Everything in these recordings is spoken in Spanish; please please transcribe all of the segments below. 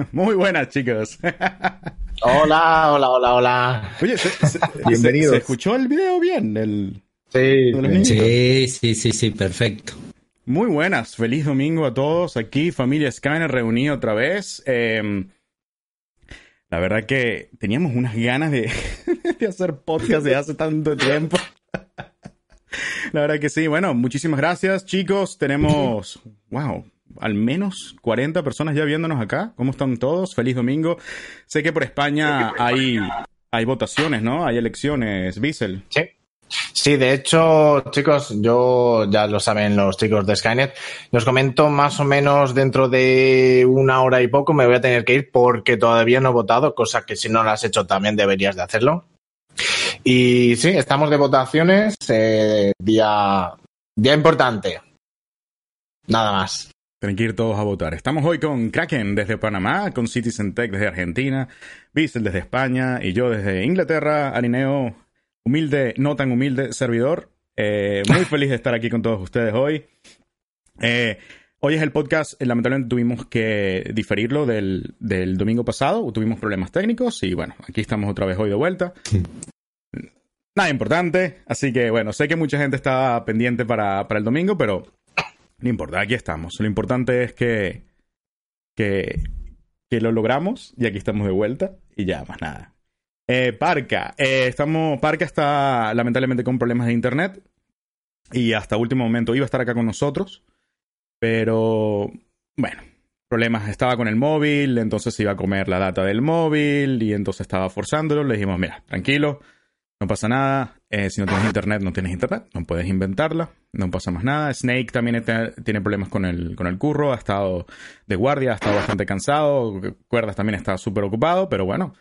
Muy buenas, chicos. hola, hola, hola, hola. Oye, Bienvenidos. Se, escuchó el video bien? El, sí, sí, sí, sí, perfecto. Muy buenas, feliz domingo a todos. Aquí, familia Scanner reunida otra vez. Em, la verdad que teníamos unas ganas de, de hacer podcast de hace tanto tiempo. La verdad que sí. Bueno, muchísimas gracias, chicos. Tenemos, wow, al menos 40 personas ya viéndonos acá. ¿Cómo están todos? Feliz domingo. Sé que por España hay, hay votaciones, ¿no? Hay elecciones, Bissell. Sí. Sí, de hecho, chicos, yo ya lo saben los chicos de Skynet. Los comento más o menos dentro de una hora y poco. Me voy a tener que ir porque todavía no he votado, cosa que si no lo has hecho también deberías de hacerlo. Y sí, estamos de votaciones. Eh, día, día importante. Nada más. Tienen que ir todos a votar. Estamos hoy con Kraken desde Panamá, con Citizen Tech desde Argentina, Bissell desde España y yo desde Inglaterra, Arineo, humilde, no tan humilde servidor. Eh, muy feliz de estar aquí con todos ustedes hoy. Eh, hoy es el podcast, eh, lamentablemente tuvimos que diferirlo del, del, domingo pasado, tuvimos problemas técnicos y bueno, aquí estamos otra vez hoy de vuelta. Nada importante, así que bueno, sé que mucha gente está pendiente para, para el domingo, pero no importa, aquí estamos. Lo importante es que, que, que lo logramos y aquí estamos de vuelta y ya, más nada. Eh, Parca, eh, estamos, Parca está lamentablemente con problemas de internet y hasta último momento iba a estar acá con nosotros, pero bueno, problemas, estaba con el móvil, entonces iba a comer la data del móvil y entonces estaba forzándolo, le dijimos, mira, tranquilo, no pasa nada. Eh, si no tienes internet, no tienes internet. No puedes inventarla. No pasa más nada. Snake también tiene problemas con el, con el curro. Ha estado de guardia, ha estado bastante cansado. Cuerdas también está súper ocupado. Pero bueno,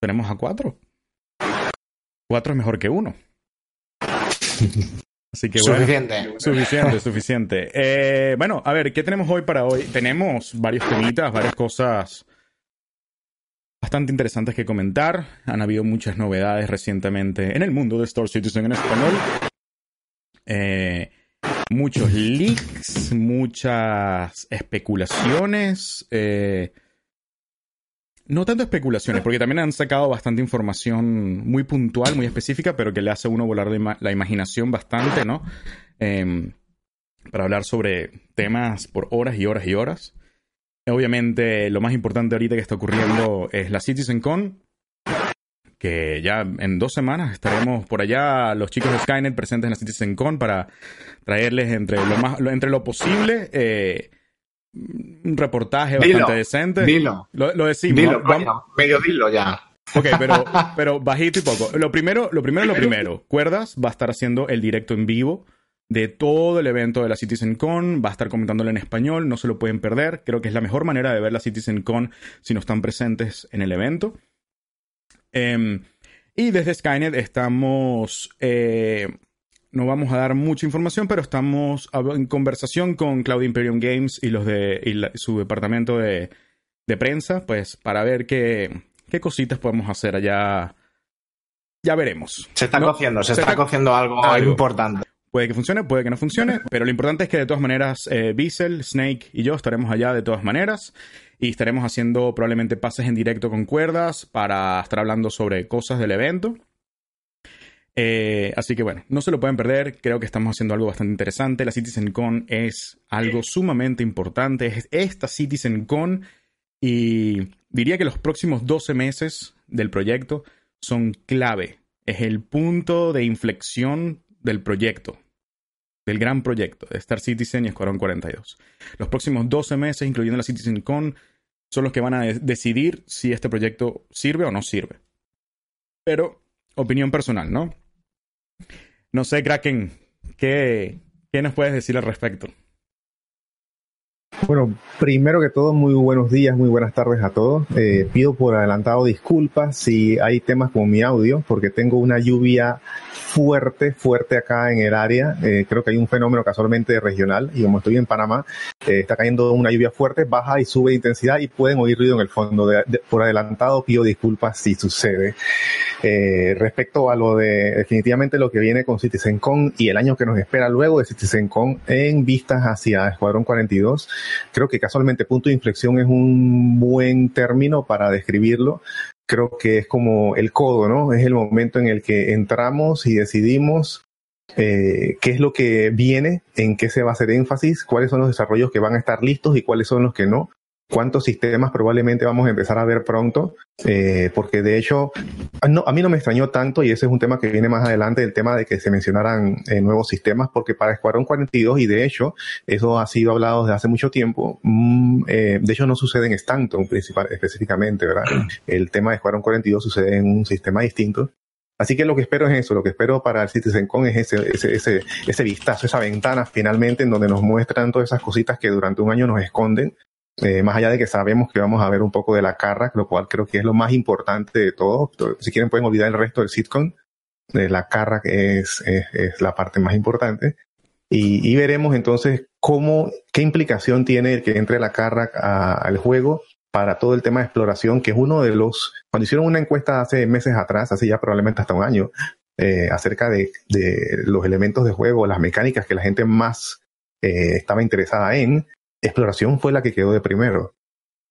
tenemos a cuatro. Cuatro es mejor que uno. Así que suficiente. suficiente, suficiente. Eh, bueno, a ver, ¿qué tenemos hoy para hoy? Tenemos varios temitas, varias cosas bastante interesantes que comentar. Han habido muchas novedades recientemente en el mundo de Star Citizen en español. Eh, muchos leaks, muchas especulaciones. Eh, no tanto especulaciones, porque también han sacado bastante información muy puntual, muy específica, pero que le hace a uno volar la imaginación bastante, ¿no? Em, para hablar sobre temas por horas y horas y horas. Obviamente, lo más importante ahorita que está ocurriendo es la CitizenCon, que ya en dos semanas estaremos por allá los chicos de Skynet presentes en la CitizenCon para traerles entre lo más entre lo posible eh, un reportaje bastante decente. Dilo. Lo, lo decimos. Dilo, medio dilo ya. Ok, pero, pero bajito y poco. Lo primero, lo primero, lo primero. Cuerdas va a estar haciendo el directo en vivo de todo el evento de la CitizenCon. Va a estar comentándolo en español, no se lo pueden perder. Creo que es la mejor manera de ver la CitizenCon si no están presentes en el evento. Em, y desde Skynet estamos. Eh, no vamos a dar mucha información, pero estamos en conversación con Cloud Imperium Games y los de su departamento de, prensa, pues para ver qué, qué cositas podemos hacer allá. Ya veremos. Se está cociendo, se, está, cociendo algo, algo importante. Puede que funcione, puede que no funcione, pero lo importante es que de todas maneras eh, Bissell, Snake y yo estaremos allá de todas maneras y estaremos haciendo probablemente pases en directo con cuerdas para estar hablando sobre cosas del evento. Eh, así que bueno, no se lo pueden perder, creo que estamos haciendo algo bastante interesante. La CitizenCon es algo sumamente importante, es esta CitizenCon y diría que los próximos 12 meses del proyecto son clave. Es el punto de inflexión del proyecto del gran proyecto de Star Citizen y Escuadrón 42. Los próximos 12 meses, incluyendo la CitizenCon, son los que van a decidir si este proyecto sirve o no sirve. Pero, opinión personal, ¿no? No sé, Kraken, ¿qué, qué nos puedes decir al respecto? Bueno, primero que todo, muy buenos días, muy buenas tardes a todos. Eh, pido por adelantado disculpas si hay temas como mi audio, porque tengo una lluvia fuerte, fuerte acá en el área. Eh, creo que hay un fenómeno casualmente regional y como estoy en Panamá, eh, está cayendo una lluvia fuerte, baja y sube de intensidad y pueden oír ruido en el fondo. por adelantado pido disculpas si sucede. Eh, respecto a lo de definitivamente lo que viene con CitizenCon y el año que nos espera luego de CitizenCon en vistas hacia Escuadrón 42, creo que casualmente punto de inflexión es un buen término para describirlo creo que es como el codo, ¿no? Es el momento en el que entramos y decidimos eh, qué es lo que viene, en qué se va a hacer énfasis, cuáles son los desarrollos que van a estar listos y cuáles son los que no, cuántos sistemas probablemente vamos a empezar a ver pronto, eh, porque de hecho, no, a mí no me extrañó tanto, y ese es un tema que viene más adelante, el tema de que se mencionaran eh, nuevos sistemas, porque para Escuadrón 42, y de hecho, eso ha sido hablado desde hace mucho tiempo, mm, eh, de hecho no sucede en Stanton principal, específicamente, ¿verdad? El tema de Escuadrón 42 sucede en un sistema distinto, Así que lo que espero es eso, lo que espero para el CitizenCon es ese, ese, ese, ese vistazo, esa ventana finalmente en donde nos muestran todas esas cositas que durante un año nos esconden, eh, más allá de que sabemos que vamos a ver un poco de la carra, lo cual creo que es lo más importante de todo. Si quieren pueden olvidar el resto del sitcom, de la carra que es, es, la parte más importante. Y, y, veremos entonces cómo, qué implicación tiene el que entre la carra al juego para todo el tema de exploración, que es uno de los, cuando hicieron una encuesta hace meses atrás, hace ya probablemente hasta un año, eh, acerca de, de, los elementos de juego, las mecánicas que la gente más eh, estaba interesada en, exploración fue la que quedó de primero.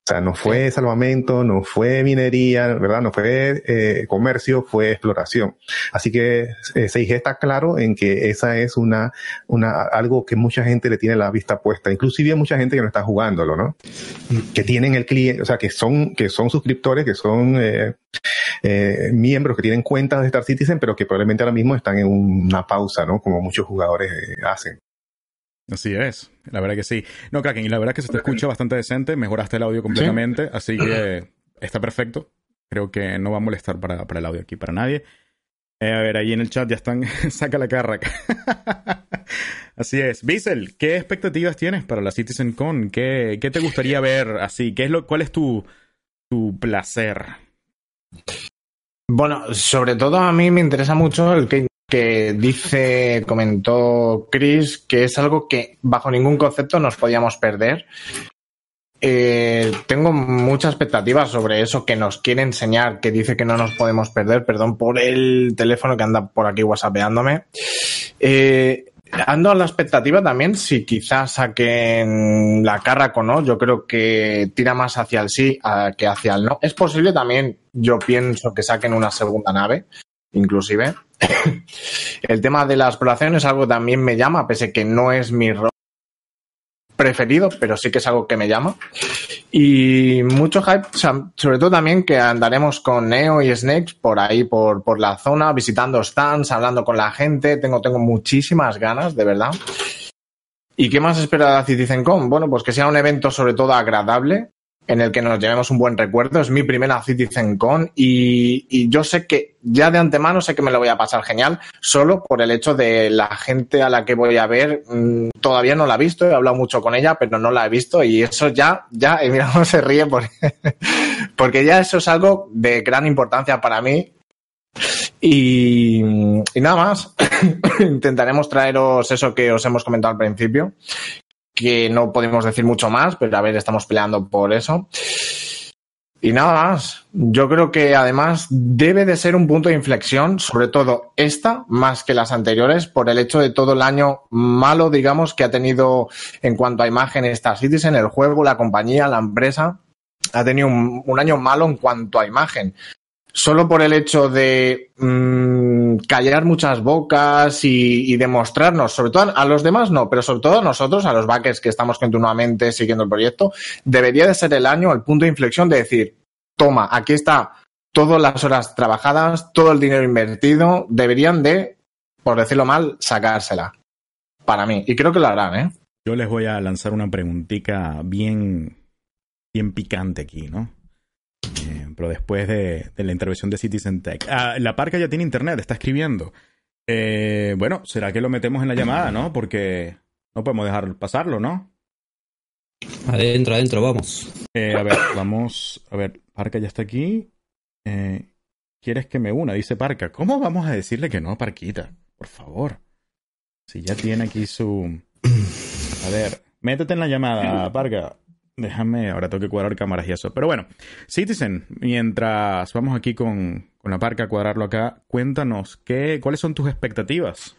O sea, no fue salvamento, no fue minería, ¿verdad? No fue eh, comercio, fue exploración. Así que eh, 6G está claro en que esa es una, una, algo que mucha gente le tiene la vista puesta. Inclusive mucha gente que no está jugándolo, ¿no? Que tienen el cliente, o sea, que son, que son suscriptores, que son eh, eh, miembros que tienen cuentas de Star Citizen, pero que probablemente ahora mismo están en una pausa, ¿no? Como muchos jugadores hacen. Así es, la verdad que sí. No, Kraken, y la verdad que se te escucha bastante decente, mejoraste el audio completamente, así que está perfecto. Creo que no va a molestar para, para el audio aquí, para nadie. Eh, a ver, ahí en el chat ya están, saca la carra. así es. Bissell, ¿qué expectativas tienes para la CitizenCon? ¿Qué, ¿Qué te gustaría ver así? ¿Qué es lo, ¿Cuál es tu, tu placer? Bueno, sobre todo a mí me interesa mucho el que que dice, comentó Chris, que es algo que bajo ningún concepto nos podíamos perder. Eh, tengo muchas expectativas sobre eso que nos quiere enseñar, que dice que no nos podemos perder. Perdón por el teléfono que anda por aquí whatsappeándome. Eh, ando a la expectativa también si quizás saquen la Carraco no. Yo creo que tira más hacia el sí que hacia el no. Es posible también, yo pienso que saquen una segunda nave, inclusive. el tema de la exploración es algo que también me llama, pese que no es mi rol preferido, pero sí que es algo que me llama. Y mucho hype, sobre todo también que andaremos con Neo y Snakes por ahí, por, por la zona, visitando stands, hablando con la gente. Tengo, tengo muchísimas ganas, de verdad. ¿Y qué más espera la CitizenCon? Bueno, pues que sea un evento sobre todo agradable, en el que nos llevemos un buen recuerdo. Es mi primera CitizenCon y, y yo sé que ya de antemano sé que me lo voy a pasar genial, solo por el hecho de la gente a la que voy a ver. Mmm, todavía no la he visto, he hablado mucho con ella, pero no la he visto y eso ya, ya, y mira cómo se ríe porque, ya eso es algo de gran importancia para mí. Y nada más, intentaremos traeros eso que os hemos comentado al principio, que no podemos decir mucho más, pero a ver, estamos peleando por eso. Y nada más, yo creo que además debe de ser un punto de inflexión, sobre todo esta, más que las anteriores, por el hecho de todo el año malo, digamos, que ha tenido en cuanto a imagen Star Citizen, el juego, la compañía, la empresa, ha tenido un, un año malo en cuanto a imagen solo por el hecho de mmm, callar muchas bocas y, y, demostrarnos, sobre todo a los demás no, pero sobre todo a nosotros, a los backers que estamos continuamente siguiendo el proyecto, debería de ser el año, el punto de inflexión de decir, toma, aquí está todas las horas trabajadas, todo el dinero invertido, deberían de, por decirlo mal, sacársela. Para mí. Y creo que lo harán, ¿eh? Yo les voy a lanzar una preguntita bien, bien picante aquí, ¿no? Eh, pero después de, de, la intervención de Citizen Tech. Ah, la parca ya tiene internet, está escribiendo. Eh, bueno, ¿será que lo metemos en la llamada, no? Porque no podemos dejar pasarlo, ¿no? Adentro, adentro, vamos. Eh, a ver, vamos. A ver, Parca ya está aquí. Eh, ¿Quieres que me una? Dice Parca. ¿Cómo vamos a decirle que no, Parquita? Por favor. Si ya tiene aquí su. A ver, Métete en la llamada, Parca. Déjame, ahora tengo que cuadrar cámaras y eso. Pero bueno, Citizen, mientras vamos aquí con, con la Parca a cuadrarlo acá, cuéntanos, ¿qué, ¿cuáles son tus expectativas?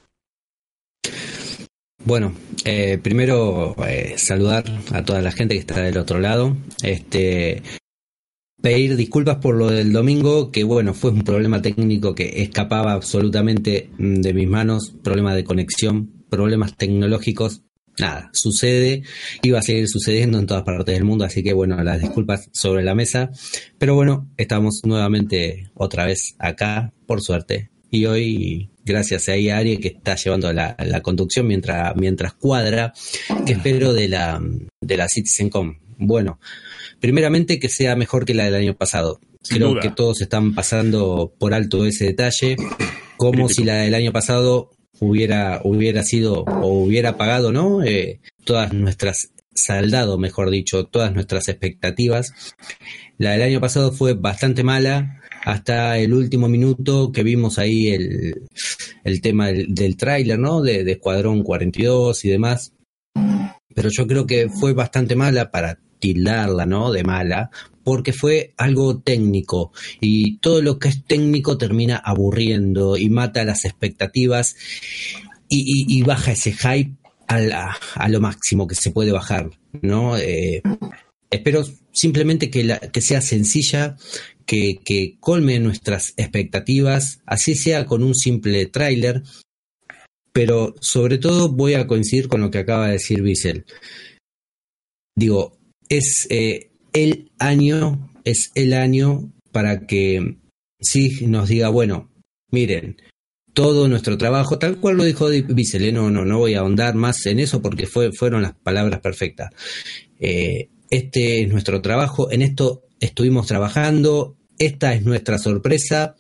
Bueno, eh, primero eh, saludar a toda la gente que está del otro lado. Este, pedir disculpas por lo del domingo, que bueno, fue un problema técnico que escapaba absolutamente mm, de mis manos, problema de conexión, problemas tecnológicos. Nada, sucede, iba a seguir sucediendo en todas partes del mundo, así que bueno, las disculpas sobre la mesa. Pero bueno, estamos nuevamente otra vez acá, por suerte. Y hoy gracias a Ari que está llevando la, conducción mientras, mientras cuadra, que espero de la, de la CitizenCom. Bueno, primeramente que sea mejor que la del año pasado. Creo que todos están pasando por alto ese detalle, como si la del año pasado hubiera, hubiera sido o hubiera pagado, ¿no? Eh, todas nuestras, saldado, mejor dicho, todas nuestras expectativas. La del año pasado fue bastante mala, hasta el último minuto que vimos ahí el, el tema del, tráiler, ¿no? De, de, Escuadrón 42 y demás. Pero yo creo que fue bastante mala para tildarla, ¿no? De mala, porque fue algo técnico y todo lo que es técnico termina aburriendo y mata las expectativas y, baja ese hype a, lo máximo que se puede bajar, ¿no? Eh, espero simplemente que sea sencilla, que, colme nuestras expectativas, así sea con un simple tráiler, pero sobre todo voy a coincidir con lo que acaba de decir Bissell. Digo, es eh, el año, es el año para que sí nos diga, bueno, miren, todo nuestro trabajo, tal cual lo dijo Bissell, no, no, voy a ahondar más en eso porque fue, fueron las palabras perfectas. Eh, este es nuestro trabajo, en esto estuvimos trabajando, esta es nuestra sorpresa.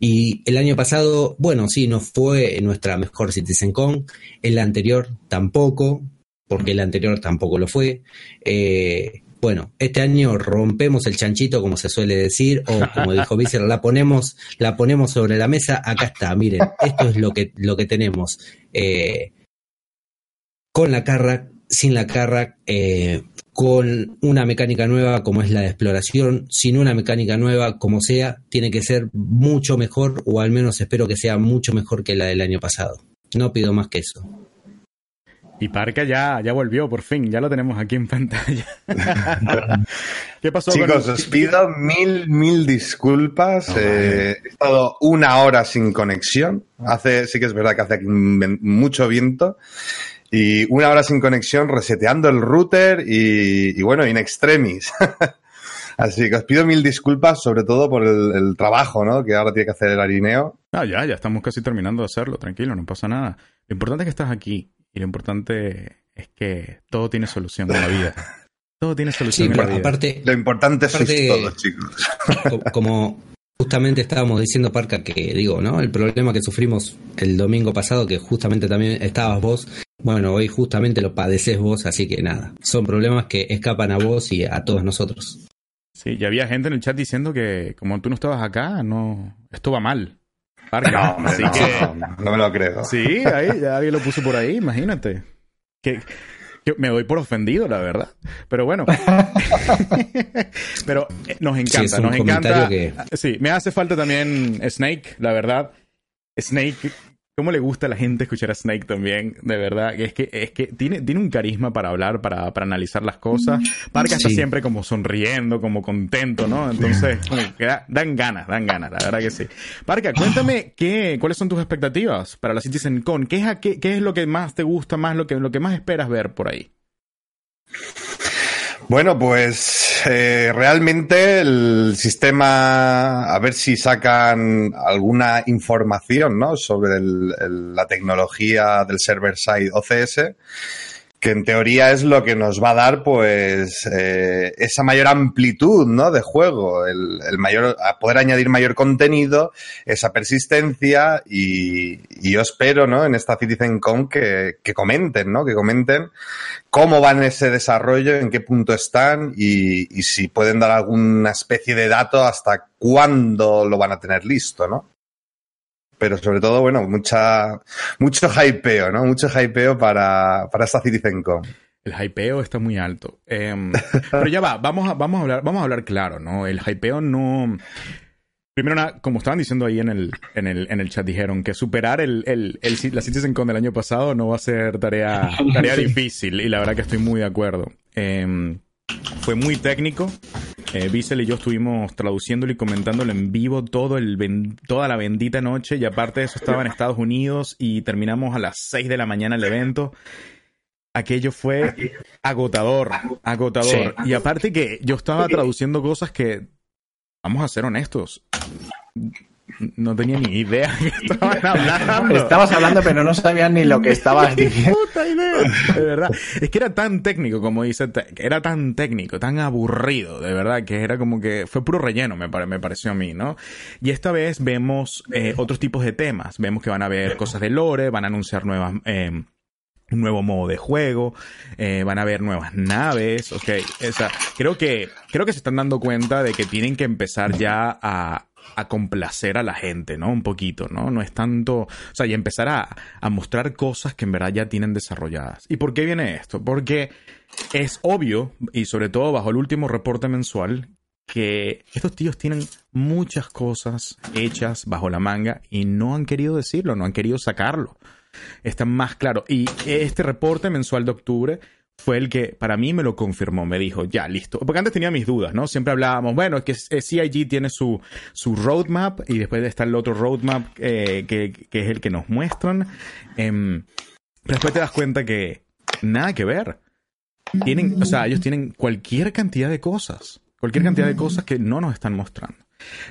Y el año pasado, bueno, sí, no fue nuestra mejor CitizenCon, el anterior tampoco, porque el anterior tampoco lo fue. Eh, bueno, este año rompemos el chanchito, como se suele decir, o como dijo Vícer, la ponemos, la ponemos sobre la mesa. Acá está, miren, esto es lo que, lo que tenemos. Eh, con la carra, sin la carra, eh, con una mecánica nueva como es la de exploración, sin una mecánica nueva como sea, tiene que ser mucho mejor, o al menos espero que sea mucho mejor que la del año pasado. No pido más que eso. Y Parca ya, ya volvió, por fin, ya lo tenemos aquí en pantalla. ¿Qué pasó? Chicos, os pido mil, mil disculpas. Eh, he estado una hora sin conexión. Hace, sí que es verdad que hace aquí mucho viento y una hora sin conexión, reseteando el router y, bueno, in extremis. Así que os pido mil disculpas, sobre todo por el, trabajo, ¿no? Que ahora tiene que hacer el harineo. Ah, ya, ya estamos casi terminando de hacerlo, tranquilo, no pasa nada. Lo importante es que estás aquí y lo importante es que todo tiene solución en la vida. Todo tiene solución en la vida. Aparte, lo importante es todos, chicos. Como, justamente estábamos diciendo, Parca, que digo, ¿no? El problema que sufrimos el domingo pasado, que justamente también estabas vos, bueno, hoy justamente lo padeces vos, así que nada, son problemas que escapan a vos y a todos nosotros. Sí, y había gente en el chat diciendo que como tú no estabas acá, no, esto va mal. No, no, me lo creo. Sí, ahí, alguien lo puso por ahí, imagínate. Que, yo me doy por ofendido, la verdad. Pero bueno. Pero eh, nos encanta, nos encanta. Sí, me hace falta también Snake, la verdad. Snake cómo le gusta a la gente escuchar a Snake también, de verdad. Es que, es que tiene, tiene un carisma para hablar, para, para analizar las cosas. Parca está siempre como sonriendo, como contento, ¿no? Entonces, como que dan ganas, dan ganas, la verdad que sí. Parca, cuéntame qué, cuáles son tus expectativas para la CitizenCon. ¿Qué es, qué, qué es lo que más te gusta, más lo que, lo que más esperas ver por ahí? Bueno, pues eh, realmente el sistema, a ver si sacan alguna información ¿no? sobre la tecnología del server-side OCS que en teoría es lo que nos va a dar pues eh, esa mayor amplitud ¿no? de juego, el, el, mayor, a poder añadir mayor contenido, esa persistencia y, y yo espero ¿no? en esta CitizenCon que, que comenten, ¿no? que comenten cómo van en ese desarrollo, en qué punto están y si pueden dar alguna especie de dato hasta cuándo lo van a tener listo, ¿no? Pero sobre todo, bueno, mucha, mucho hypeo, ¿no? Mucho hypeo para, para esta CitizenCon. El hypeo está muy alto. Em, pero ya va, vamos a, vamos a hablar, vamos a hablar claro, ¿no? El hypeo no. Primero, como estaban diciendo ahí en el, en el, en el chat, dijeron que superar el, el, el, la Citizen del año pasado no va a ser tarea, tarea difícil. Y la verdad que estoy muy de acuerdo. Em, fue muy técnico. Eh, y yo estuvimos traduciéndolo y comentándolo en vivo todo el toda la bendita noche. Y aparte de eso, estaba en Estados Unidos y terminamos a las 6 de la mañana el evento. Aquello fue agotador, agotador. Y aparte que yo estaba traduciendo cosas que vamos a ser honestos. No tenía ni idea que estaban hablando. Estabas hablando, pero no sabían ni lo que estabas diciendo. Puta idea. De verdad. Es que era tan técnico, como dice, era tan técnico, tan aburrido, de verdad, que era como que fue puro relleno, me, me pareció a mí, ¿no? Y esta vez vemos eh, otros tipos de temas. Vemos que van a haber cosas de lore, van a anunciar nuevas. Eh, un nuevo modo de juego, eh, van a haber nuevas naves, ok, o sea, creo que, creo que se están dando cuenta de que tienen que empezar ya a, a complacer a la gente, ¿no? Un poquito, ¿no? No es tanto, o sea, y empezar a, mostrar cosas que en verdad ya tienen desarrolladas. ¿Y por qué viene esto? Porque es obvio, y sobre todo bajo el último reporte mensual, que estos tíos tienen muchas cosas hechas bajo la manga y no han querido decirlo, no han querido sacarlo está más claro. Y este reporte mensual de octubre fue el que para mí me lo confirmó, me dijo, ya, listo. Porque antes tenía mis dudas, ¿no? Siempre hablábamos, bueno, es que CIG tiene su, su roadmap y después está el otro roadmap eh, que, es el que nos muestran. Em, después te das cuenta que nada que ver. Tienen, o sea, ellos tienen cualquier cantidad de cosas, cualquier cantidad de cosas que no nos están mostrando.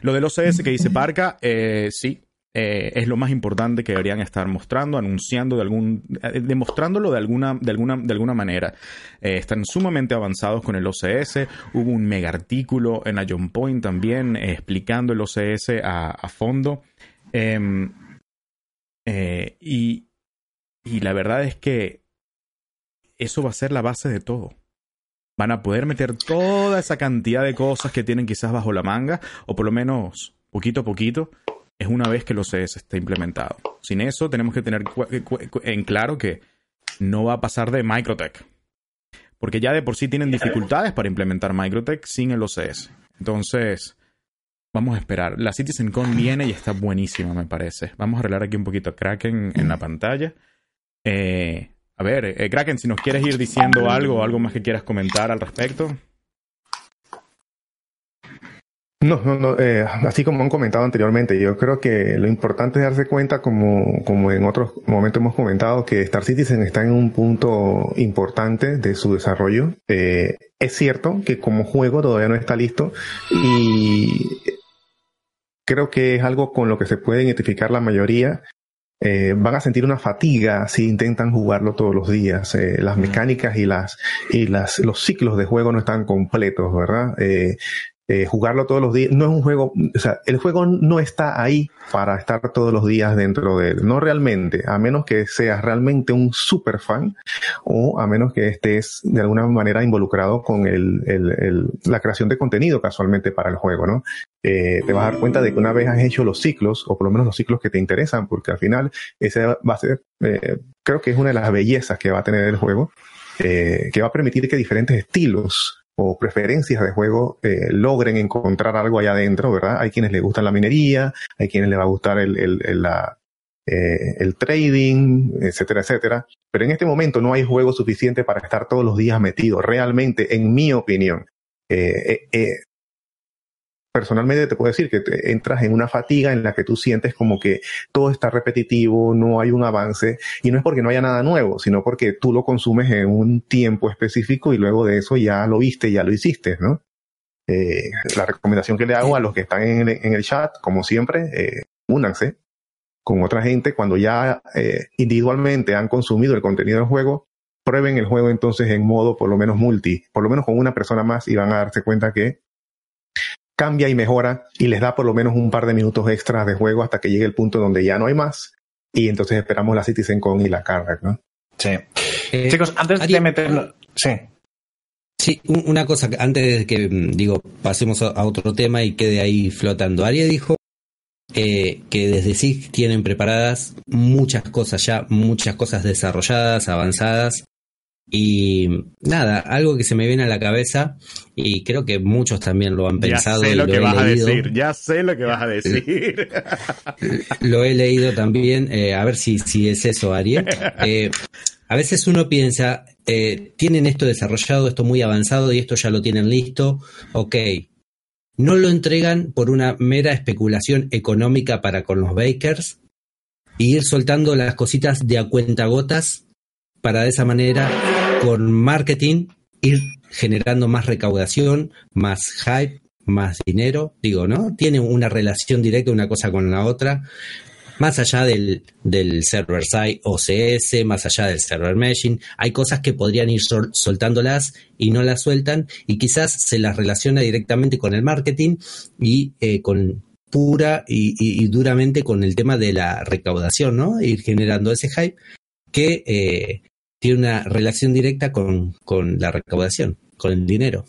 Lo del OCS que dice Parca, eh, sí, eh, es lo más importante que deberían estar mostrando, anunciando de algún, eh, demostrándolo de alguna, de alguna, de alguna manera. Eh, están sumamente avanzados con el OCS. Hubo un mega artículo en Ion Point también explicando el OCS a, fondo. Em, y, y la verdad es que eso va a ser la base de todo van a poder meter toda esa cantidad de cosas que tienen quizás bajo la manga, o por lo menos poquito a poquito, es una vez que el OCS esté implementado. Sin eso, tenemos que tener en claro que no va a pasar de Microtech. Porque ya de por sí tienen dificultades para implementar Microtech sin el OCS. Entonces, vamos a esperar. La CitizenCon viene y está buenísima, me parece. Vamos a arreglar aquí un poquito a Kraken en la pantalla. Eh, a ver, eh, Kraken, si nos quieres ir diciendo algo algo más que quieras comentar al respecto. No, no, no eh, así como han comentado anteriormente, yo creo que lo importante es darse cuenta, como, como en otros momentos hemos comentado, que Star Citizen está en un punto importante de su desarrollo. Eh, es cierto que como juego todavía no está listo y creo que es algo con lo que se puede identificar la mayoría. Eh, van a sentir una fatiga si intentan jugarlo todos los días. Eh, las mecánicas y las y las los ciclos de juego no están completos, ¿verdad? Eh, eh, jugarlo todos los días. No es un juego, o sea, el juego no está ahí para estar todos los días dentro de él. No realmente, a menos que seas realmente un super fan o a menos que estés de alguna manera involucrado con el, el, la creación de contenido casualmente para el juego, ¿no? Eh, te vas a dar cuenta de que una vez has hecho los ciclos, o por lo menos los ciclos que te interesan, porque al final ese va a ser, eh, creo que es una de las bellezas que va a tener el juego, que va a permitir que diferentes estilos o preferencias de juego eh, logren encontrar algo allá adentro, ¿verdad? Hay quienes les gusta la minería, hay quienes les va a gustar el, el, eh, el trading, etcétera, etcétera. Pero en este momento no hay juego suficiente para estar todos los días metido. Realmente, en mi opinión, eh personalmente te puedo decir que entras en una fatiga en la que tú sientes como que todo está repetitivo, no hay un avance, y no es porque no haya nada nuevo, sino porque tú lo consumes en un tiempo específico y luego de eso ya lo viste, ya lo hiciste, ¿no? Eh, la recomendación que le hago a los que están en, el chat, como siempre, eh, únanse con otra gente cuando ya eh, individualmente han consumido el contenido del juego, prueben el juego entonces en modo por lo menos multi, por lo menos con una persona más y van a darse cuenta que cambia y mejora y les da por lo menos un par de minutos extras de juego hasta que llegue el punto donde ya no hay más y entonces esperamos la CitizenCon y la carga, ¿no? Sí. Eh, Chicos, antes de meterlo... Sí. Sí, una cosa, antes de que, mm, digo, pasemos a otro tema y quede ahí flotando. Aria dijo eh, que desde sí tienen preparadas muchas cosas ya, muchas cosas desarrolladas, avanzadas, Y nada, algo que se me viene a la cabeza y creo que muchos también lo han pensado. Ya sé lo, y que he vas leído. a decir, ya sé lo que vas a decir. Lo he leído también, eh, a ver si, si es eso, Ariel. Eh, a veces uno piensa, eh, tienen esto desarrollado, esto muy avanzado y esto ya lo tienen listo, ok. No lo entregan por una mera especulación económica para con los bakers y ir soltando las cositas de a cuentagotas para de esa manera, con marketing, ir generando más recaudación, más hype, más dinero. Digo, ¿no? Tiene una relación directa una cosa con la otra. Más allá del, del server side OCS, más allá del server meshing, hay cosas que podrían ir sol- soltándolas y no las sueltan y quizás se las relaciona directamente con el marketing y eh, con pura y duramente con el tema de la recaudación, ¿no? Ir generando ese hype que eh, tiene una relación directa con, con la recaudación, con el dinero.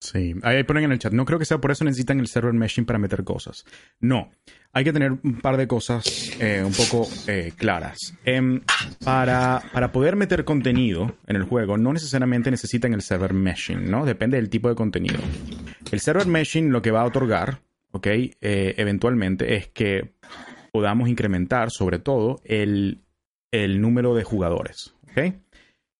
Sí, ahí ponen en el chat. No creo que sea por eso necesitan el server meshing para meter cosas. No, hay que tener un par de cosas eh, un poco eh, claras. Em, para, para poder meter contenido en el juego, no necesariamente necesitan el server meshing, ¿no? Depende del tipo de contenido. El server meshing lo que va a otorgar, ¿ok? Eh, eventualmente es que podamos incrementar, sobre todo, el, el número de jugadores, ¿ok?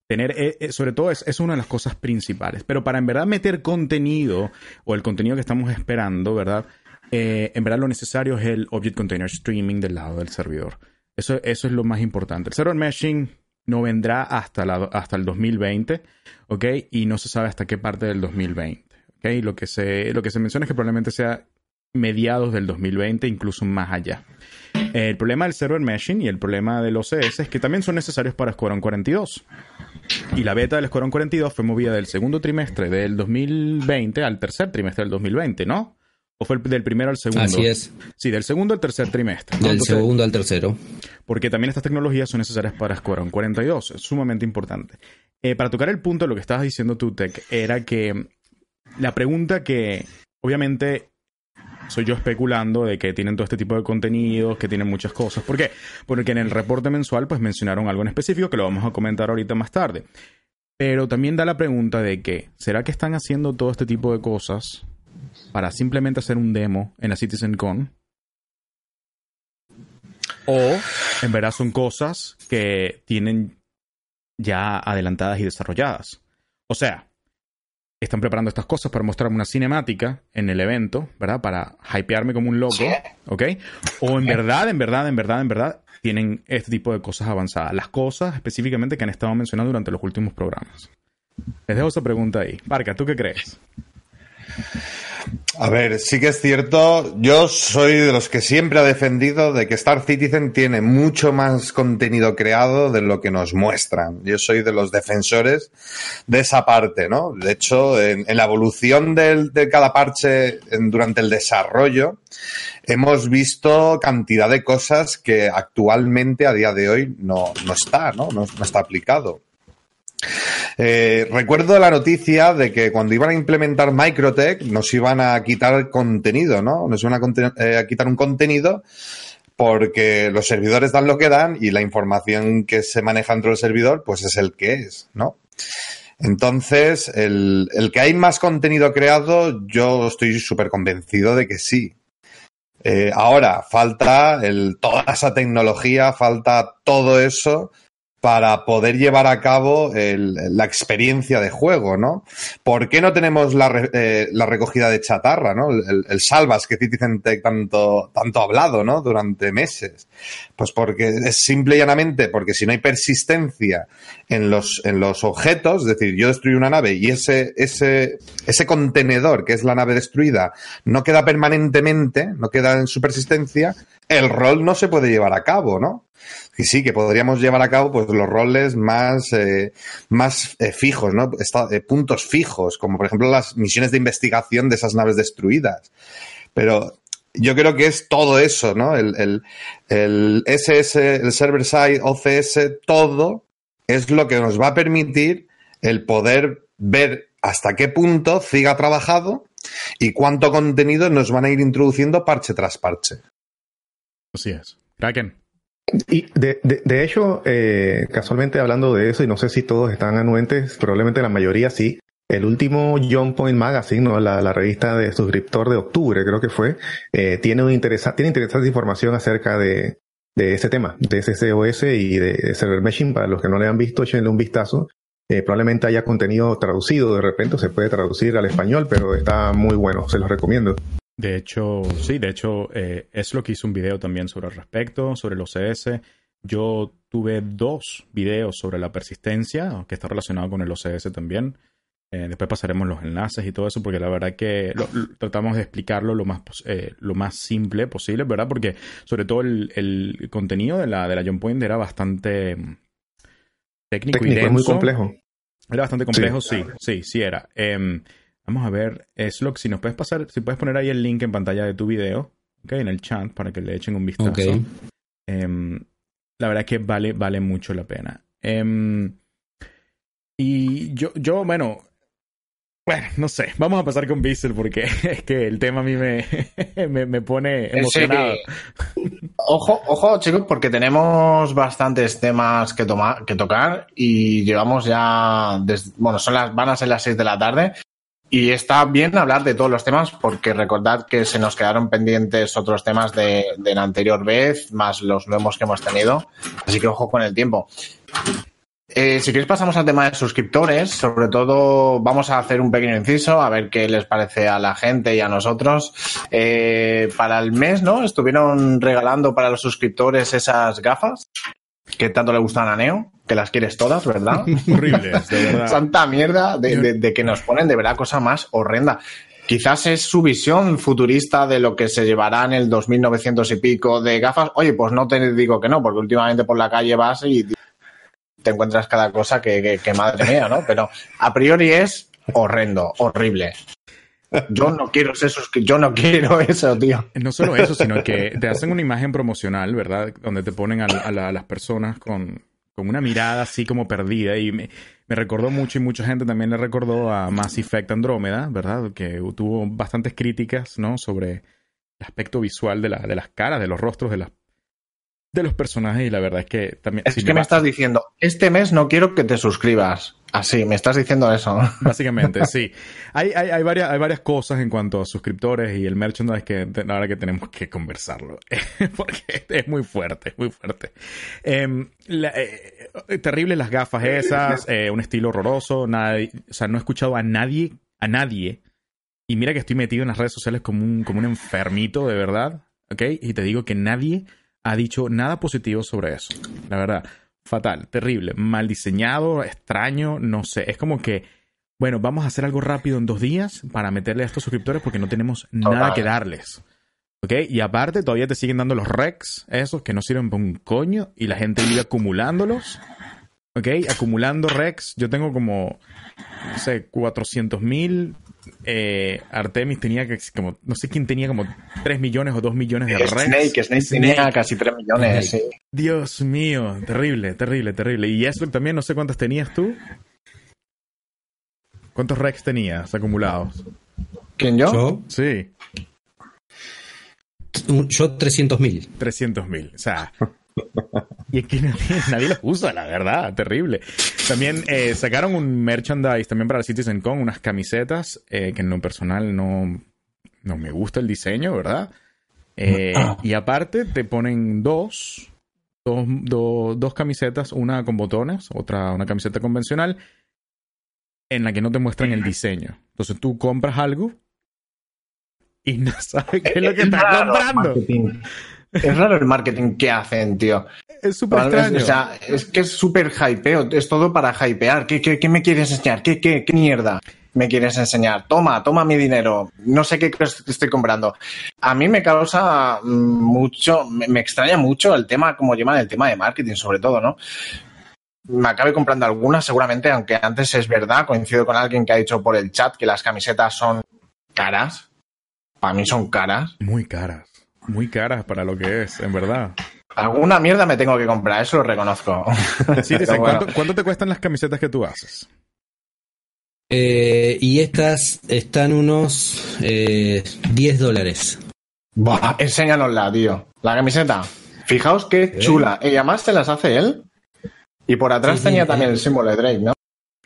Tener, eh, eh, sobre todo, es, es una de las cosas principales. Pero para en verdad meter contenido o el contenido que estamos esperando, ¿verdad? Eh, en verdad lo necesario es el Object Container Streaming del lado del servidor. Eso, eso es lo más importante. El server meshing no vendrá hasta, la, hasta el 2020, ¿ok? Y no se sabe hasta qué parte del 2020, ¿ok? Lo que se, lo que se menciona es que probablemente sea mediados del 2020, incluso más allá. El problema del server meshing y el problema del OCS es que también son necesarios para Squadron 42. Y la beta del Squadron 42 fue movida del segundo trimestre del 2020 al tercer trimestre del 2020, ¿no? ¿O fue el- del primero al segundo? Así es, Sí, del segundo al tercer trimestre. ¿no? del Entonces, segundo al tercero. porque también estas tecnologías son necesarias para Squadron 42. Es sumamente importante. Eh, para tocar el punto de lo que estabas diciendo tú, Tech, era que la pregunta que, obviamente, soy yo especulando de que tienen todo este tipo de contenidos, que tienen muchas cosas. ¿Por qué? Porque en el reporte mensual, pues mencionaron algo en específico que lo vamos a comentar ahorita más tarde. Pero también da la pregunta de que, ¿será que están haciendo todo este tipo de cosas para simplemente hacer un demo en la CitizenCon? O en verdad son cosas que tienen ya adelantadas y desarrolladas. O sea, están preparando estas cosas para mostrarme una cinemática en el evento, ¿verdad? Para hypearme como un loco, ¿ok? O en verdad, en verdad, en verdad, en verdad, tienen este tipo de cosas avanzadas. Las cosas específicamente que han estado mencionando durante los últimos programas. Les dejo esa pregunta ahí. Parca, ¿tú qué crees? A ver, sí que es cierto, yo soy de los que siempre ha defendido de que Star Citizen tiene mucho más contenido creado de lo que nos muestran. Yo soy de los defensores de esa parte, ¿no? De hecho, en, la evolución de cada parche durante el desarrollo, hemos visto cantidad de cosas que actualmente, a día de hoy, no, no está. No, no está aplicado. Eh, recuerdo la noticia de que cuando iban a implementar Microtech nos iban a quitar contenido, ¿no? Nos iban eh, a quitar un contenido porque los servidores dan lo que dan y la información que se maneja dentro del servidor pues es el que es, ¿no? Entonces, el, el que hay más contenido creado, yo estoy súper convencido de que sí. Eh, ahora, falta toda esa tecnología, falta todo eso para poder llevar a cabo el- la experiencia de juego, ¿no? ¿Por qué no tenemos la, re- eh, la recogida de chatarra, ¿no? El, el salvas que Citizen Tech tanto, tanto ha hablado, ¿no? Durante meses. Pues porque es simple y llanamente porque si no hay persistencia en los, en los objetos, es decir, yo destruyo una nave y ese, ese, ese contenedor que es la nave destruida no queda permanentemente, no queda en su persistencia, el rol no se puede llevar a cabo, ¿no? Y sí, que podríamos llevar a cabo pues los roles más, eh, más eh, fijos, ¿no? Esta- eh, puntos fijos, como por ejemplo las misiones de investigación de esas naves destruidas. Pero yo creo que es todo eso, ¿no? El, el, SS, el server side, OCS, todo es lo que nos va a permitir el poder ver hasta qué punto CIG ha trabajado y cuánto contenido nos van a ir introduciendo parche tras parche. Así es. Kraken. Y de, de, hecho, eh, casualmente hablando de eso, y no sé si todos están anuentes, probablemente la mayoría sí. El último John Point Magazine, ¿no? la, revista de suscriptor de octubre, creo que fue, eh, tiene, un interesa interesante información acerca de, de ese tema, de SSOS y de Server Meshing. Para los que no le han visto, échenle un vistazo. Eh, probablemente haya contenido traducido, de repente se puede traducir al español, pero está muy bueno, se los recomiendo. De hecho, sí, de hecho, eh, es lo que hizo un video también sobre el respecto, sobre el OCS. Yo tuve dos videos sobre la persistencia, que está relacionado con el OCS también. Eh, después pasaremos los enlaces y todo eso, porque la verdad que lo, lo, tratamos de explicarlo lo más, eh, lo más simple posible, ¿verdad? Porque sobre todo el, el contenido de la, de la John Point era bastante mm, técnico, Técnico, y denso. muy complejo. Era bastante complejo, sí, sí, sí, era. Em, vamos a ver, Slok, si nos puedes pasar, si puedes poner ahí el link en pantalla de tu video, ok, en el chat, para que le echen un vistazo. Em, la verdad es que vale, vale mucho la pena. Em, y yo, yo, bueno, bueno, no sé, vamos a pasar con Bissell porque es que el tema a mí me, me, me pone emocionado. Ojo, ojo, chicos, porque tenemos bastantes temas que, tomar, que tocar y llevamos ya, bueno, son las, van a ser las 6 de la tarde y está bien hablar de todos los temas porque recordad que se nos quedaron pendientes otros temas de, de la anterior vez, más los nuevos que hemos tenido, así que ojo con el tiempo. Eh, si queréis pasamos al tema de suscriptores, sobre todo vamos a hacer un pequeño inciso, a ver qué les parece a la gente y a nosotros. Eh, para el mes, ¿no? Estuvieron regalando para los suscriptores esas gafas que tanto le gustan a Neo, que las quieres todas, ¿verdad? Horribles, de verdad. Santa mierda de, de- de que nos ponen de verdad cosa más horrenda. Quizás es su visión futurista de lo que se llevará en el 2900 y pico de gafas. Oye, pues no te digo que no, porque últimamente por la calle vas y te encuentras cada cosa que, que- que madre mía, ¿no? Pero a priori es horrendo, horrible. Yo no quiero suscri- yo no quiero eso, tío. No solo eso, sino que te hacen una imagen promocional, ¿verdad? Donde te ponen a las personas con, con una mirada así como perdida. Y me, me recordó mucho, y mucha gente también le recordó a Mass Effect Andrómeda, ¿verdad? Que tuvo bastantes críticas, ¿no? Sobre el aspecto visual de, la, de las caras, de los rostros de las de los personajes y la verdad es que también Es si que me estás diciendo, este mes no quiero que te suscribas. Así, me estás diciendo eso. Básicamente, sí. Hay, hay, hay, varias, hay varias cosas en cuanto a suscriptores y el merchandise que verdad que tenemos que conversarlo. Porque es muy fuerte, muy fuerte. Em, la- eh, terribles las gafas esas, eh, un estilo horroroso. O sea, no he escuchado a nadie, a nadie. Y mira que estoy metido en las redes sociales como un, como un enfermito, de verdad. ¿Ok? Y te digo que nadie ha dicho nada positivo sobre eso. La verdad. Fatal, terrible, mal diseñado, extraño, no sé. Es como que, bueno, vamos a hacer algo rápido en dos días para meterle a estos suscriptores porque no tenemos nada que darles. ¿Ok? Y aparte, todavía te siguen dando los recs, esos que no sirven para un coño, y la gente vive acumulándolos. ¿Ok? Acumulando recs. Yo tengo como, no sé, 400 mil. Eh, Artemis tenía que, como, no sé quién tenía como 3 millones o 2 millones de recs. Snake, Snake tenía casi 3 millones. sí. Dios mío, terrible, terrible, terrible. Y eso también, no sé cuántas tenías tú. ¿Cuántos recs tenías acumulados? ¿Quién yo? Yo, Sí, yo 300.000. 300 mil. O sea, y es que nadie, nadie los usa, la verdad, terrible. También eh, sacaron un merchandise también para el Citizen Con, unas camisetas eh, que en lo personal no, no me gusta el diseño, ¿verdad? Eh, y aparte te ponen dos, dos, do- dos camisetas, una con botones, otra una camiseta convencional, en la que no te muestran el diseño. Entonces tú compras algo y no sabes qué es lo que estás comprando. marketing. Es raro el marketing que hacen, tío. Es súper extraño. o sea, es que es súper hypeo, es todo para hypear. ¿Qué, qué, qué me quieres enseñar? ¿Qué, qué, qué mierda me quieres enseñar? Toma, toma mi dinero. No sé qué estoy comprando. A mí me causa mm, mucho, me, me extraña mucho el tema, como llaman el tema de marketing, sobre todo, ¿no? Me acabé comprando algunas, seguramente, aunque antes es verdad, coincido con alguien que ha dicho por el chat que las camisetas son caras. Para mí son caras. Muy caras. Muy caras para lo que es, en verdad. Alguna mierda me tengo que comprar, eso lo reconozco. Sí, bueno. ¿cuánto, cuánto te cuestan las camisetas que tú haces? Eh, y estas están unos eh, 10 dólares. Buah, enséñanosla, tío. La camiseta. Fijaos qué chula. Y además se las hace él. Y por atrás Sí, tenía sí. también el símbolo de Drake, ¿no?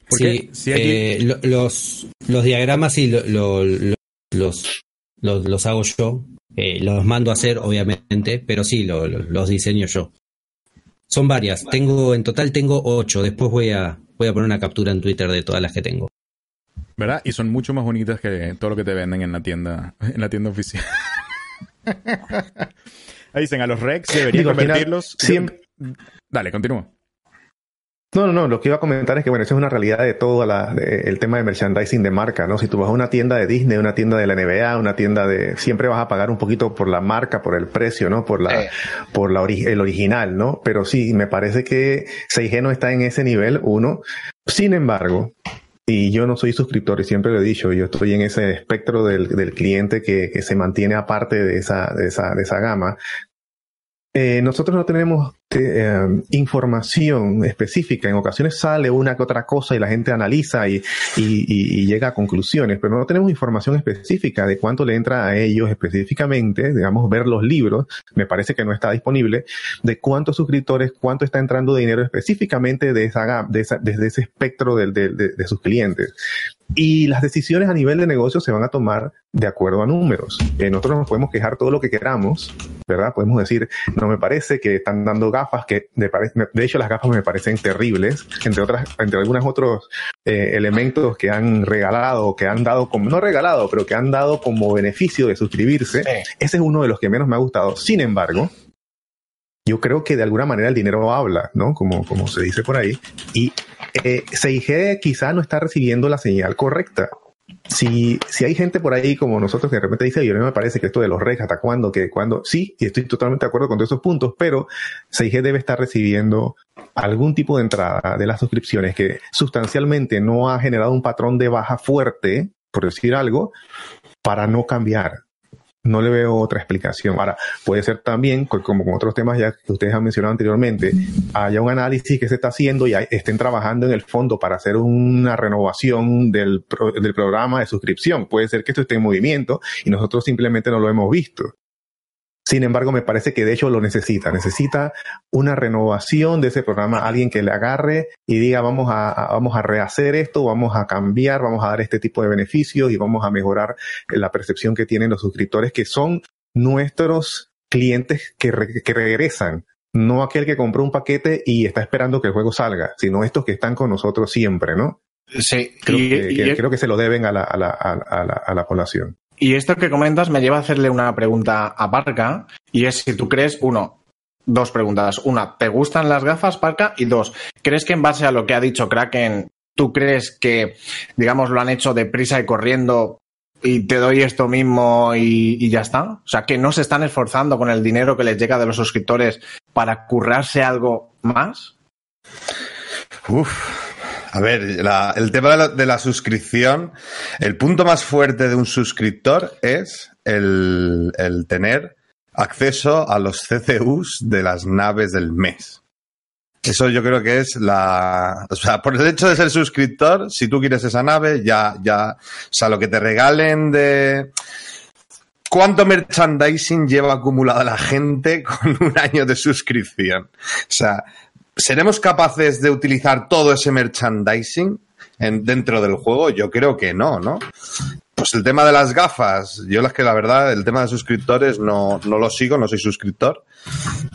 Porque Sí, si aquí- eh, lo- los, los diagramas sí lo- lo- lo- los, los, los hago yo. Eh, los mando a hacer, obviamente, pero sí, lo- lo- los diseño yo. Son varias. Tengo, en total tengo ocho. Después voy a, voy a poner una captura en Twitter de todas las que tengo. ¿Verdad? Y son mucho más bonitas que todo lo que te venden en la tienda, en la tienda oficial. Ahí dicen, a los Rex deberían Digo, convertirlos. siempre- Dale, continúa. No, no, no, lo que iba a comentar es que, bueno, eso es una realidad de todo la, de- el tema de merchandising de marca, ¿no? Si tú vas a una tienda de Disney, una tienda de la NBA, una tienda de... Siempre vas a pagar un poquito por la marca, por el precio, ¿no? Por la, Eh. por la ori- el original, ¿no? Pero sí, me parece que 6G no está en ese nivel, uno. Sin embargo, y yo no soy suscriptor y siempre lo he dicho, yo estoy en ese espectro del, del cliente que, que se mantiene aparte de esa, de esa, de esa gama. Eh, nosotros no tenemos eh, información específica. En ocasiones sale una que otra cosa y la gente analiza y, llega a conclusiones, pero no tenemos información específica de cuánto le entra a ellos específicamente, digamos, ver los libros, me parece que no está disponible, de cuántos suscriptores, cuánto está entrando de dinero específicamente de esa, de esa, desde ese espectro de sus clientes. Y las decisiones a nivel de negocio se van a tomar de acuerdo a números. Eh, nosotros nos podemos quejar todo lo que queramos, ¿verdad? Podemos decir, no me parece que están dando gafas que, de, de hecho, las gafas me parecen terribles, entre otras, entre algunos otros eh, elementos que han regalado, que han dado como, no regalado, pero que han dado como beneficio de suscribirse. Sí. Ese es uno de los que menos me ha gustado. Sin embargo, yo creo que de alguna manera el dinero habla, ¿no? Como, como se dice por ahí. Y eh, 6G quizá no está recibiendo la señal correcta. Si, si hay gente por ahí como nosotros que de repente dice, yo no me parece que esto de los regs, hasta cuándo, que cuándo, sí, y estoy totalmente de acuerdo con todos esos puntos, pero 6G debe estar recibiendo algún tipo de entrada de las suscripciones que sustancialmente no ha generado un patrón de baja fuerte, por decir algo, para no cambiar. No le veo otra explicación. Ahora, puede ser también, co- como con otros temas ya que ustedes han mencionado anteriormente, haya un análisis que se está haciendo y estén trabajando en el fondo para hacer una renovación del, pro- del programa de suscripción. Puede ser que esto esté en movimiento y nosotros simplemente no lo hemos visto. Sin embargo, me parece que de hecho lo necesita. Necesita una renovación de ese programa, alguien que le agarre y diga vamos a, a- vamos a rehacer esto, vamos a cambiar, vamos a dar este tipo de beneficios y vamos a mejorar la percepción que tienen los suscriptores, que son nuestros clientes que, re- que regresan. No aquel que compró un paquete y está esperando que el juego salga, sino estos que están con nosotros siempre, ¿no? Sí, Creo, y, que, y- que- creo que se lo deben a la, a la- a la- a la población. Y esto que comentas me lleva a hacerle una pregunta a Parca, y es si tú crees, uno, dos preguntas. Una, ¿te gustan las gafas, Parca? Y dos, ¿crees que en base a lo que ha dicho Kraken, tú crees que, digamos, lo han hecho deprisa y corriendo y te doy esto mismo y, ya está? O sea, que no se están esforzando con el dinero que les llega de los suscriptores para currarse algo más. Uf. A ver, el tema de la, de la suscripción, el punto más fuerte de un suscriptor es el, el tener acceso a los CCUs de las naves del mes. Eso yo creo que es la. O sea, por el hecho de ser suscriptor, si tú quieres esa nave, ya, ya. O sea, lo que te regalen de. ¿Cuánto merchandising lleva acumulada la gente con un año de suscripción? O sea, ¿seremos capaces de utilizar todo ese merchandising en, dentro del juego? Yo creo que no, ¿no? Pues el tema de las gafas, yo las que la verdad, el tema de suscriptores no, no lo sigo, no soy suscriptor,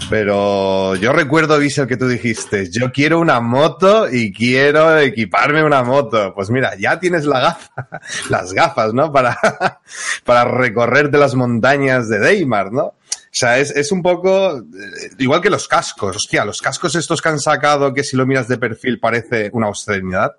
pero yo recuerdo, Visel, que tú dijiste, yo quiero una moto y quiero equiparme una moto. Pues mira, ya tienes la gafa, las gafas, ¿no? Para, para recorrerte las montañas de Deimar, ¿no? O sea, es, es un poco eh, igual que los cascos. Hostia, los cascos estos que han sacado, que si lo miras de perfil parece una obscenidad.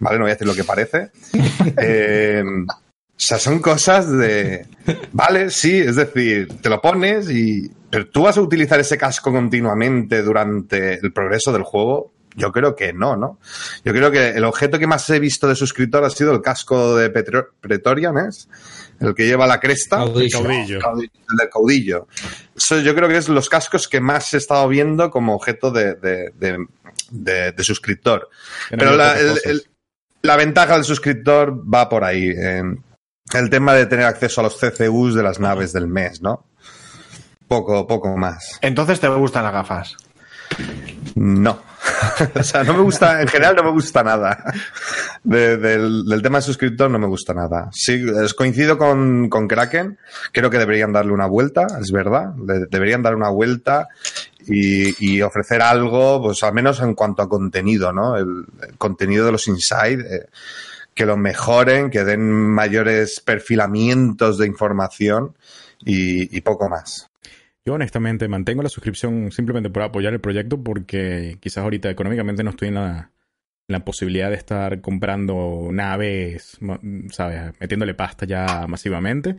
Vale, no voy a decir lo que parece. Eh, o sea, son cosas de. Vale, sí, es decir, te lo pones y. Pero tú vas a utilizar ese casco continuamente durante el progreso del juego. Yo creo que no, ¿no? Yo creo que el objeto que más he visto de suscriptor ha sido el casco de Petro- Pretorian, ¿es? El que lleva la cresta. Caudillo. Caudillo. El del caudillo. Eso yo creo que es los cascos que más he estado viendo como objeto de, de, de- de- de suscriptor. Pero la, el- el- la ventaja del suscriptor va por ahí. el tema de tener acceso a los CCUs de las naves del mes, ¿no? poco, poco más. Entonces te gustan las gafas. No. o sea, no me gusta, en general no me gusta nada. De- del, tema de suscriptor no me gusta nada. Sí, coincido con, con Kraken. Creo que deberían darle una vuelta, es verdad. Deberían dar una vuelta y, ofrecer algo, pues al menos en cuanto a contenido, ¿no? El, contenido de los Inside. eh, que lo mejoren, que den mayores perfilamientos de información y poco más. Yo honestamente mantengo la suscripción simplemente por apoyar el proyecto porque quizás ahorita económicamente no estoy en la, en la posibilidad de estar comprando naves, ¿sabes? Metiéndole pasta ya masivamente.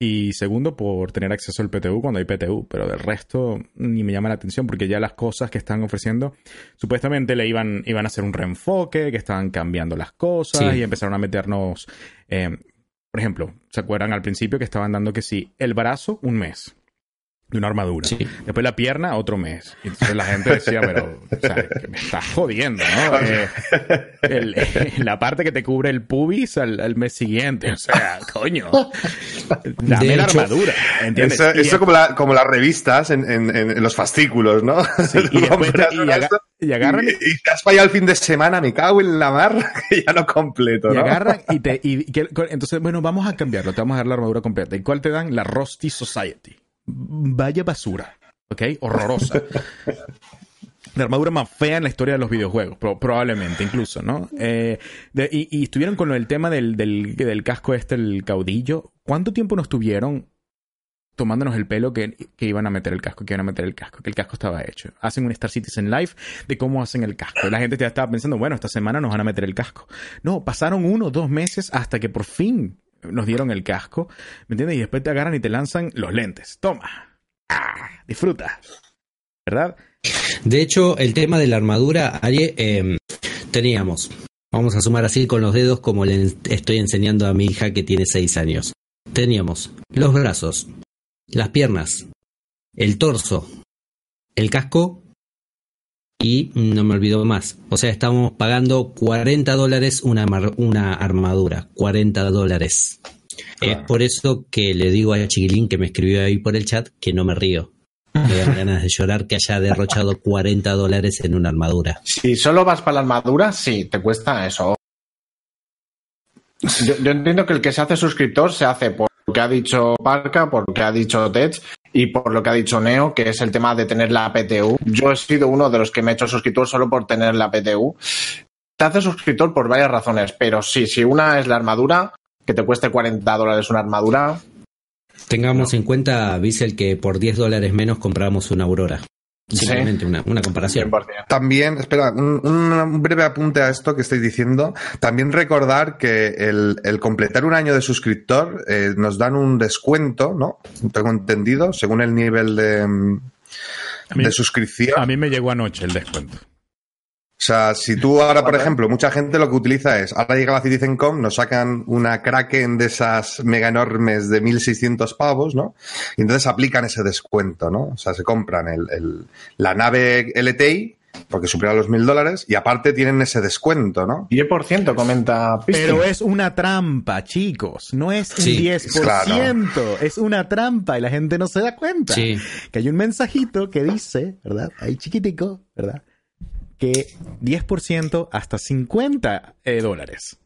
Y segundo, por tener acceso al PTU cuando hay PTU. Pero del resto ni me llama la atención porque ya las cosas que están ofreciendo, supuestamente le iban, iban a hacer un reenfoque, que estaban cambiando las cosas Sí. y empezaron a meternos... eh, por ejemplo, ¿se acuerdan al principio que estaban dando que sí, el brazo un mes de una armadura? Sí. Después la pierna, otro mes. Y entonces la gente decía, pero, o sea, que me estás jodiendo, ¿no? Eh, el- la parte que te cubre el pubis al, al mes siguiente. O sea, coño. Dame De la hecho- armadura. ¿Entiendes? Eso, Y eso como, la- como las revistas en, en- en- en los fascículos, ¿no? Sí, y después y aga- y agarran y- y, y te has fallado el fin de semana, me cago en la mar, que ya no completo, Y ¿no? agarran y te. Y, que- entonces, bueno, vamos a cambiarlo. Te vamos a dar la armadura completa. ¿Y cuál te dan? La Rusty Society. Vaya basura. ¿Ok? Horrorosa. La armadura más fea en la historia de los videojuegos, pro- probablemente, incluso, ¿no? Eh, y, estuvieron con el tema del, del, casco este, el caudillo. ¿Cuánto tiempo nos tuvieron tomándonos el pelo que, que iban a meter el casco, que iban a meter el casco, que el casco estaba hecho? Hacen un Star Citizen Live de cómo hacen el casco. La gente ya estaba pensando, bueno, esta semana nos van a meter el casco. No, pasaron uno dos meses hasta que por fin nos dieron el casco, ¿me entiendes? Y después te agarran y te lanzan los lentes. Toma. Ah, disfruta. ¿Verdad? De hecho, el tema de la armadura, ayer eh, teníamos, vamos a sumar así con los dedos como le estoy enseñando a mi hija que tiene 6 años. Teníamos los brazos, las piernas, el torso, el casco y no me olvido más. O sea, estamos pagando 40 dólares una, una armadura. 40 dólares. Es por eso que le digo a Chiquilín que me escribió ahí por el chat que no me río. Me dan ganas de llorar que haya derrochado 40 dólares en una armadura. Si solo vas para la armadura, sí, te cuesta eso. Yo, yo entiendo que el que se hace suscriptor se hace por lo que ha dicho Parca, por lo que ha dicho Tech y por lo que ha dicho Neo, que es el tema de tener la PTU. Yo he sido uno de los que me he hecho suscriptor solo por tener la PTU. Te hace suscriptor por varias razones, pero sí, si una es la armadura, que te cueste 40 dólares una armadura, Tengamos en cuenta, Bissell, que por 10 dólares menos compramos una Aurora. Sí. Simplemente una, una comparación. 100%. También, espera, un, un breve apunte a esto que estáis diciendo. También recordar que el, el completar un año de suscriptor eh, nos dan un descuento, ¿no? Tengo entendido, según el nivel de, mí- de suscripción. A mí me llegó anoche el descuento. O sea, si tú ahora, por ejemplo, mucha gente lo que utiliza es, ahora llega la CitizenCom, nos sacan una Kraken de esas mega enormes de 1600 pavos, ¿no? Y entonces aplican ese descuento, ¿no? O sea, se compran el, el- la nave LTI, porque supera los 1000 dólares, y aparte tienen ese descuento, ¿no? 10% comenta Pistin. Pero es una trampa, chicos. No es un Sí, 10%. claro. Es una trampa y la gente no se da cuenta. Sí. Que hay un mensajito que dice, ¿verdad? Ahí chiquitico, ¿verdad? Que 10% hasta 50 eh, dólares.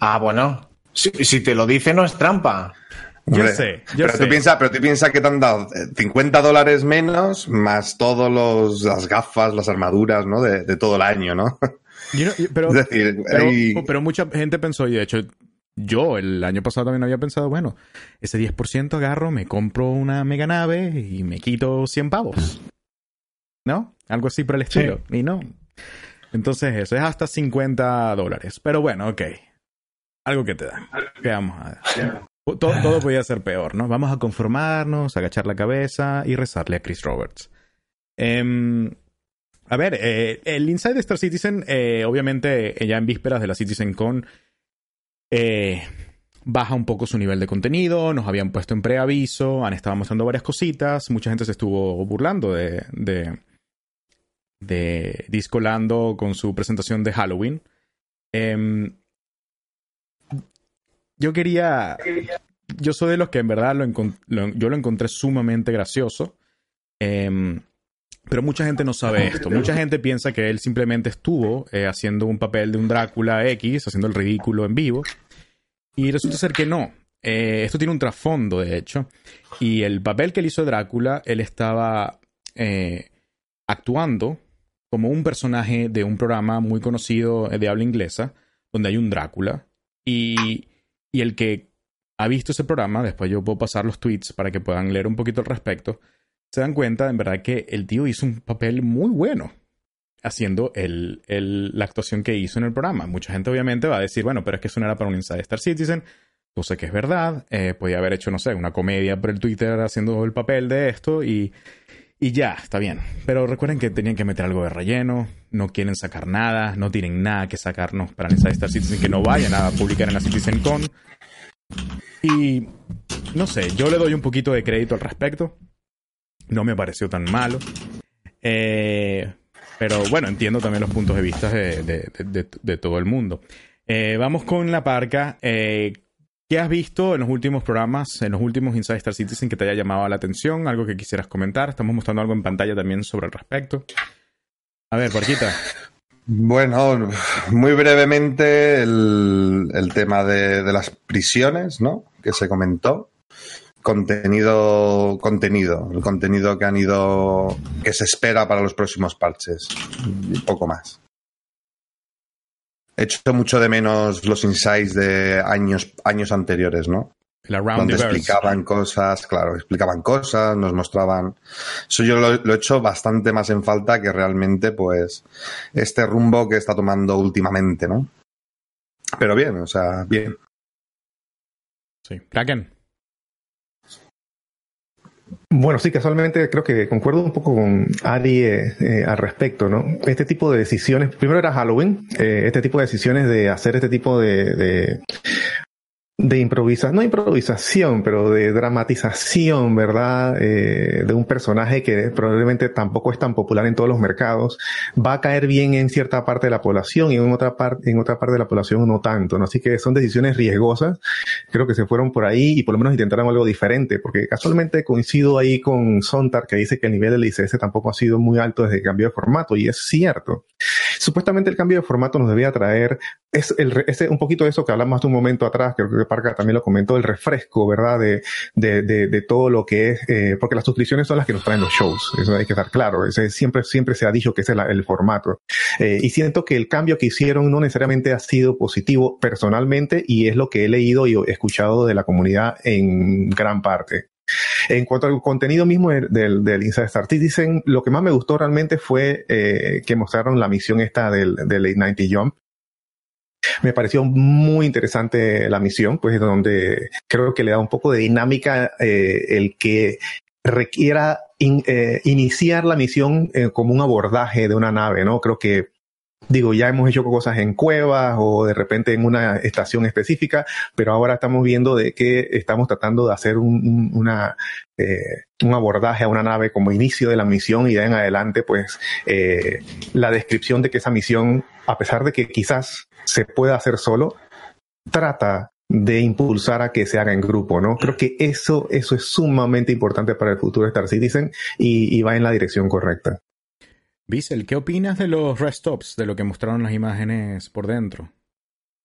Ah, bueno. Si, si te lo dice, no es trampa. Yo Hombre, sé, yo pero sé. tú piensas, pero tú piensas que te han dado eh, 50 dólares menos, más todos los, las gafas, las armaduras, ¿no? De, de todo el año, ¿no? Yo no- yo- pero, es decir, pero, hay- pero mucha gente pensó, y de hecho, yo el año pasado también había pensado, bueno, ese 10% agarro, me compro una mega nave y me quito 100 pavos. ¿No? Algo así por el estilo. Y no. Entonces eso es hasta 50 dólares. Pero bueno, ok. Algo que te da. ¿Qué vamos a todo, todo podía ser peor, ¿no? Vamos a conformarnos, agachar la cabeza y rezarle a Chris Roberts. Em, a ver, eh, el Inside de Star Citizen, eh, obviamente, eh, ya en vísperas de la CitizenCon, eh, baja un poco su nivel de contenido, nos habían puesto en preaviso, han estado mostrando varias cositas, mucha gente se estuvo burlando de, de, de Disco Lando con su presentación de Halloween. Em, yo quería yo soy de los que en verdad lo, lo yo lo encontré sumamente gracioso. Eh, pero mucha gente no sabe esto. Mucha gente piensa que él simplemente estuvo eh, haciendo un papel de un Drácula X, haciendo el ridículo en vivo. Y resulta ser que no. Eh, esto tiene un trasfondo, de hecho. Y el papel que él hizo de Drácula, él estaba eh, actuando como un personaje de un programa muy conocido de habla inglesa, donde hay un Drácula. Y, el que ha visto ese programa, después yo puedo pasar los tweets para que puedan leer un poquito al respecto se dan cuenta, en verdad, que el tío hizo un papel muy bueno haciendo la actuación que hizo en el programa. Mucha gente obviamente va a decir, bueno, pero es que eso no era para un Inside Star Citizen, cosa que es verdad. Eh, podía haber hecho, no sé, una comedia por el Twitter haciendo el papel de esto y, y ya, está bien. Pero recuerden que tenían que meter algo de relleno, no quieren sacar nada, no tienen nada que sacarnos para Inside Star Citizen que no vayan a publicar en la CitizenCon. Y no sé, yo le doy un poquito de crédito al respecto. No me pareció tan malo. Eh, pero bueno, entiendo también los puntos de vista de, todo el mundo. Eh, vamos con la parca. Eh, ¿Qué has visto en los últimos programas, en los últimos Inside Star Citizen que te haya llamado la atención? ¿Algo que quisieras comentar? Estamos mostrando algo en pantalla también sobre el respecto. A ver, Parquita. Bueno, muy brevemente el, el tema de, de, las prisiones, ¿no? Que se comentó contenido, contenido, el contenido que han ido, que se espera para los próximos parches, y poco más. He hecho mucho de menos los insights de años, años anteriores, ¿no? Donde explicaban cosas, claro, explicaban cosas, nos mostraban. Eso yo lo, lo, he hecho bastante más en falta que realmente, pues, este rumbo que está tomando últimamente, ¿no? Pero bien, o sea, bien. Sí. Kraken. Bueno, sí, casualmente creo que concuerdo un poco con Ari eh, eh, al respecto, ¿no? Este tipo de decisiones, primero era Halloween, eh, este tipo de decisiones de hacer este tipo de, de de improvisación, no improvisación, pero de dramatización, ¿verdad? Eh, de un personaje que probablemente tampoco es tan popular en todos los mercados, va a caer bien en cierta parte de la población y en otra parte, en otra parte de la población no tanto, ¿no? Así que son decisiones riesgosas. Creo que se fueron por ahí y por lo menos intentaron algo diferente, porque casualmente coincido ahí con Sontar que dice que el nivel del ICS tampoco ha sido muy alto desde el cambio de formato y es cierto. Supuestamente el cambio de formato nos debía traer es el, un poquito de eso que hablamos hace un momento atrás, creo que Parca también lo comentó, el refresco, ¿verdad? De, de, de, de todo lo que es, eh, porque las suscripciones son las que nos traen los shows, eso hay que estar claro, ese, siempre, siempre se ha dicho que ese es el, formato. Eh, y siento que el cambio que hicieron no necesariamente ha sido positivo personalmente y es lo que he leído y escuchado de la comunidad en gran parte. En cuanto al contenido mismo del, del Inside Star Citizen, lo que más me gustó realmente fue eh, que mostraron la misión esta del, del 890 Jump. Me pareció muy interesante la misión, pues donde creo que le da un poco de dinámica eh, el que requiera in, eh, iniciar la misión eh, como un abordaje de una nave, ¿no? Creo que Digo, ya hemos hecho cosas en cuevas o de repente en una estación específica, pero ahora estamos viendo de que estamos tratando de hacer un, un, una, eh, un abordaje a una nave como inicio de la misión y de en adelante, pues eh, la descripción de que esa misión, a pesar de que quizás se pueda hacer solo, trata de impulsar a que se haga en grupo, ¿no? Creo que eso, eso es sumamente importante para el futuro de Star Citizen y, y va en la dirección correcta. Bissell, ¿qué opinas de los restops, de lo que mostraron las imágenes por dentro?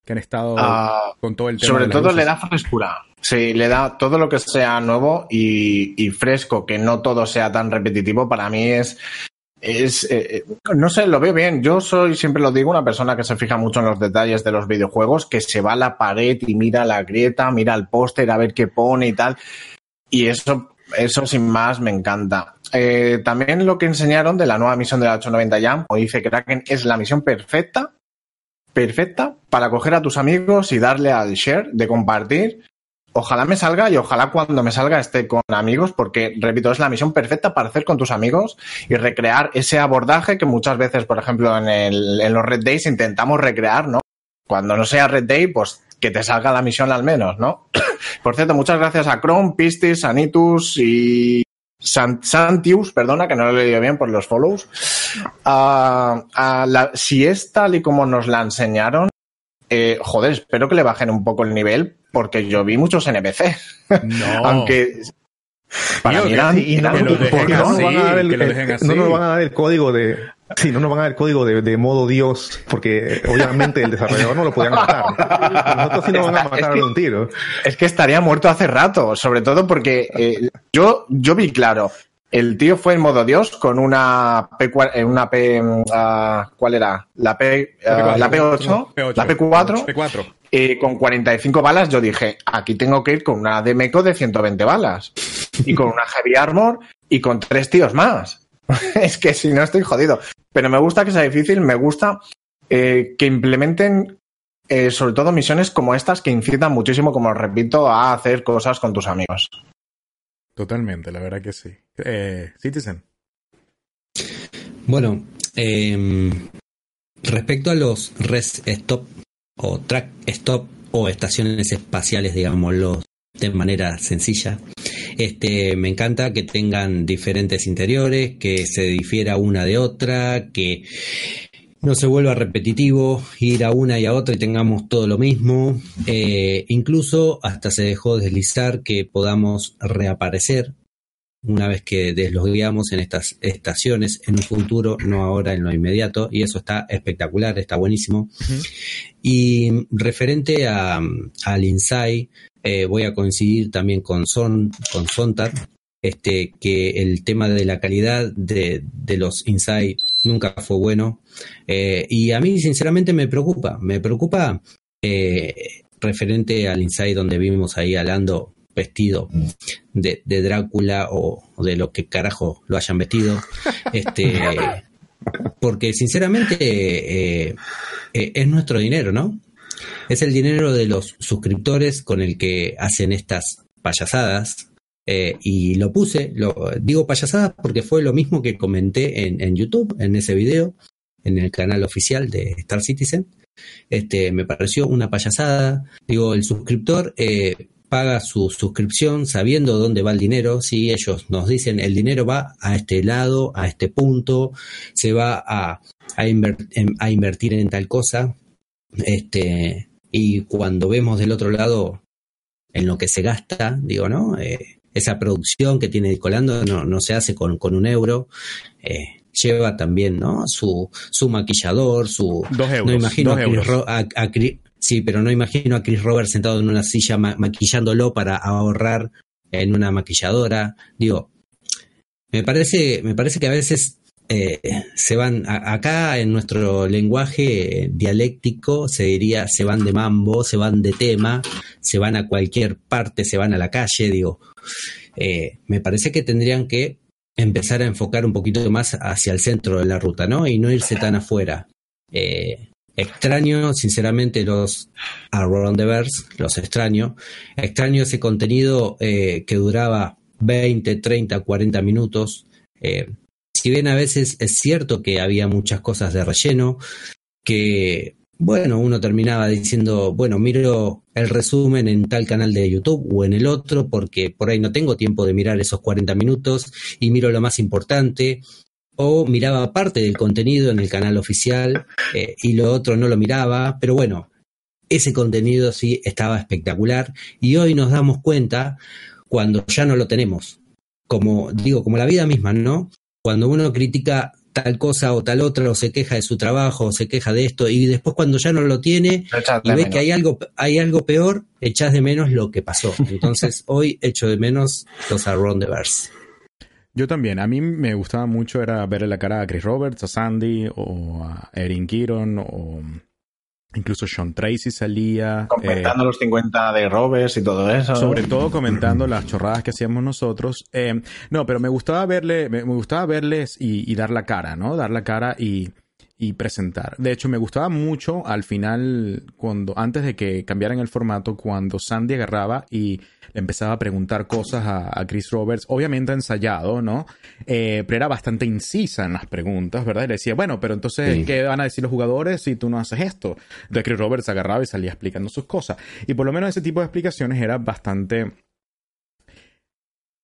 Que han estado uh, con todo el tema. Sobre todo le da frescura. Sí, le da todo lo que sea nuevo y, y, fresco, que no todo sea tan repetitivo. Para mí es. Es, eh, no sé, lo veo bien. Yo soy, siempre lo digo, una persona que se fija mucho en los detalles de los videojuegos, que se va a la pared y mira la grieta, mira el póster a ver qué pone y tal. Y eso, eso sin más me encanta. Eh, también lo que enseñaron de la nueva misión de la 890 Jam, o dice Kraken, es la misión perfecta, perfecta para coger a tus amigos y darle al share de compartir. Ojalá me salga y ojalá cuando me salga esté con amigos, porque, repito, es la misión perfecta para hacer con tus amigos y recrear ese abordaje que muchas veces, por ejemplo, en, el, en los Red Days intentamos recrear, ¿no? Cuando no sea Red Day, pues que te salga la misión al menos, ¿no? Por cierto, muchas gracias a Chrome, Pistis, Anitus y Santius, perdona, que no lo he leído bien por los follows. Uh, la, si es tal y como nos la enseñaron, eh, joder, espero que le bajen un poco el nivel porque yo vi muchos NPC. No. Aunque para mí que- eran- Y que dejen porque no nos van a dar el, que no nos van a dar el código de sí, no nos van a dar el código de, de modo Dios, porque obviamente el desarrollador no lo podían matar. Nosotros sí nos van a Es matar que- de un tiro. Es que estaría muerto hace rato, sobre todo porque eh, yo, yo vi claro. El tío fue en modo Dios con una P, eh, una P, ah, ¿cuál era? La P, ah, la P8, la P4, P4. Eh, con 45 balas. Yo dije, aquí tengo que ir con una Demeco de 120 balas y con una Heavy Armor y con tres tíos más. es que si no estoy jodido. Pero me gusta que sea difícil, me gusta eh, que implementen eh, sobre todo misiones como estas que incitan muchísimo, como repito, a hacer cosas con tus amigos. Totalmente, la verdad que sí. Eh, Citizen. Bueno, eh, respecto a los rest stop o track stop o estaciones espaciales, digámoslo de manera sencilla, este, me encanta que tengan diferentes interiores, que se difiera una de otra, que no se vuelva repetitivo, ir a una y a otra y tengamos todo lo mismo. Eh, incluso hasta se dejó deslizar que podamos reaparecer una vez que deslogueamos en estas estaciones en un futuro, no ahora en lo inmediato, y eso está espectacular, está buenísimo. Y referente a, al Inside, eh, voy a coincidir también con Son, con Sontag, este, que el tema de la calidad de, de los Inside nunca fue bueno. Eh, y a mí, sinceramente, me preocupa. Me preocupa eh, referente al Inside donde vimos ahí a Lando vestido de, de Drácula o, de lo que carajo lo hayan vestido. Este, porque sinceramente eh, eh, es nuestro dinero, ¿no? Es el dinero de los suscriptores con el que hacen estas payasadas. eh, y lo puse, lo, digo payasadas porque fue lo mismo que comenté en, en YouTube, en ese video, en el canal oficial de Star Citizen. Este, me pareció una payasada. Digo, el suscriptor eh, paga su suscripción sabiendo dónde va el dinero. Si ellos nos dicen el dinero va a este lado, a este punto, se va a, a, inver- en- a invertir en tal cosa. Este, y cuando vemos del otro lado en lo que se gasta, digo, ¿no? Eh, esa producción que tiene Colando no, no se hace con, con un euro. Eh, lleva también, ¿no? Su, su maquillador, su, Dos euros. no imagino dos a euros. Chris- sí, pero no imagino a Chris Roberts sentado en una silla ma- maquillándolo para ahorrar en una maquilladora. Digo, me parece, me parece que a veces eh, se van, acá en nuestro lenguaje dialéctico se diría, se van de mambo, se van de tema, se van a cualquier parte, se van a la calle, digo. Eh, me parece que tendrían que empezar a enfocar un poquito más hacia el centro de la ruta, ¿no? Y no irse tan afuera. Eh, extraño, sinceramente, los Around the Verse, los extraño. Extraño ese contenido eh, que duraba 20, 30, 40 minutos. Eh, si bien a veces es cierto que había muchas cosas de relleno, que, bueno, uno terminaba diciendo, bueno, miro el resumen en tal canal de YouTube o en el otro, porque por ahí no tengo tiempo de mirar esos 40 minutos y miro lo más importante, o miraba parte del contenido en el canal oficial eh, y lo otro no lo miraba, pero bueno, ese contenido sí estaba espectacular y hoy nos damos cuenta cuando ya no lo tenemos, como digo, como la vida misma, ¿no? Cuando uno critica tal cosa o tal otra, o se queja de su trabajo, o se queja de esto, y después cuando ya no lo tiene y menos. que hay algo, hay algo peor, echas de menos lo que pasó. Entonces, hoy echo de menos los Around the Verse. Yo también. A mí me gustaba mucho era verle la cara a Chris Roberts, a Sandy, o a Erin Kiron, o incluso Sean Tracy salía. eh, Completando los 50 de Roberts y todo eso. sobre todo comentando las chorradas que hacíamos nosotros. Eh, no, pero me gustaba verle, me, me gustaba verles y, y dar la cara, ¿no? Dar la cara y, y presentar. De hecho, me gustaba mucho al final, cuando, antes de que cambiaran el formato, cuando Sandy agarraba y le empezaba a preguntar cosas a, a Chris Roberts, obviamente ensayado, ¿no? Eh, pero era bastante incisa en las preguntas, ¿verdad? Y le decía, bueno, pero entonces, Sí. ¿qué van a decir los jugadores si tú no haces esto? Entonces Chris Roberts agarraba y salía explicando sus cosas. Y por lo menos ese tipo de explicaciones era bastante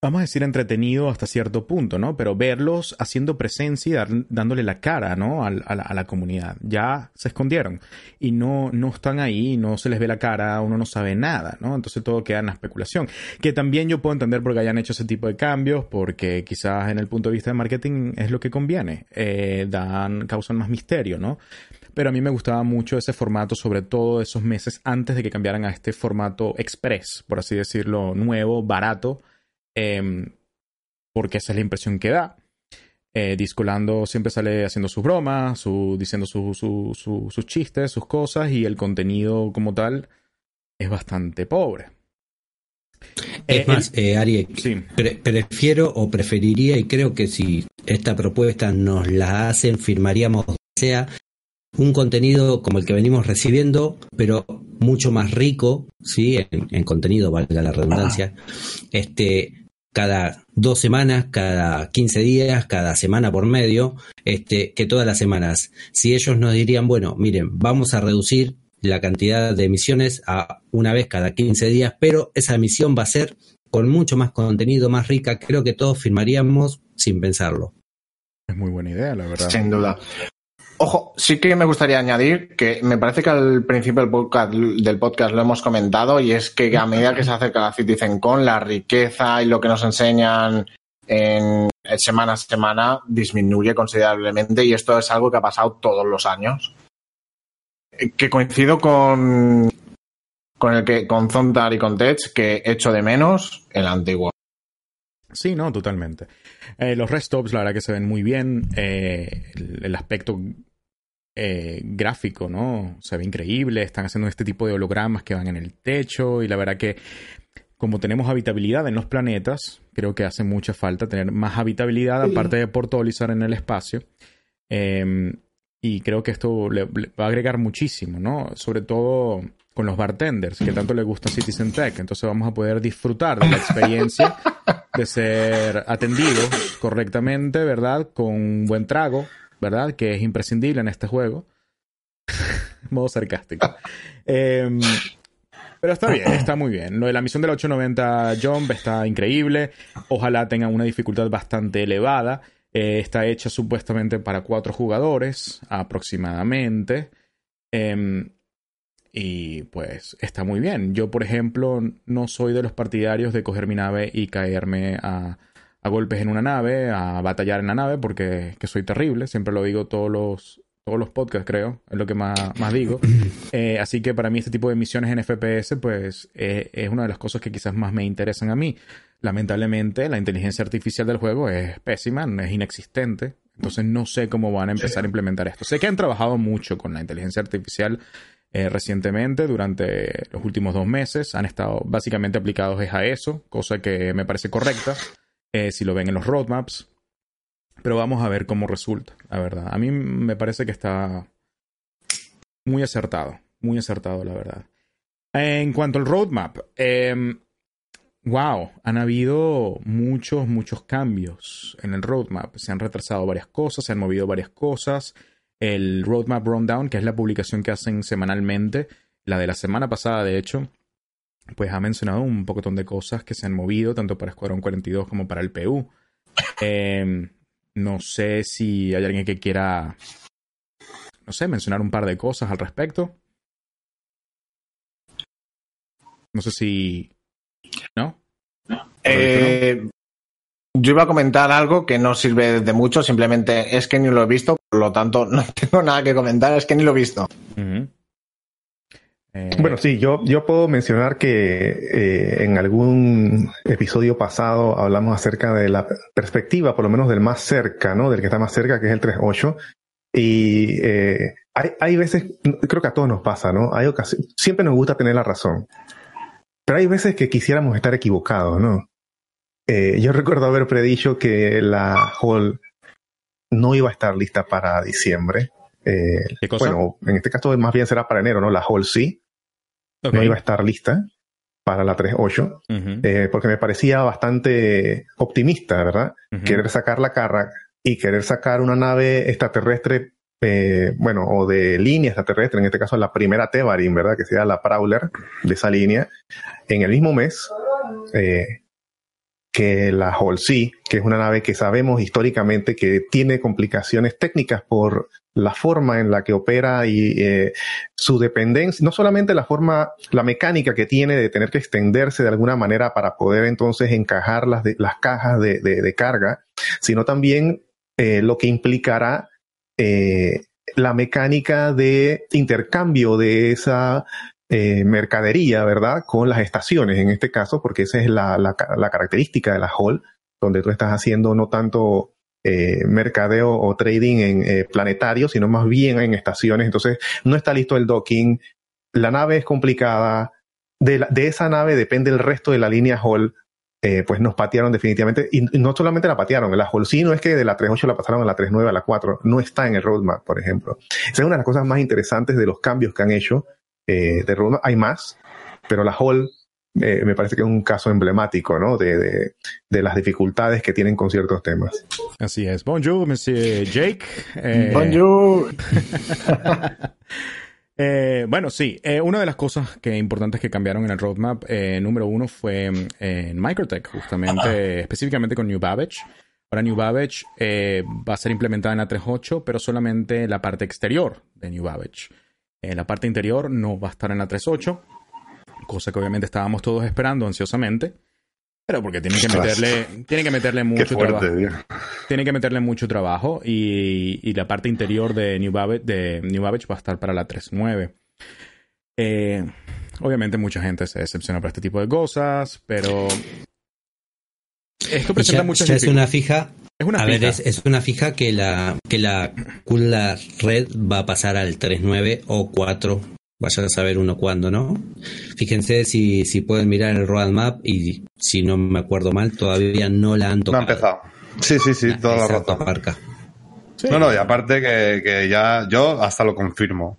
vamos a decir, entretenido hasta cierto punto, ¿no? Pero verlos haciendo presencia y dándole la cara, ¿no? A, la, a la comunidad. Ya se escondieron y no, no están ahí, no se les ve la cara, uno no sabe nada, ¿no? Entonces todo queda en la especulación. Que también yo puedo entender por qué hayan hecho ese tipo de cambios, porque quizás en el punto de vista de marketing es lo que conviene. Eh, dan, causan más misterio, ¿no? Pero a mí me gustaba mucho ese formato, sobre todo esos meses antes de que cambiaran a este formato express, por así decirlo, nuevo, barato, em, porque esa es la impresión que da. Eh, Discolando siempre sale haciendo sus bromas, su, diciendo su- su- su- sus chistes, sus cosas, y el contenido como tal es bastante pobre. Eh, Es más, eh, Ari, Sí. pre- prefiero o preferiría, y creo que si esta propuesta nos la hacen, firmaríamos sea un contenido como el que venimos recibiendo, pero mucho más rico, ¿sí? En, en contenido, valga la redundancia. Este, cada dos semanas, cada 15 días, cada semana por medio, este, que todas las semanas. Si ellos nos dirían, bueno, miren, vamos a reducir la cantidad de emisiones a una vez cada 15 días, pero esa emisión va a ser con mucho más contenido, más rica, creo que todos firmaríamos sin pensarlo. Es muy buena idea, la verdad. Sin duda. Ojo, sí que me gustaría añadir que me parece que al principio del podcast, lo hemos comentado y es que a medida que se acerca la CitizenCon, la riqueza y lo que nos enseñan en semana a semana disminuye considerablemente y esto es algo que ha pasado todos los años. Eh, Que coincido con, con el que con Zontar y con Tech que echo de menos el antiguo. Sí, no, totalmente. Eh, los restops, la verdad que se ven muy bien. Eh, el aspecto eh, gráfico, ¿no? Se ve increíble. Están haciendo este tipo de hologramas que van en el techo. Y la verdad que, como tenemos habitabilidad en los planetas, creo que hace mucha falta tener más habitabilidad, aparte de portolizar en el espacio. Eh, y creo que esto le, le va a agregar muchísimo, ¿no? Sobre todo con los bartenders, que tanto le gusta Citizen Tech. Entonces vamos a poder disfrutar de la experiencia de ser atendidos correctamente, ¿verdad? Con un buen trago, ¿verdad? Que es imprescindible en este juego. Modo sarcástico. Em, pero está bien, está muy bien. Lo de la misión de la 890 Jump está increíble. Ojalá tenga una dificultad bastante elevada. Eh, está hecha supuestamente para cuatro jugadores aproximadamente. Em, y pues está muy bien. Yo, por ejemplo, no soy de los partidarios de coger mi nave y caerme a, a golpes en una nave, a batallar en la nave, porque que soy terrible. Siempre lo digo todos los, todos los podcasts, creo. Es lo que más, más digo. Eh, así que para mí este tipo de misiones en FPS, pues eh, es una de las cosas que quizás más me interesan a mí. Lamentablemente, la inteligencia artificial del juego es pésima, es inexistente. Entonces no sé cómo van a empezar a implementar esto. Sé que han trabajado mucho con la inteligencia artificial eh, recientemente, durante los últimos dos meses. Han estado básicamente aplicados es a eso, cosa que me parece correcta, eh, si lo ven en los roadmaps. Pero vamos a ver cómo resulta, la verdad. A mí me parece que está muy acertado, muy acertado, la verdad. En cuanto al roadmap, eh, wow, han habido muchos, muchos cambios en el roadmap. Se han retrasado varias cosas, se han movido varias cosas. El roadmap rundown, que es la publicación que hacen semanalmente, la de la semana pasada, de hecho, pues ha mencionado un pocotón de cosas que se han movido, tanto para Escuadrón 42 como para el PU. Eh, no sé si hay alguien que quiera, no sé, mencionar un par de cosas al respecto. No sé si... ¿No? Eh, yo iba a comentar algo que no sirve de mucho, simplemente es que ni lo he visto, por lo tanto no tengo nada que comentar, es que ni lo he visto. Eh, Bueno, sí, yo, yo puedo mencionar que eh, en algún episodio pasado hablamos acerca de la perspectiva, por lo menos del más cerca, ¿no? Del que está más cerca, que es el 3.8. Y eh, hay, hay veces, creo que a todos nos pasa, ¿no? Hay ocasiones, siempre nos gusta tener la razón. Pero hay veces que quisiéramos estar equivocados, ¿no? Eh, yo recuerdo haber predicho que la Hall no iba a estar lista para diciembre. Eh, ¿Qué cosa? bueno, en este caso más bien será para enero, ¿no? La Hall ok. no iba a estar lista para la 3.8, Ujú, eh, porque me parecía bastante optimista, ¿verdad? ujú. Querer sacar la carra y querer sacar una nave extraterrestre, eh, bueno, o de línea extraterrestre, en este caso la primera Tevarin, ¿verdad? Que sea la Prowler de esa línea, en el mismo mes, que la Halsey, que es una nave que sabemos históricamente que tiene complicaciones técnicas por la forma en la que opera y eh, su dependencia, no solamente la forma, la mecánica que tiene de tener que extenderse de alguna manera para poder entonces encajar las, las cajas de, de, carga, sino también eh, lo que implicará eh, la mecánica de intercambio de esa mercadería, ¿verdad? Con las estaciones, en este caso, porque esa es la, la, la característica de la hall, donde tú estás haciendo no tanto eh, mercadeo o trading en eh, planetario, sino más bien en estaciones. Entonces, no está listo el docking, la nave es complicada, de, de esa nave depende el resto de la línea Hall, eh, pues nos patearon definitivamente. Y no solamente la patearon, la Hall sí no es que de la 3.8 la pasaron a la 3.9, a la 4, no está en el roadmap, por ejemplo. Esa es una de las cosas más interesantes de los cambios que han hecho eh, de roadmap. Hay más, pero la Hall eh, me parece que es un caso emblemático, ¿no? De, de, de, las dificultades que tienen con ciertos temas. Así es. Bonjour, monsieur Jake. Eh... Bonjour. eh, bueno, sí. Eh, una de las cosas que importantes que cambiaron en el roadmap eh, número uno fue en Microtech, justamente, específicamente con New Babbage. Ahora New Babbage va a ser implementada en la 3.8, pero solamente la parte exterior de New Babbage. la parte interior no va a estar en la 3.8 cosa que obviamente estábamos todos esperando ansiosamente. Pero porque tienen que meterle, tienen que meterle mucho trabajo. Tienen que meterle mucho trabajo y, y, la parte interior de New Babbage, de New Babbage va a estar para la 3.9. Eh, obviamente mucha gente se decepciona por este tipo de cosas, pero esto presenta muchas es una fija. Es una a ver, es, es, una fija que la que la Cooler Red va a pasar al 3.9 o 4 Vaya a saber uno cuándo, ¿no? Fíjense si, si pueden mirar el roadmap y si no me acuerdo mal, todavía no la han tocado. No ha empezado. Sí, sí, sí, toda la razón. No, no, y aparte que, que, ya yo hasta lo confirmo.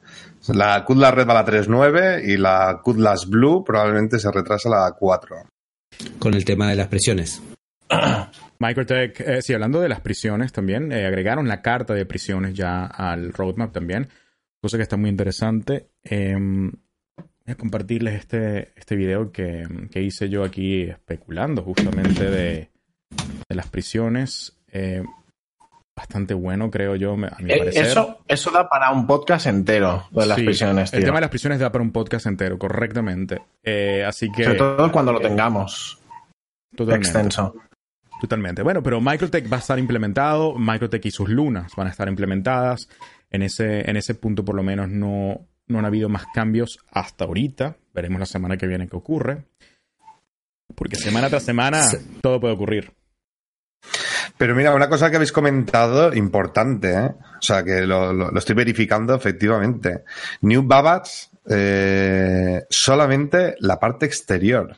La Cutlass Red va a la 3.9 y la Cutlass Blue probablemente se retrasa a la 4. Con el tema de las presiones. Microtech, eh, sí, hablando de las prisiones también, eh, agregaron la carta de prisiones ya al roadmap también cosa que está muy interesante. Em, voy a compartirles este, este video que, hice yo aquí especulando justamente de, las prisiones. Eh, bastante bueno, creo yo, a mi eh, parecer. Eso, eso da para un podcast entero, de las prisiones. El tema de las prisiones da para un podcast entero, correctamente. Eh, así que. Sobre todo cuando lo tengamos. Totalmente. Extenso. Totalmente. Bueno, pero Microtech va a estar implementado, Microtech y sus lunas van a estar implementadas. En ese, en ese punto por lo menos no, no han habido más cambios hasta ahorita. Veremos la semana que viene qué ocurre. Porque semana tras semana todo puede ocurrir. Pero mira, una cosa que habéis comentado importante, ¿eh? o sea, que lo, lo, estoy verificando efectivamente. New Babbage, eh, solamente la parte exterior.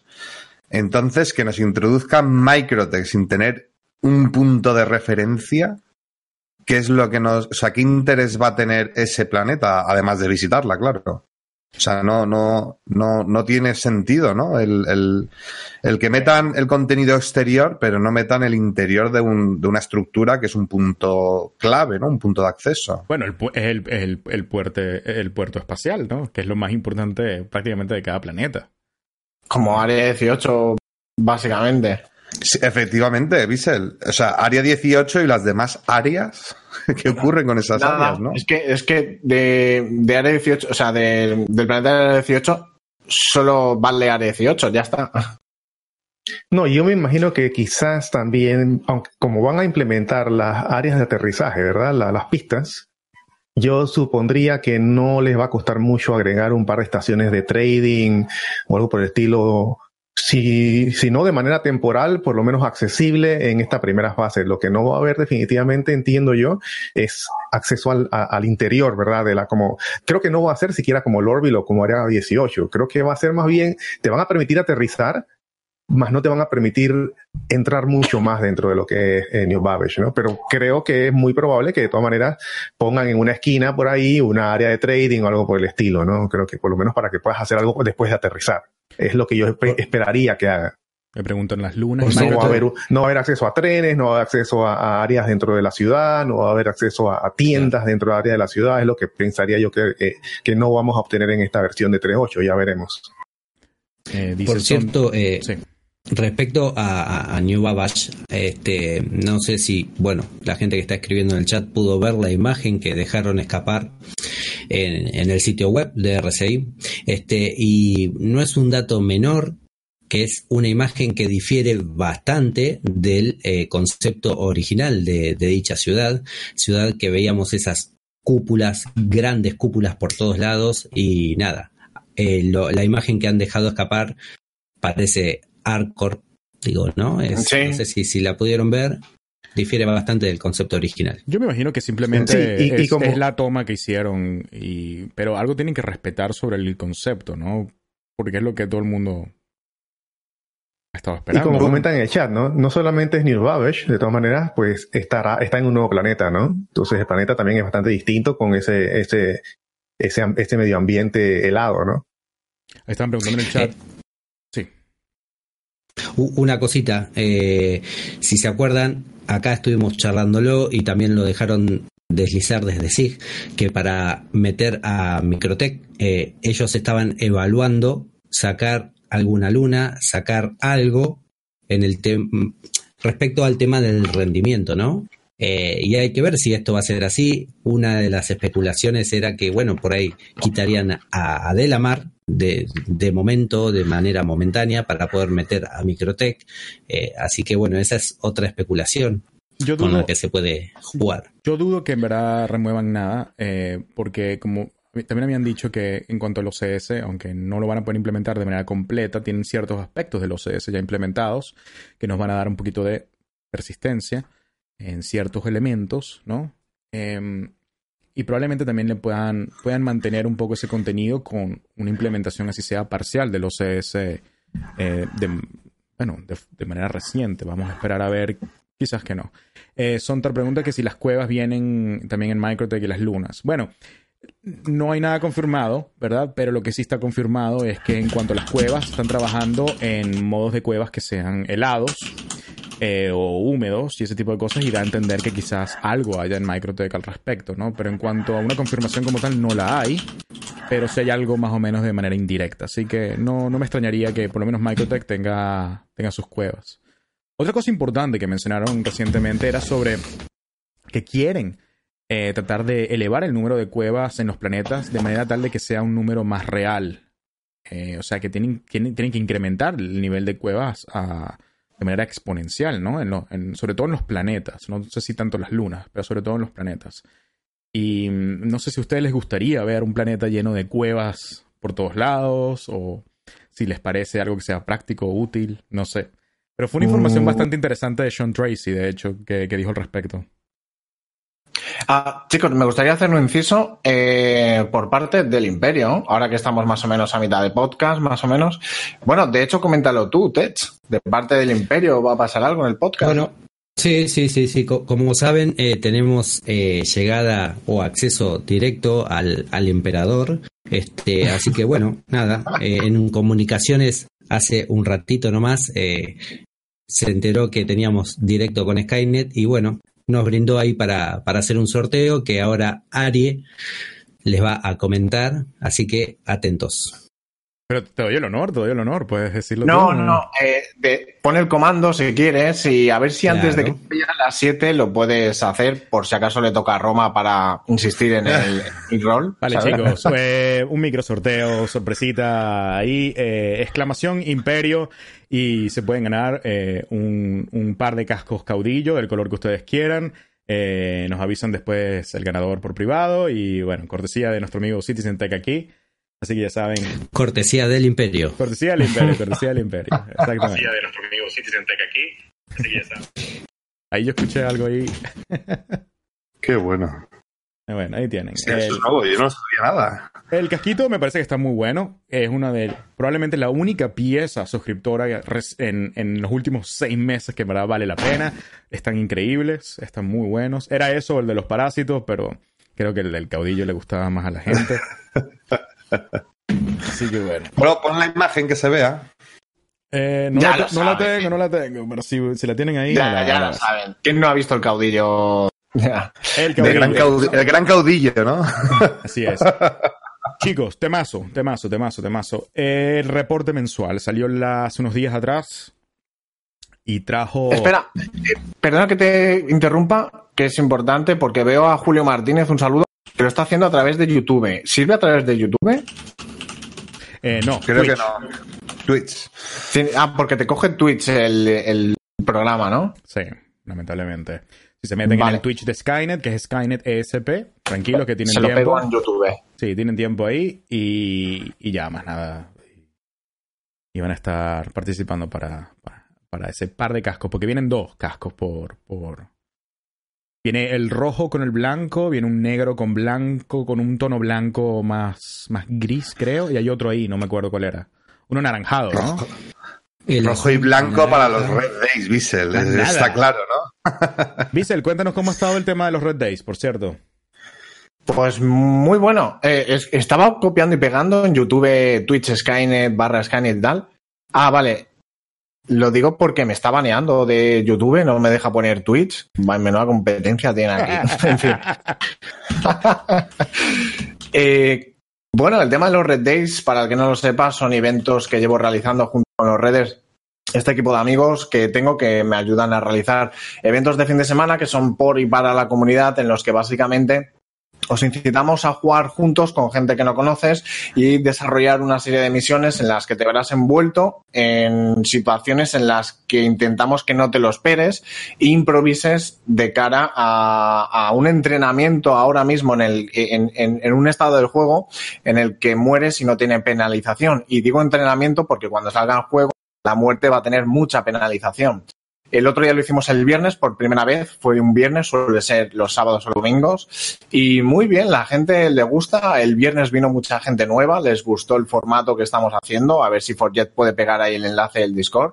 Entonces, que nos introduzca Microtech sin tener un punto de referencia, ¿qué es lo que nos, o sea, qué interés va a tener ese planeta, además de visitarla, claro? O sea, no, no, no, no tiene sentido, ¿no? El, el, el, que metan el contenido exterior, pero no metan el interior de, un, de una estructura que es un punto clave, ¿no? Un punto de acceso. Bueno, el, es el, el, el, puerto, el puerto espacial, ¿no? Que es lo más importante prácticamente de cada planeta. Como Área 18, básicamente. Sí, efectivamente, Bissell. O sea, área 18 y las demás áreas. ¿Qué ocurren con esas áreas, no? Es que, es que de, de área 18, o sea, de, del planeta área 18, solo vale área 18, ya está. No, yo me imagino que quizás también, aunque como van a implementar las áreas de aterrizaje, ¿verdad? La, las pistas, yo supondría que no les va a costar mucho agregar un par de estaciones de trading o algo por el estilo si, si no de manera temporal, por lo menos accesible en esta primera fase. Lo que no va a haber definitivamente, entiendo yo, es acceso al, interior, ¿verdad? De la como, creo que no va a ser siquiera como el Orville o como Área 18. Creo que va a ser más bien, te van a permitir aterrizar, más no te van a permitir entrar mucho más dentro de lo que es eh, New Babbage, ¿no? Pero creo que es muy probable que de todas maneras pongan en una esquina por ahí una área de trading o algo por el estilo, ¿no? Creo que por lo menos para que puedas hacer algo después de aterrizar. Es lo que yo esperaría que haga. Me preguntan las lunas. No va, a haber, no va a haber acceso a trenes, no va a haber acceso a, áreas dentro de la ciudad, no va a haber acceso a, tiendas dentro del área de la ciudad. Es lo que pensaría yo que, que, no vamos a obtener en esta versión de 3.8. Ya veremos. Eh, Por cierto, eh, Respecto a, New Babash, este, no sé si, bueno, la gente que está escribiendo en el chat pudo ver la imagen que dejaron escapar en, el sitio web de RCI. Este, y no es un dato menor que es una imagen que difiere bastante del eh, concepto original de, dicha ciudad, ciudad que veíamos esas cúpulas, grandes cúpulas por todos lados y nada, eh, la imagen que han dejado escapar parece hardcore, digo, ¿no? Es, Sí. No sé si, si la pudieron ver, difiere bastante del concepto original. Yo me imagino que simplemente Sí, y- y es, como- es la toma que hicieron, y, pero algo tienen que respetar sobre el concepto, ¿no? Porque es lo que todo el mundo estaba Y esperando. como ¿no? comentan en el chat, ¿no? No solamente es New Babbage, de todas maneras, pues estará, está en un nuevo planeta, ¿no? Entonces el planeta también es bastante distinto con ese, ese, ese, este medio ambiente helado, ¿no? Estaban preguntando en el chat. Una cosita, eh, si se acuerdan, acá estuvimos charlándolo y también lo dejaron deslizar desde SIG, que para meter a Microtech, eh, ellos estaban evaluando sacar alguna luna, sacar algo en el respecto al tema del rendimiento, ¿no? Eh, y hay que ver si esto va a ser así. Una de las especulaciones era que, bueno, por ahí quitarían a Delamar de, de momento, de manera momentánea, para poder meter a Microtech. Eh, así que, bueno, esa es otra especulación Yo con la que se puede jugar. yo dudo que en verdad remuevan nada, eh, porque como también habían dicho que en cuanto al OCS, aunque no lo van a poder implementar de manera completa, tienen ciertos aspectos del OCS ya implementados que nos van a dar un poquito de persistencia en ciertos elementos, ¿no? Em, y probablemente también le puedan, puedan mantener un poco ese contenido con una implementación así sea parcial del OCS eh, de, bueno, de, de manera reciente. Vamos a esperar a ver, quizás que no. Eh, Sontar pregunta que si las cuevas vienen también en Microtech y las lunas. Bueno, no hay nada confirmado, ¿verdad? Pero lo que sí está confirmado es que en cuanto a las cuevas, están trabajando en modos de cuevas que sean helados eh, o húmedos y ese tipo de cosas y da a entender que quizás algo haya en Microtech al respecto, ¿no? Pero en cuanto a una confirmación como tal, no la hay, pero sí hay algo más o menos de manera indirecta. Así que no, no me extrañaría que por lo menos Microtech tenga, tenga sus cuevas. Otra cosa importante que mencionaron recientemente era sobre que quieren eh, tratar de elevar el número de cuevas en los planetas de manera tal de que sea un número más real. Eh, o sea, que tienen, tienen, tienen que incrementar el nivel de cuevas a- de manera exponencial, ¿no? En lo- en- sobre todo en los planetas. No sé si tanto las lunas, pero sobre todo en los planetas. Y mm, no sé si a ustedes les gustaría ver un planeta lleno de cuevas por todos lados o si les parece algo que sea práctico o útil, no sé. Pero fue una información Mm. bastante interesante de Sean Tracy, de hecho, que, que dijo al respecto. Ah, chicos, me gustaría hacer un inciso eh, por parte del Imperio, ahora que estamos más o menos a mitad de podcast, más o menos. Bueno, de hecho, coméntalo tú, Tech. De parte del Imperio, ¿va a pasar algo en el podcast? Bueno, sí, sí, sí, sí. Co- Como saben, eh, tenemos eh, llegada o acceso directo al, al emperador. Este, así que bueno, nada, eh, en comunicaciones hace un ratito nomás eh, se enteró que teníamos directo con Skynet y bueno, nos brindó ahí para, para hacer un sorteo que ahora Arie les va a comentar, así que atentos. Pero te doy el honor, te doy el honor, puedes decirlo no, tú. no, no. Eh, de- pon el comando si quieres y a ver si antes de que Claro. vaya a las 7 lo puedes hacer por si acaso le toca a Roma para insistir en el, el rol. Vale, ¿sabes? chicos, fue un micro sorteo, sorpresita ahí, eh, exclamación imperio y se pueden ganar eh, un, un par de cascos caudillo del color que ustedes quieran. Eh, nos avisan después el ganador por privado y bueno, cortesía de nuestro amigo Citizen Tech aquí. Así que ya saben, Cortesía del imperio. cortesía del imperio, cortesía del imperio. Exactamente. de nuestro amigo Citizen Tech aquí. Así que ya saben. Ahí yo escuché algo ahí. Qué bueno. Bueno, ahí tienen. Sí, El- eso es nuevo, yo no sabía nada. El casquito me parece que está muy bueno. Es una de probablemente la única pieza suscriptora en, en los últimos seis meses que en verdad vale la pena. Están increíbles, están muy buenos. Era eso el de los parásitos, pero creo que el del caudillo le gustaba más a la gente. Así que bueno. Bueno, pon la imagen que se vea. Eh, no, Ya la, lo te- no la saben. tengo, no la tengo, pero si, si la tienen ahí. Ya, la- ya la- saben. ¿Quién no ha visto el caudillo? El caudillo. gran, caudi- el gran caudillo, ¿no? Así es. Chicos, temazo, temazo, temazo, temazo. El reporte mensual salió la- hace unos días atrás. y trajo... Espera, eh, perdona que te interrumpa, que es importante porque veo a Julio Martínez, un saludo, que lo está haciendo a través de YouTube. ¿Sirve a través de YouTube? Eh, no, Creo Twitch. que no. Twitch. Sí, ah, porque te coge Twitch el, el programa, ¿no? Sí, lamentablemente. Si se meten Vale. en el Twitch de Skynet, que es Skynet ESP, tranquilos que tienen Se lo tiempo. pego en YouTube. Sí, tienen tiempo ahí y, y ya, más nada. Y van a estar participando para, para, para ese par de cascos, porque vienen dos cascos por, por... Viene el rojo con el blanco, viene un negro con blanco, con un tono blanco más, más gris, creo, y hay otro ahí, no me acuerdo cuál era. Uno naranjado, ¿no? El Rojo y blanco para los. Red Days, Bissell. Está claro, ¿no? Bissell, cuéntanos cómo ha estado el tema de los Red Days, por cierto. Pues muy bueno. Eh, es- estaba copiando y pegando en YouTube, Twitch, Skynet, barra Skynet y tal. Ah, vale. Lo digo porque me está baneando de YouTube, no me deja poner Twitch. Va, Menuda competencia tiene aquí. en fin. Eh, bueno, el tema de los Red Days, para el que no lo sepa, son eventos que llevo realizando junto con los Redes. Este equipo de amigos que tengo que me ayudan a realizar eventos de fin de semana que son por y para la comunidad, en los que básicamente os incitamos a jugar juntos con gente que no conoces y desarrollar una serie de misiones en las que te verás envuelto en situaciones en las que intentamos que no te lo esperes e improvises de cara a, un entrenamiento ahora mismo en, el, en, en- en un estado del juego en el que mueres y no tiene penalización. Y digo entrenamiento porque cuando salga el juego la muerte va a tener mucha penalización. El otro día lo hicimos el viernes por primera vez, fue un viernes, suele ser los sábados o domingos. Y muy bien, la gente le gusta. El viernes vino mucha gente nueva, les gustó el formato que estamos haciendo, a ver si Forget puede pegar ahí el enlace del Discord.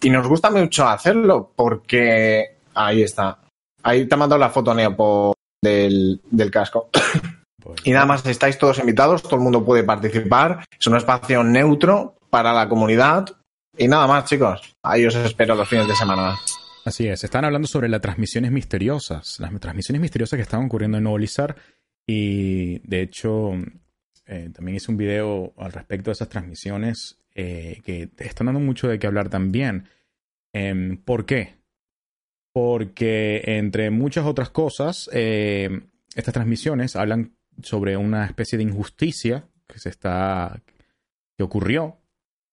Y nos gusta mucho hacerlo porque ahí está. Ahí te ha mandado la foto, Neo, por- del, del casco. Pues, Y nada más, estáis todos invitados, todo el mundo puede participar. Es un espacio neutro para la comunidad. Y nada más, chicos. Ahí os espero los fines de semana. Así es, están hablando sobre las transmisiones misteriosas, las transmisiones misteriosas que estaban ocurriendo en Olizar y de hecho eh, también hice un video al respecto de esas transmisiones eh, que están dando mucho de qué hablar también. Em, ¿Por qué? Porque entre muchas otras cosas, eh, estas transmisiones hablan sobre una especie de injusticia que se está que ocurrió,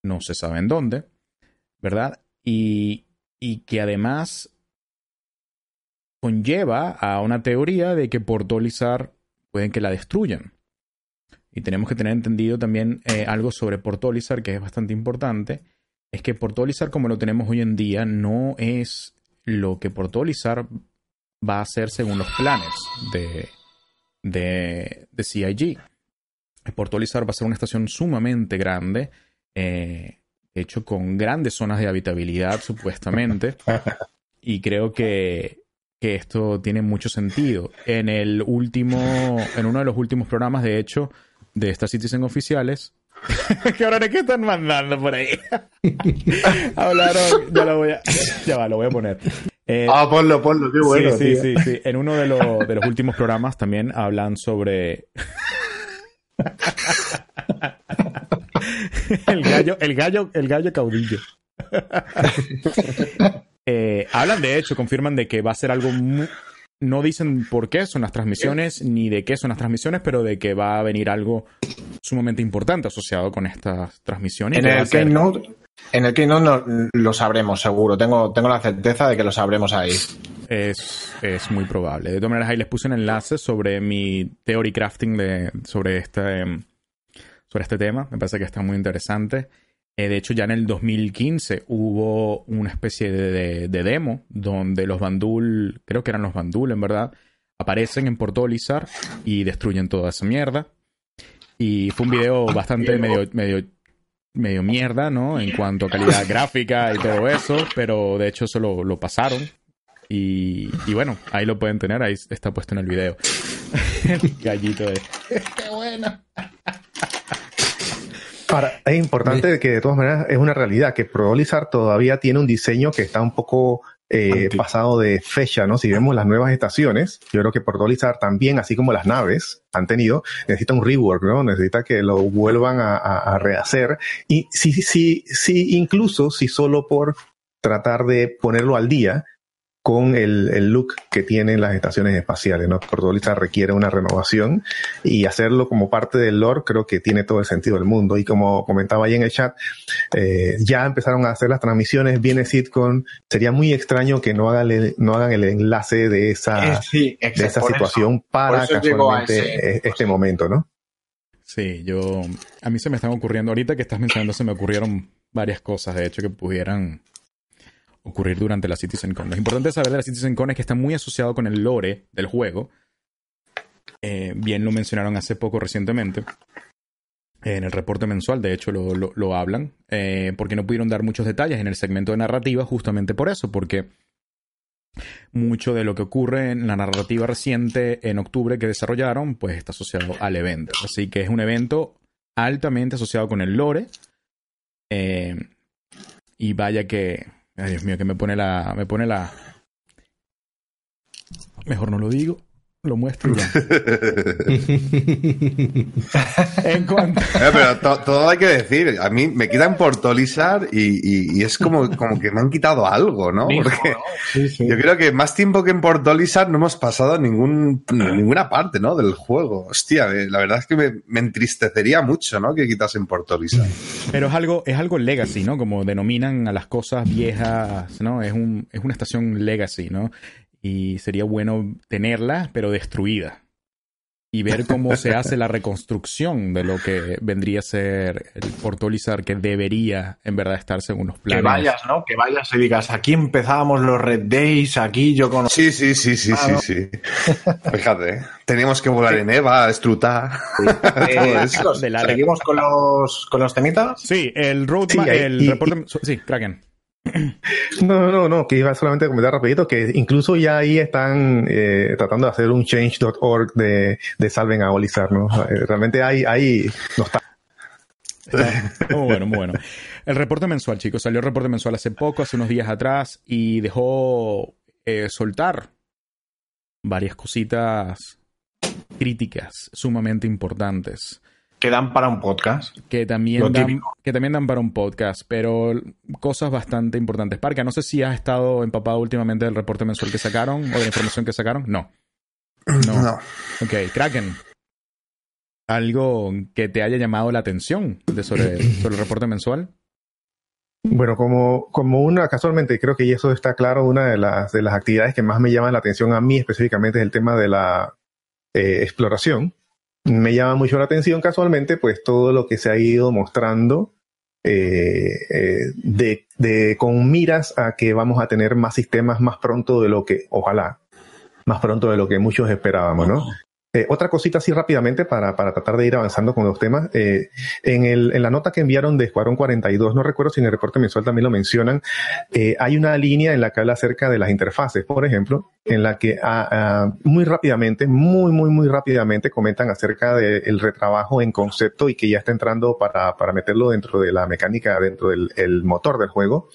no se sabe en dónde, ¿verdad? Y, y que además conlleva a una teoría de que Portolizar pueden que la destruyan. Y tenemos que tener entendido también eh, algo sobre Portolizar que es bastante importante. Es que Portolizar como lo tenemos hoy en día no es lo que Portolizar va a hacer según los planes de, de, de CIG. Portolizar va a ser una estación sumamente grande, eh, hecho con grandes zonas de habitabilidad supuestamente. y creo que, que esto tiene mucho sentido. En el último, en uno de los últimos programas, de hecho, de Star Citizen oficiales. ¿Qué ahora qué están mandando por ahí? Hablaron, ya lo voy a, ya va, lo voy a poner. Eh, Ah, ponlo, ponlo, qué bueno. sí, sí, sí, sí. En uno de, los- de los últimos programas también hablan sobre. el gallo, el gallo, el gallo caudillo. Eh, hablan de hecho, confirman de que va a ser algo mu- no dicen por qué son las transmisiones, ni de qué son las transmisiones, pero de que va a venir algo sumamente importante asociado con estas transmisiones. En el ser- Keynote, en el Keynote no- lo sabremos, seguro. Tengo, tengo la certeza de que lo sabremos ahí. Es, es muy probable. De todas maneras, ahí les puse un enlace sobre mi theory crafting de, sobre, este, em, sobre este tema. Me parece que está muy interesante. Eh, de hecho, ya en el 2015 hubo una especie de, de- de demo donde los Bandul, creo que eran los Bandul en verdad, aparecen en Portolizar y destruyen toda esa mierda. Y fue un video bastante medio, medio, medio mierda, ¿no? En cuanto a calidad gráfica y todo eso, pero de hecho eso lo, lo pasaron. Y, y bueno, ahí lo pueden tener, ahí está puesto en el video. el gallito de... ¡Qué bueno! Ahora, es importante que de todas maneras es una realidad que Prolizar todavía tiene un diseño que está un poco eh, pasado de fecha, ¿no? Si vemos las nuevas estaciones, yo creo que Prolizar también, así como las naves han tenido, necesita un rework, ¿no? Necesita que lo vuelvan a, a- a rehacer. Y sí, sí, sí, incluso si solo por tratar de ponerlo al día con el, el, look que tienen las estaciones espaciales, ¿no? Portolizar requiere una renovación y hacerlo como parte del lore creo que tiene todo el sentido del mundo. Y como comentaba ahí en el chat, eh, ya empezaron a hacer las transmisiones, viene Sitcom, sería muy extraño que no hagan el, no hagan el enlace de esa, Eh, sí, de esa situación eso- para casualmente ese- eh, este momento, ¿no? Sí, yo. A mí se me están ocurriendo. Ahorita que estás mencionando, se me ocurrieron varias cosas, de hecho, que pudieran ocurrir durante la CitizenCon. Lo importante saber de la CitizenCon es que está muy asociado con el lore del juego. Eh, bien lo mencionaron hace poco recientemente. En el reporte mensual, de hecho, lo, lo- hablan. eh, porque no pudieron dar muchos detalles en el segmento de narrativa, justamente por eso, porque mucho de lo que ocurre en la narrativa reciente en octubre que desarrollaron, pues está asociado al evento. Así que es un evento altamente asociado con el lore. Eh, y vaya que. Ay, Dios mío, que me pone la. Me pone la. Mejor no lo digo. Lo muestro y ya. en cuanto. Eh, pero to- todo hay que decir. A mí me quitan Portolizar y, y- y es como, como que me han quitado algo, ¿no? Porque ¿no? Sí, sí. yo creo que más tiempo que en Portolizar no hemos pasado ningún, ninguna parte, ¿no? Del juego. Hostia, eh, la verdad es que me, me entristecería mucho, ¿no? Que quitasen Portolizar. Pero es algo, es algo legacy, ¿no? Como denominan a las cosas viejas, ¿no? Es, un, es una estación legacy, ¿no? Y sería bueno tenerla, pero destruida. Y ver cómo se hace la reconstrucción de lo que vendría a ser el Portolizar que debería, en verdad, estar según los Que planes. vayas, ¿no? Que vayas y digas, aquí empezábamos los Red Days, aquí yo conocí. Sí, sí, sí, sí, Ah, sí, ¿no? sí. Fíjate, ¿eh? teníamos que volar en Eva, Estrutar. Eh, seguimos con los, con los temitas. Sí, el roadmap, el y- reporte... Sí, Kraken. No, no, no, que iba solamente a comentar rapidito que incluso ya ahí están eh, tratando de hacer un change.org de, de salven a Olizar, ¿no? Eh, Realmente hay, hay, no está. Muy bueno, muy bueno. El reporte mensual, chicos. Salió el reporte mensual hace poco, hace unos días atrás, y dejó eh, soltar varias cositas críticas sumamente importantes Que dan para un podcast. que también, dan, que también dan para un podcast, pero cosas bastante importantes. Parca, no sé si has estado empapado últimamente del reporte mensual que sacaron o de la información que sacaron. No. No. No. Ok, Kraken. Algo que te haya llamado la atención de sobre, sobre el reporte mensual. Bueno, como, como una, casualmente, creo que eso está claro, una de las, de las actividades que más me llaman la atención a mí específicamente es el tema de la eh, exploración. Me llama mucho la atención casualmente, pues todo lo que se ha ido mostrando eh, eh, de, de, con miras a que vamos a tener más sistemas más pronto de lo que, ojalá, más pronto de lo que muchos esperábamos, ¿no? Eh, otra cosita así rápidamente para, para tratar de ir avanzando con los temas. Eh, en, el, en la nota que enviaron de Escuadrón 42, no recuerdo si en el reporte mensual también lo mencionan, eh, hay una línea en la que habla acerca de las interfaces, por ejemplo, en la que ah, ah, muy rápidamente, muy, muy, muy rápidamente comentan acerca del retrabajo en concepto y que ya está entrando para, para meterlo dentro de la mecánica, dentro del el motor del juego,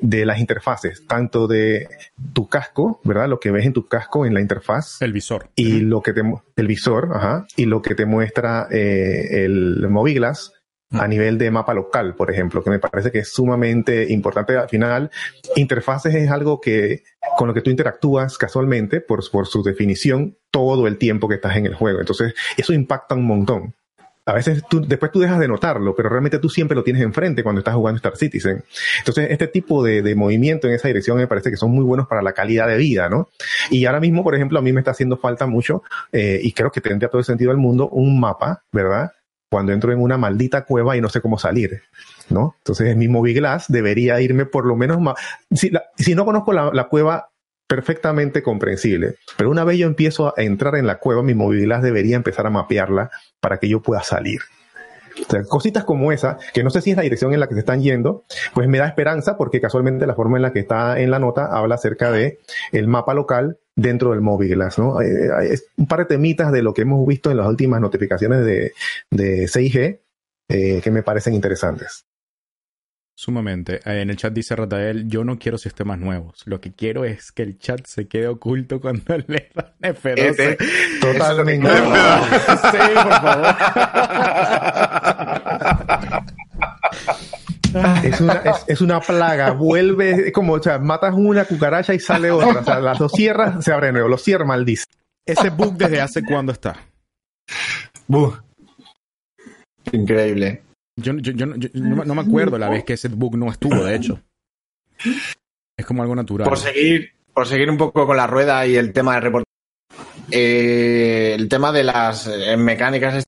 de las interfaces, tanto de tu casco, ¿verdad? Lo que ves en tu casco en la interfaz. El visor. Y lo que te, el visor, ajá, y lo que te muestra eh, el Moviglass a nivel de mapa local, por ejemplo, que me parece que es sumamente importante. Al final, interfaces es algo que con lo que tú interactúas casualmente por, por su definición todo el tiempo que estás en el juego. Entonces, eso impacta un montón. A veces tú, después tú dejas de notarlo, pero realmente tú siempre lo tienes enfrente cuando estás jugando Star Citizen. Entonces, este tipo de, de movimiento en esa dirección me parece que son muy buenos para la calidad de vida, ¿no? Y ahora mismo, por ejemplo, a mí me está haciendo falta mucho, eh, y creo que tendría todo el sentido del mundo, un mapa, ¿verdad? Cuando entro en una maldita cueva y no sé cómo salir, ¿no? Entonces, mi Moviglass debería irme por lo menos más. Si, la, si no conozco la, la cueva perfectamente comprensible. Pero una vez yo empiezo a entrar en la cueva, mi movilidad debería empezar a mapearla para que yo pueda salir. O sea, cositas como esa, que no sé si es la dirección en la que se están yendo, pues me da esperanza porque casualmente la forma en la que está en la nota habla acerca de el mapa local dentro del Mobiglass, ¿no? Eh, es un par de temitas de lo que hemos visto en las últimas notificaciones de, de 6G eh, que me parecen interesantes. Sumamente. En el chat dice Ratael, yo no quiero sistemas nuevos. Lo que quiero es que el chat se quede oculto cuando le dan F12. Eh, Totalmente. sí, por favor. Es una, es, es una plaga, vuelve, es como, o sea, matas una cucaracha y sale otra. O sea, las dos cierras, se abre de nuevo. Los cierras, maldice. Ese bug desde hace cuándo está. Buh. Increíble. Yo, yo, yo, no- me- acuerdo la vez que ese bug no estuvo, de hecho. Es como algo natural. Por seguir, por seguir un poco con la rueda y el tema de reporte. eh, el tema de las eh, mecánicas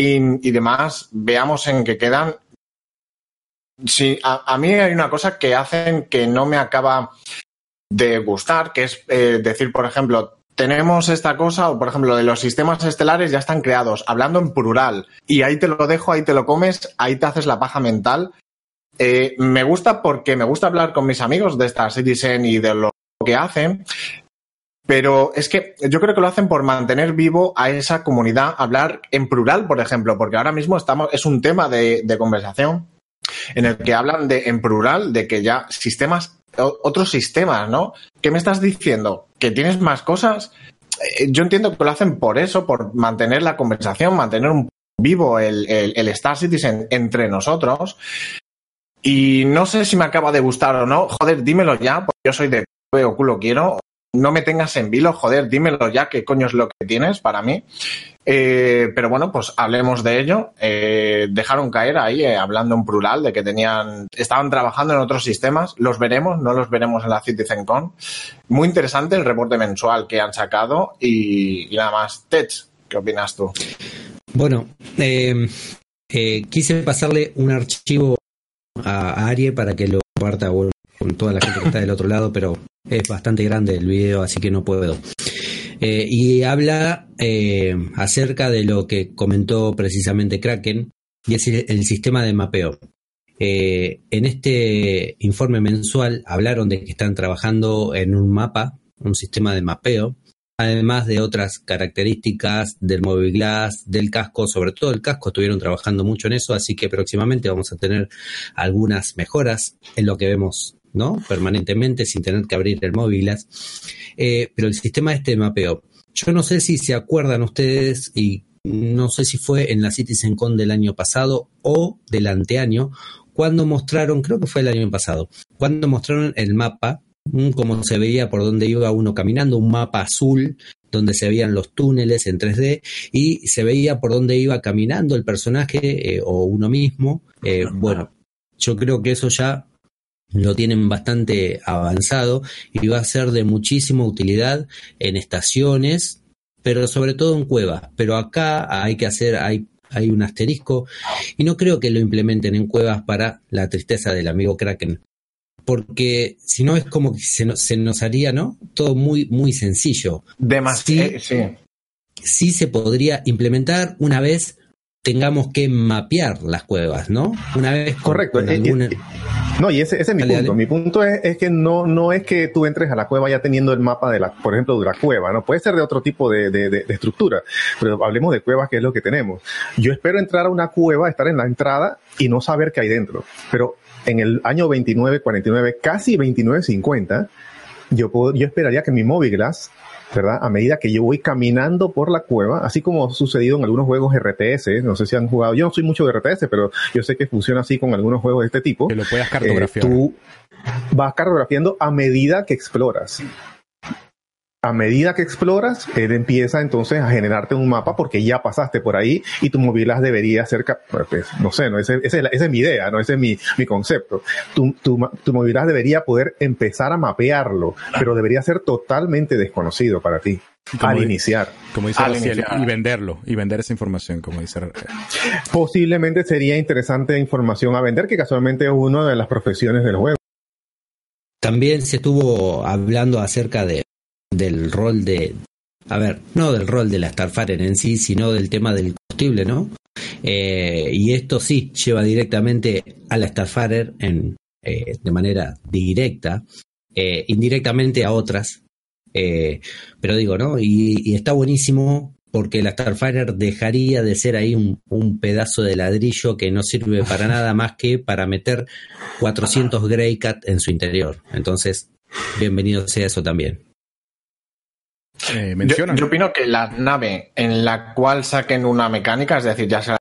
y, y demás, veamos en qué quedan. Sí, a, a mí hay una cosa que hacen que no me acaba de gustar, que es eh, decir, por ejemplo, tenemos esta cosa, o por ejemplo, de los sistemas estelares ya están creados, hablando en plural, y ahí te lo dejo, ahí te lo comes, ahí te haces la paja mental. Eh, me gusta porque me gusta hablar con mis amigos de Star Citizen y de lo que hacen, pero es que yo creo que lo hacen por mantener vivo a esa comunidad, hablar en plural, por ejemplo, porque ahora mismo estamos, es un tema de, de conversación en el que hablan de en plural de que ya sistemas, otros sistemas, ¿no? ¿Qué me estás diciendo? ¿Que tienes más cosas? Eh, Yo entiendo que lo hacen por eso, por mantener la conversación, mantener un vivo el, el- el Star Citizen entre nosotros. Y no sé si me acaba de gustar o no. Joder, dímelo ya, porque yo soy de o culo quiero. No me tengas en vilo, joder, dímelo ya qué coño es lo que tienes para mí. Eh, pero bueno, pues hablemos de ello. Eh, dejaron caer ahí, eh, hablando en plural, de que tenían, estaban trabajando en otros sistemas. Los veremos, no los veremos en la CitizenCon. Muy interesante el reporte mensual que han sacado y, nada más. Tech, ¿qué opinas tú? Bueno, quise pasarle un archivo a, Arie para que lo comparta con toda la gente que está del otro lado, pero es bastante grande el video, así que no puedo. Eh, y habla eh, acerca de lo que comentó precisamente Kraken, y es el, sistema de mapeo. Eh, en este informe mensual hablaron de que están trabajando en un mapa, un sistema de mapeo, además de otras características del Mobile Glass, del casco, sobre todo el casco, estuvieron trabajando mucho en eso, así que próximamente vamos a tener algunas mejoras en lo que vemos, ¿no? Permanentemente, sin tener que abrir el Glass. Eh, pero el sistema este de mapeo, yo no sé si se acuerdan ustedes y no sé si fue en la CitizenCon del año pasado o del anteaño, cuando mostraron, creo que fue el año pasado, cuando mostraron el mapa mm, cómo se veía por dónde iba uno caminando, un mapa azul donde se veían los túneles en 3D y se veía por dónde iba caminando el personaje eh, o uno mismo. Eh, bueno, yo creo que eso ya lo tienen bastante avanzado y va a ser de muchísima utilidad en estaciones, pero sobre todo en cuevas. Pero acá hay que hacer, hay, hay un asterisco y no creo que lo implementen en cuevas para la tristeza del amigo Kraken porque si no es como que se nos, se nos haría, ¿no? Todo muy, muy sencillo. Demasiado, Sí. sí. Sí se podría implementar una vez tengamos que mapear las cuevas, ¿no? Una vez con- Correcto. con Eh, alguna- eh, No, y ese, ese es mi Dale, punto. dale. Mi punto es, es que no, no es que tú entres a la cueva ya teniendo el mapa de la, por ejemplo, de la cueva, ¿no? Puede ser de otro tipo de, de- de- de estructura, pero hablemos de cuevas, que es lo que tenemos. Yo espero entrar a una cueva, estar en la entrada y no saber qué hay dentro. Pero en el año 29, 49, casi 29, 50, yo, puedo, yo esperaría que mi móvil glass, ¿verdad? A medida que yo voy caminando por la cueva, así como ha sucedido en algunos juegos RTS, no sé si han jugado, yo no soy mucho de RTS, pero yo sé que funciona así con algunos juegos de este tipo. Que lo puedas Eh, cartografiar. tú vas cartografiando a medida que exploras. A medida que exploras, él empieza entonces a generarte un mapa porque ya pasaste por ahí y tu movilas debería ser, pues, no sé, no, ese, ese es esa mi idea, no ese es mi, mi concepto. Tu, tu, ma- tu movilidad debería poder empezar a mapearlo, pero debería ser totalmente desconocido para ti Como al iniciar. Como dice Al Raciel, iniciar. y venderlo, y vender esa información, como dice. Posiblemente sería interesante información a vender, que casualmente es una de las profesiones del juego. También se estuvo hablando acerca de, del rol de, a ver, no del rol de la Starfighter en sí, sino del tema del combustible, ¿no? Eh, y esto sí lleva directamente a la Starfighter en, eh, de manera directa, eh, indirectamente a otras. Eh, pero digo, ¿no? Y, y está buenísimo porque la Starfighter dejaría de ser ahí un, un pedazo de ladrillo que no sirve para nada más que para meter 400 Greycat en su interior. Entonces, bienvenido sea eso también. Eh, Yo, opino que la nave en la cual saquen una mecánica, es decir, ya sea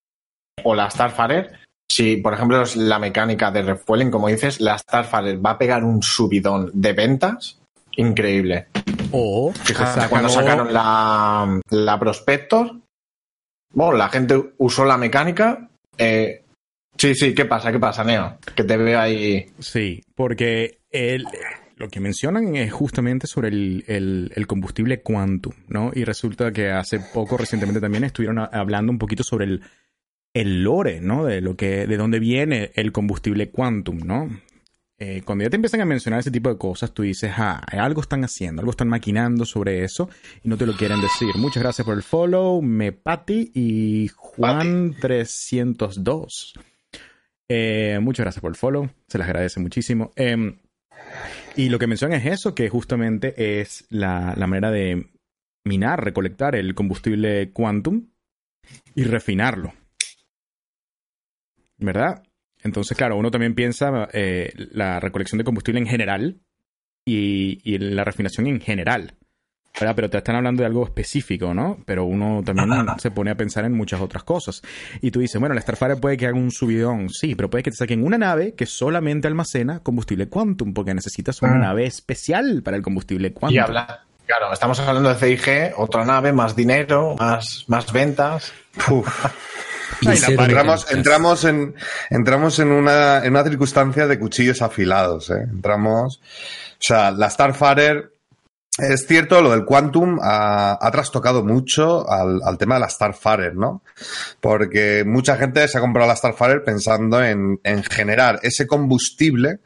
o la Starfarer, si, por ejemplo, es la mecánica de refueling, como dices, la Starfire va a pegar un subidón de ventas increíble. O cuando sacaron la, la Prospector, bueno, la gente usó la mecánica. eh, sí, sí, ¿qué pasa? ¿Qué pasa, Neo? Que te veo ahí. Sí, porque el- lo que mencionan es justamente sobre el, el- el combustible Quantum, ¿no? Y resulta que hace poco, recientemente también, estuvieron a- hablando un poquito sobre el, el lore, ¿no? De lo que, de dónde viene el combustible Quantum, ¿no? Eh, cuando ya te empiezan a mencionar ese tipo de cosas, tú dices, ah, algo están haciendo, algo están maquinando sobre eso y no te lo quieren decir. Muchas gracias por el follow, Mepati y Juan302. Eh, muchas gracias por el follow, se les agradece muchísimo. Em, y lo que mencionan es eso, que justamente es la, la manera de minar, recolectar el combustible Quantum y refinarlo. ¿Verdad? Entonces, claro, uno también piensa eh, la recolección de combustible en general y, y la refinación en general. ¿Verdad? Pero te están hablando de algo específico, ¿no? Pero uno también se pone a pensar en muchas otras cosas. Y tú dices, bueno, la Starfire puede que haga un subidón, sí, pero puede que te saquen una nave que solamente almacena combustible Quantum, porque necesitas una Ah. nave especial para el combustible Quantum. Y habla. Claro, estamos hablando de CIG, otra nave, más dinero, más, más ventas. Y Entramos, en, entramos en, una, en una circunstancia de cuchillos afilados. ¿eh? Entramos. O sea, la Starfire. Es cierto, lo del Quantum ha, ha trastocado mucho al, tema de la Starfire, ¿no? Porque mucha gente se ha comprado la Starfire pensando en, en generar ese combustible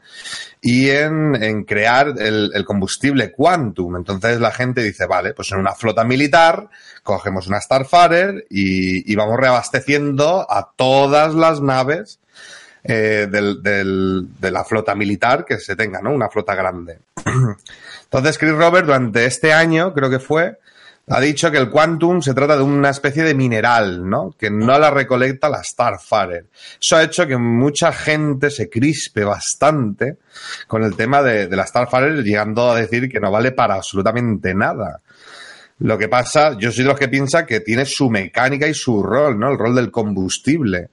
y en, crear el, combustible Quantum. Entonces la gente dice, vale, pues en una flota militar cogemos una Starfire y, y vamos reabasteciendo a todas las naves eh, de la flota militar que se tenga, ¿no? Una flota grande. Entonces Chris Robert durante este año, creo que fue, ha dicho que el Quantum se trata de una especie de mineral, ¿no? Que no la recolecta la Starfire. Eso ha hecho que mucha gente se crispe bastante con el tema de, la Starfire, llegando a decir que no vale para absolutamente nada. Lo que pasa, yo soy de los que piensa que tiene su mecánica y su rol, ¿no? El rol del combustible.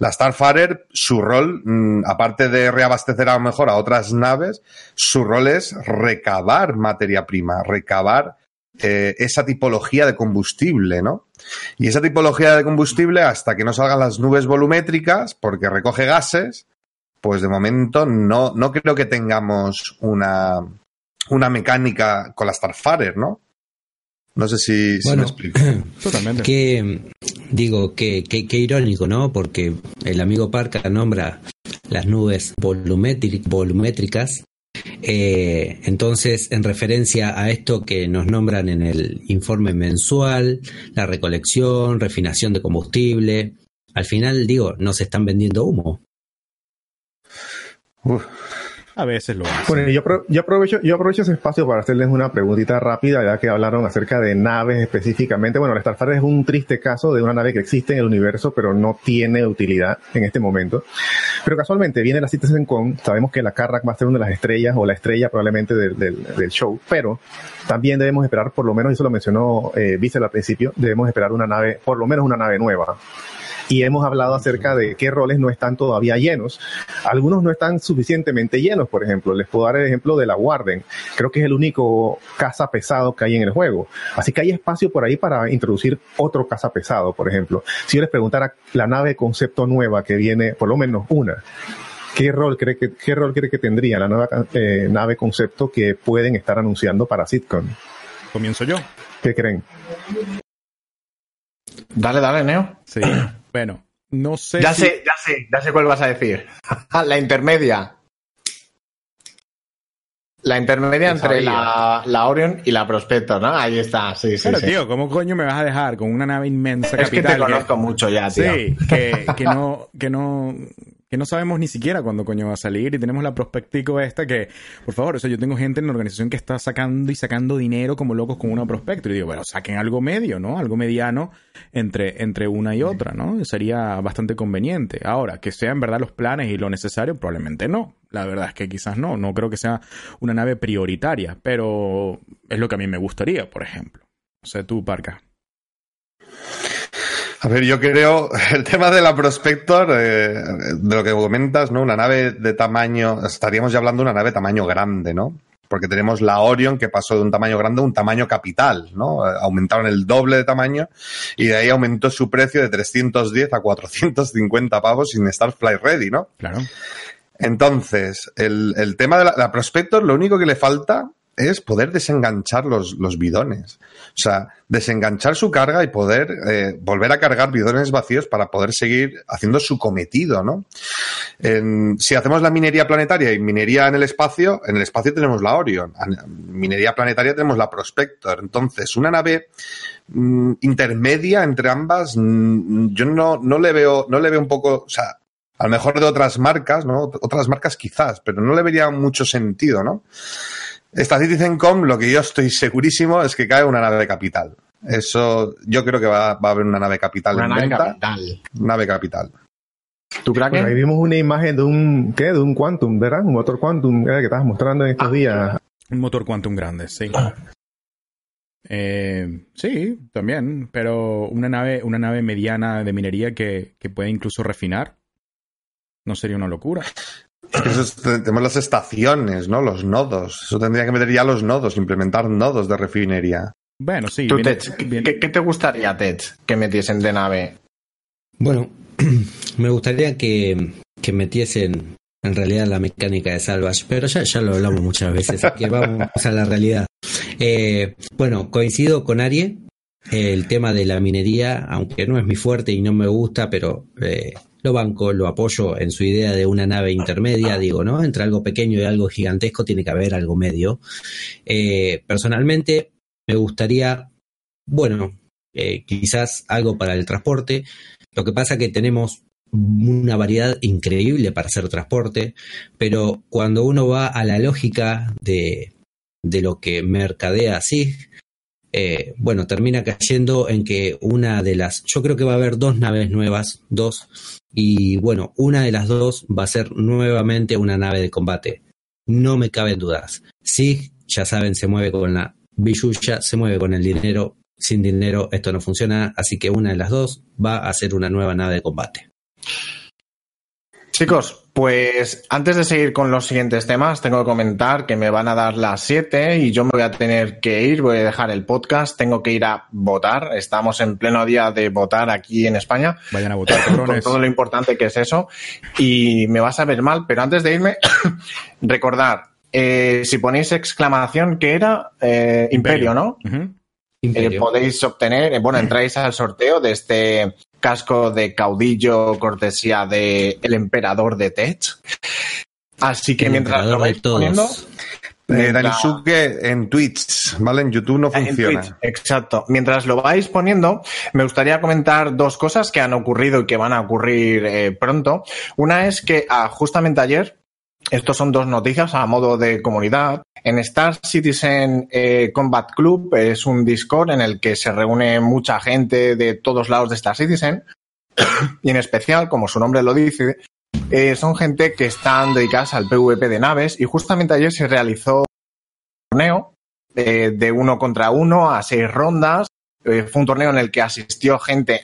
La Starfire, su rol, mm, aparte de reabastecer a lo mejor a otras naves, su rol es recabar materia prima, recabar eh, esa tipología de combustible, ¿no? Y esa tipología de combustible, hasta que no salgan las nubes volumétricas, porque recoge gases, pues de momento no, no creo que tengamos una, una mecánica con la Starfire, ¿no? No sé si, si Bueno, me explico. Totalmente. Qué, digo, qué, qué, qué irónico, ¿no? Porque el amigo Parca nombra las nubes volumétri- volumétricas. Eh, entonces, en referencia a esto que nos nombran en el informe mensual, la recolección, refinación de combustible, al final, digo, nos están vendiendo humo. Uf. A veces lo hacen. Bueno, yo, yo aprovecho, yo aprovecho ese espacio para hacerles una preguntita rápida, ya que hablaron acerca de naves específicamente. Bueno, la Starfire es un triste caso de una nave que existe en el universo, pero no tiene utilidad en este momento. Pero casualmente viene la Citizen Con, sabemos que la Carrack va a ser una de las estrellas, o la estrella probablemente del, del- del show, pero también debemos esperar, por lo menos, eso lo mencionó eh, al principio, debemos esperar una nave, por lo menos una nave nueva. Y hemos hablado acerca de qué roles no están todavía llenos. Algunos no están suficientemente llenos, por ejemplo. Les puedo dar el ejemplo de la Warden. Creo que es el único caza pesado que hay en el juego. Así que hay espacio por ahí para introducir otro caza pesado, por ejemplo. Si yo les preguntara la nave concepto nueva que viene, por lo menos una, ¿qué rol cree que, qué rol cree que tendría la nueva eh, nave concepto que pueden estar anunciando para Sitcom? Comienzo yo. ¿Qué creen? Dale, dale, Neo. Sí. Bueno, no sé. Ya si- sé, ya sé, ya sé cuál vas a decir. la intermedia. La intermedia entre la, la Orion y la Prospector, ¿no? Ahí está, sí, sí. Pero, sí. tío, ¿cómo coño me vas a dejar con una nave inmensa es que te capital? conozco mucho ya, tío. Sí, que, que no, que no, que no sabemos ni siquiera cuándo coño va a salir y tenemos la prospectico esta que, por favor, o sea, yo tengo gente en la organización que está sacando y sacando dinero como locos con una prospecto y digo, bueno, saquen algo medio, ¿no? Algo mediano entre, entre una y otra, ¿no? Sería bastante conveniente. Ahora, que sean verdad los planes y lo necesario, probablemente no. La verdad es que quizás no, no creo que sea una nave prioritaria, pero es lo que a mí me gustaría, por ejemplo. O sea, tú, Parca. A ver, yo creo, el tema de la Prospector, eh, de lo que comentas, ¿no? Una nave de tamaño, estaríamos ya hablando de una nave de tamaño grande, ¿no? Porque tenemos la Orion que pasó de un tamaño grande a un tamaño capital, ¿no? Eh, Aumentaron el doble de tamaño y de ahí aumentó su precio de 310 a 450 pavos sin estar fly ready, ¿no? Claro. Entonces, el, el tema de la, la Prospector, lo único que le falta es poder desenganchar los, los bidones. O sea, desenganchar su carga y poder eh, volver a cargar bidones vacíos para poder seguir haciendo su cometido, ¿no? Si hacemos la minería planetaria y minería en el espacio, en el espacio tenemos la Orion. En minería planetaria tenemos la Prospector. Entonces, una nave mm, intermedia entre ambas, mm, yo no, no le veo, no le veo un poco, o sea, a lo mejor de otras marcas, ¿no? Otras marcas quizás, pero no le vería mucho sentido, ¿no? Esta CitizenCom, lo que yo estoy segurísimo es que cae una nave capital. Eso, yo creo que va, va a haber una nave capital Una en nave venta. capital. Nave capital. ¿Tú, Bueno, ahí vimos una imagen de un, ¿qué? De un Quantum, ¿verdad? Un motor Quantum el que estabas mostrando en estos Ah. días. Un motor Quantum grande, sí. Eh, sí, también, pero una nave, una nave mediana de minería que, que puede incluso refinar. No sería una locura. Es que eso es- tenemos las estaciones, ¿no? Los nodos. Eso tendría que meter ya los nodos, implementar nodos de refinería. Bueno, sí. ¿Tú, viene- Tech, viene- ¿qué, qué te gustaría, Tech, que metiesen de nave? Bueno, me gustaría que, que metiesen en realidad la mecánica de Salvage, pero ya, ya lo hablamos muchas veces, así que vamos a la realidad. Eh, bueno, coincido con Arie, el tema de la minería, aunque no es mi fuerte y no me gusta, pero eh, lo banco, lo apoyo en su idea de una nave intermedia, digo, ¿no? Entre algo pequeño y algo gigantesco tiene que haber algo medio. Eh, personalmente, me gustaría, bueno, eh, quizás algo para el transporte. Lo que pasa que tenemos una variedad increíble para hacer transporte, pero cuando uno va a la lógica de, de lo que mercadea SIG, eh, bueno, termina cayendo en que una de las, yo creo que va a haber dos naves nuevas, dos, y bueno, una de las dos va a ser nuevamente una nave de combate. No me caben dudas. SIG, ya saben, se mueve con la billulla, se mueve con el dinero. Sin dinero esto no funciona, así que una de las dos va a ser una nueva nave de combate. Chicos, pues antes de seguir con los siguientes temas, tengo que comentar que me van a dar las 7 y yo me voy a tener que ir, voy a dejar el podcast, tengo que ir a votar. Estamos en pleno día de votar aquí en España, Vayan a votar, con todo lo importante que es eso. Y me vas a ver mal, pero antes de irme, recordar, eh, si ponéis exclamación, ¿qué era? Eh, Imperio, ¿no? Eh, Imperio. podéis obtener, eh, bueno, entráis al sorteo de este casco de caudillo cortesía de el emperador de Tech. Así que El mientras lo vais poniendo, todos. Eh, Danisuke en Twitch, ¿vale? En YouTube no en funciona. Twitch, exacto. Mientras lo vais poniendo, me gustaría comentar dos cosas que han ocurrido y que van a ocurrir eh, pronto. Una es que ah, justamente ayer, estos son dos noticias a modo de comunidad. En Star Citizen eh, Combat Club es un Discord en el que se reúne mucha gente de todos lados de Star Citizen. y en especial, como su nombre lo dice, eh, son gente que están dedicadas al PvP de naves. Y justamente ayer se realizó un torneo eh, de uno contra uno a seis rondas. Fue un torneo en el que asistió gente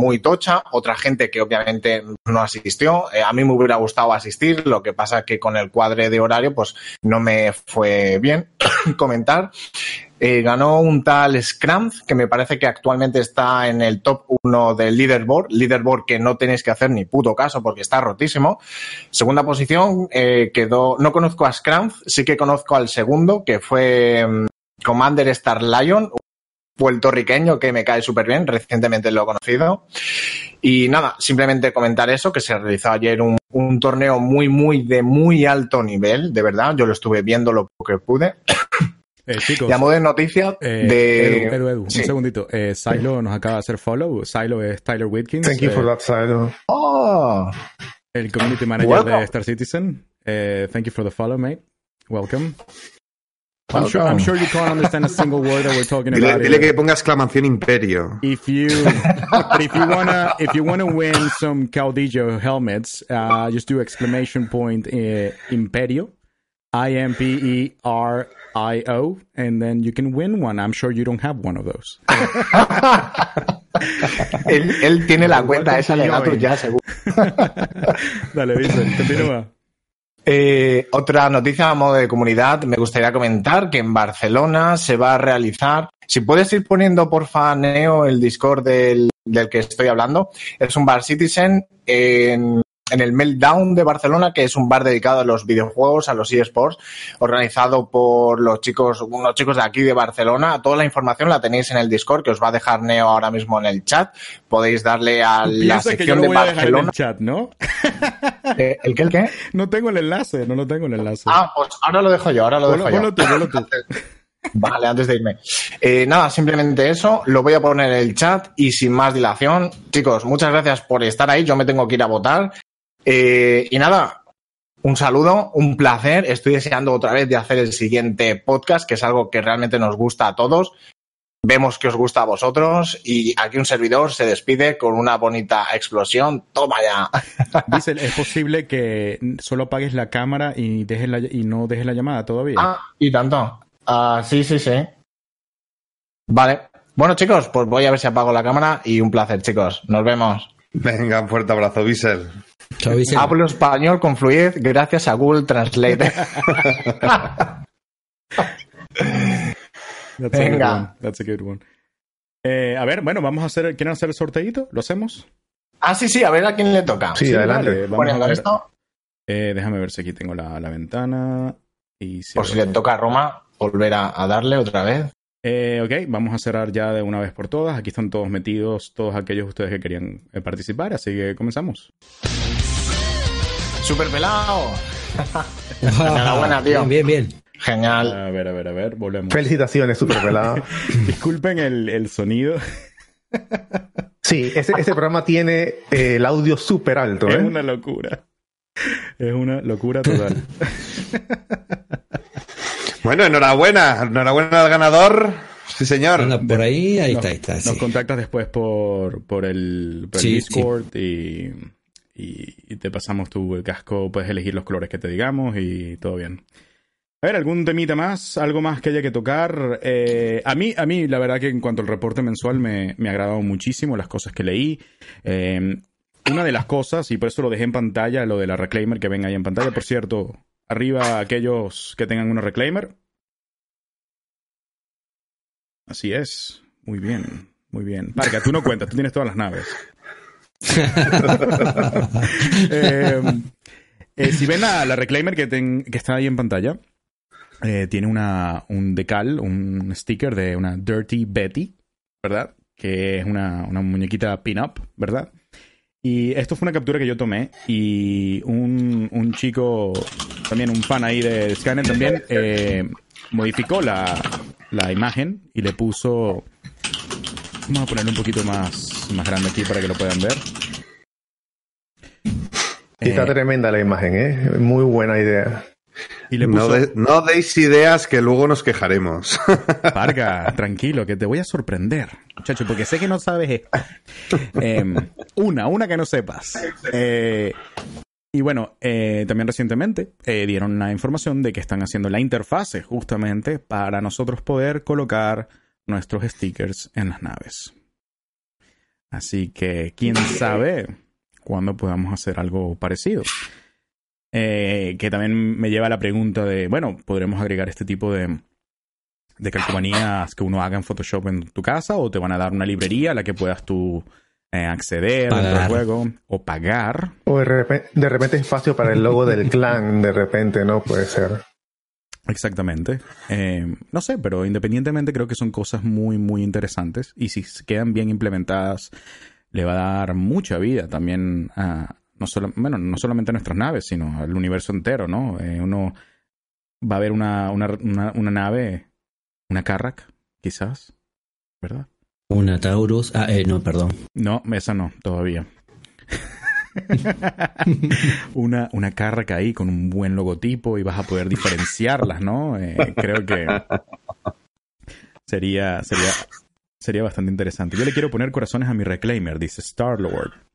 muy tocha, otra gente que obviamente no asistió. Eh, a mí me hubiera gustado asistir, lo que pasa que con el cuadre de horario pues no me fue bien comentar. Eh, ganó un tal Scramth, que me parece que actualmente está en el top 1 del leaderboard, leaderboard que no tenéis que hacer ni puto caso porque está rotísimo. Segunda posición eh, quedó, no conozco a Scramth, sí que conozco al segundo, que fue mm, Commander Star Lion, puertorriqueño que me cae súper bien, recientemente lo he conocido. Y nada, simplemente comentar eso, que se realizó ayer un, un torneo muy, muy de muy alto nivel, de verdad, yo lo estuve viendo lo que pude. Eh, chicos, modo de noticia eh, de... Edu, Edu, Edu, Sí. un segundito. Eh, Silo nos acaba de hacer follow. Silo es Tyler Whitkins, Thank you eh, for that, Silo. Oh, el community manager Welcome. de Star Citizen. Eh, thank you for the follow, mate. Welcome. I'm sure, I'm sure you can't understand a single word that we're talking Dile, about. dile here. que ponga exclamación imperio. If you, but if you wanna, if you wanna win some Caudillo helmets, uh, just do exclamation point uh, Imperio, I M P E R I O, and then you can win one. I'm sure you don't have one of those. él, él tiene la cuenta esa de datos ya, seguro. Dale, Vincent, continúa. Eh, otra noticia a modo de comunidad, me gustaría comentar que en Barcelona se va a realizar, si puedes ir poniendo porfa Neo el Discord del, del que estoy hablando, es un bar Citizen en, en el Meltdown de Barcelona, que es un bar dedicado a los videojuegos, a los eSports, organizado por los chicos, unos chicos de aquí de Barcelona. Toda la información la tenéis en el Discord, que os va a dejar Neo ahora mismo en el chat. Podéis darle a la sección de voy a dejar en Barcelona. el chat, ¿no? Eh, ¿El qué, el qué? No tengo el enlace, no lo tengo el enlace. Ah, pues ahora lo dejo yo, ahora lo Ponlo- dejo yo. ponlo tú, ponlo tú. Vale, antes de irme. Eh, nada, simplemente eso. Lo voy a poner en el chat y sin más dilación. Chicos, muchas gracias por estar ahí. Yo me tengo que ir a votar. Eh, y nada, un saludo, un placer. Estoy deseando otra vez de hacer el siguiente podcast, que es algo que realmente nos gusta a todos. Vemos que os gusta a vosotros y aquí un servidor se despide con una bonita explosión. Toma ya. Dice, es posible que solo apagues la cámara y, dejes la, y no dejes la llamada todavía. Ah, y tanto. Ah, sí, sí, sí. Vale. Bueno, chicos, pues voy a ver si apago la cámara y un placer, chicos. Nos vemos. Venga, un fuerte abrazo, Bissell. Vicente. Hablo español con fluidez gracias a Google Translate. That's a good venga. one. That's a good one. Eh, a ver, bueno, vamos a hacer, ¿quieren hacer el sorteito? ¿Lo hacemos? ah, sí, sí, a ver a quién le toca. Sí, adelante. vale, vamos a Poniendo ver. esto, Eh, déjame ver si aquí tengo la, la ventana. Y si por si le toca a Roma, volver a, a darle otra vez. Eh, ok, vamos a cerrar ya de una vez por todas. Aquí están todos metidos, todos aquellos de ustedes que querían eh, participar, así que comenzamos. Super pelado. Enhorabuena, tío. Bien, bien, bien. Genial. A ver, a ver, a ver, volvemos. Felicitaciones, super pelado. Disculpen el, el sonido. Sí, ese, ese programa tiene eh, el audio súper alto, Es ¿eh? una locura. Es una locura total. Bueno, enhorabuena. Enhorabuena al ganador. Sí, señor. Anda por ahí, ahí Nos- está, ahí está. Nos sí. contactas después por, por el, por el Sí, Discord y, y- y te pasamos tu el casco. Puedes elegir los colores que te digamos y todo bien. A ver, ¿algún temita más? ¿Algo más que haya que tocar? Eh, a, mí, a mí, la verdad que en cuanto al reporte mensual me, me ha agradado muchísimo las cosas que leí. Eh, una de las cosas, y por eso lo dejé en pantalla, lo de la Reclaimer que ven ahí en pantalla. Por cierto, arriba aquellos que tengan una Reclaimer. Así es. Muy bien, muy bien. Parca, tú no cuentas, tú tienes todas las naves. Eh, eh, si ven la, la Reclaimer que, ten- que está ahí en pantalla, eh, tiene una, un decal, un sticker de una Dirty Betty, ¿verdad? Que es una, una muñequita pin-up, ¿verdad? Y esto fue una captura que yo tomé y un, un chico, también un fan ahí de Skynet también, eh, modificó la, la imagen y le puso... Vamos a ponerle un poquito más, más grande aquí para que lo puedan ver. Sí, está Eh, tremenda la imagen, ¿eh? Muy buena idea. Y le No, puso... de- no deis ideas que luego nos quejaremos. Varga, tranquilo, que te voy a sorprender, muchacho, porque sé que no sabes esto. Eh, una, una que no sepas. Eh, y bueno, eh, también recientemente eh, dieron la información de que están haciendo la interfase justamente para nosotros poder colocar nuestros stickers en las naves. Así que, quién sabe cuándo podamos hacer algo parecido. Eh, que también me lleva a la pregunta de, bueno, podremos agregar este tipo de, de calcomanías que uno haga en Photoshop en tu casa o te van a dar una librería a la que puedas tú eh, acceder Pagar. juego o pagar. O de repente, de repente espacio para el logo del clan, de repente, ¿no? Puede ser. Exactamente. Eh, no sé, pero independientemente creo que son cosas muy, muy interesantes y si quedan bien implementadas le va a dar mucha vida también a, no, solo, bueno, no solamente a nuestras naves, sino al universo entero, ¿no? Eh, uno va a ver una, una, una, una nave, una Carrack, quizás, ¿verdad? Una Taurus. Ah, eh, no, perdón. No, esa no, todavía. una, una Carrack ahí con un buen logotipo y vas a poder diferenciarlas, ¿no? Eh, creo que sería, sería, sería bastante interesante. Yo le quiero poner corazones a mi Reclaimer, dice Star-Lord.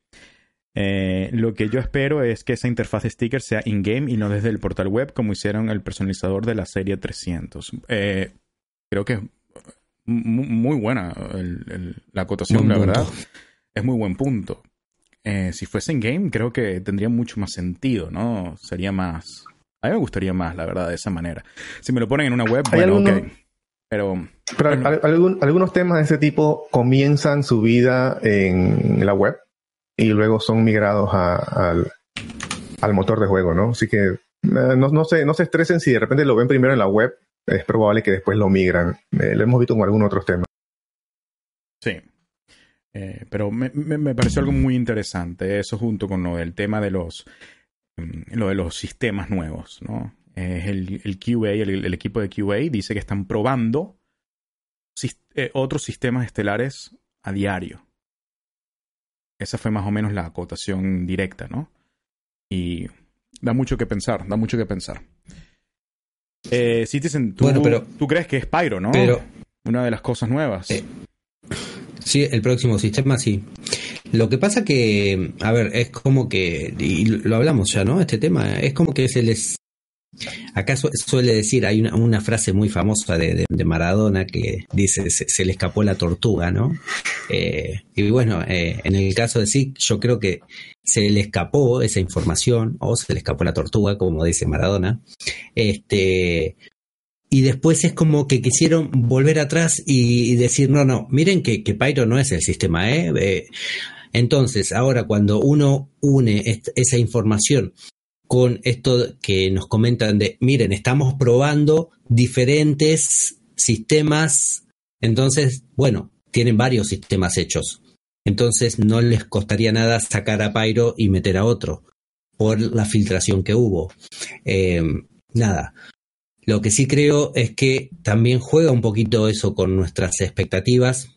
Eh, lo que yo espero es que esa interfaz de sticker sea in-game y no desde el portal web como hicieron el personalizador de la serie 300. Eh, creo que mu- muy buena el- el- la acotación, la verdad. Es muy buen punto. Eh, si fuese en game, creo que tendría mucho más sentido, ¿no? Sería más. A mí me gustaría más, la verdad, de esa manera. Si me lo ponen en una web, ¿Hay bueno, alguno- ok. Pero Pero Bueno. al- algún- algunos temas de ese tipo comienzan su vida en la web y luego son migrados al, al motor de juego, ¿no? Así que eh, no, no, se, no se estresen si de repente lo ven primero en la web, es probable que después lo migran. Eh, lo hemos visto con algunos otros temas. Sí. Eh, pero me, me- pareció algo muy interesante, eso junto con lo del tema de los, mm, lo de los sistemas nuevos, ¿no? Eh, el, el QA, el, equipo de QA dice que están probando otros sistemas estelares a diario. Esa fue más o menos la acotación directa, ¿no? Y da mucho que pensar, da mucho que pensar. Eh, Citizen, tú, Bueno, pero- tú crees que es Pyro, ¿no? Pero Una de las cosas nuevas. Eh, Sí, el próximo sistema sí. Lo que pasa que, a ver, es como que, y lo hablamos ya, ¿no? Este tema, es como que se les... Acá su- suele decir, hay una, frase muy famosa de, de- Maradona que dice, se, le escapó la tortuga, ¿no? Eh, y bueno, eh, en el caso de SIC, yo creo que se le escapó esa información, o se le escapó la tortuga, como dice Maradona. Este, y después es como que quisieron volver atrás y, decir, no, no, miren que, que Pyro no es el sistema, ¿eh? Eh, entonces, ahora cuando uno une esa información con esto que nos comentan de, miren, estamos probando diferentes sistemas, entonces, bueno, tienen varios sistemas hechos. Entonces no les costaría nada sacar a Pyro y meter a otro por la filtración que hubo. Eh, nada, lo que sí creo es que también juega un poquito eso con nuestras expectativas.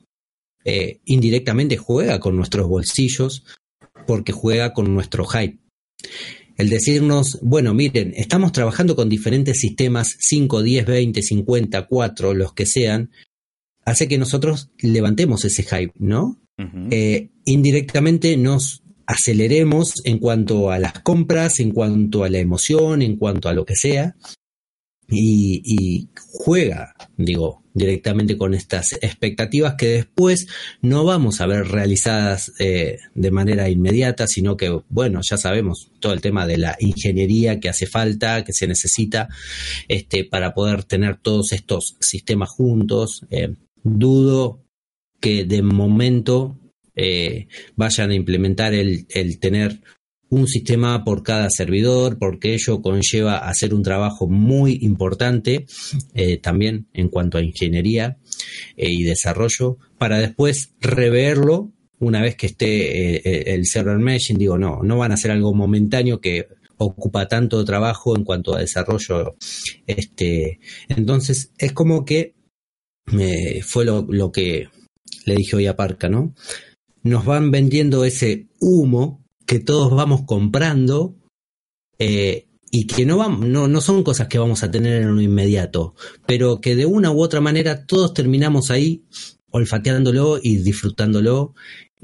Eh, indirectamente juega con nuestros bolsillos porque juega con nuestro hype. El decirnos, bueno, miren, estamos trabajando con diferentes sistemas, 5, 10, 20, 50, 4, los que sean, hace que nosotros levantemos ese hype, ¿no? Eh, indirectamente nos aceleremos en cuanto a las compras, en cuanto a la emoción, en cuanto a lo que sea, y, y juega, digo, directamente con estas expectativas que después no vamos a ver realizadas eh, de manera inmediata, sino que, bueno, ya sabemos todo el tema de la ingeniería que hace falta, que se necesita este, para poder tener todos estos sistemas juntos. Eh, dudo que de momento eh, vayan a implementar el, el tener un sistema por cada servidor, porque ello conlleva hacer un trabajo muy importante eh, también en cuanto a ingeniería eh, y desarrollo, para después reverlo una vez que esté eh, el server meshing. Digo, no, no van a hacer algo momentáneo que ocupa tanto trabajo en cuanto a desarrollo. Este, entonces, es como que fue lo, lo que le dije hoy a Parca, ¿no? Nos van vendiendo ese humo que todos vamos comprando eh, y que no, vamos, no, son cosas que vamos a tener en lo inmediato, pero que de una u otra manera todos terminamos ahí olfateándolo y disfrutándolo.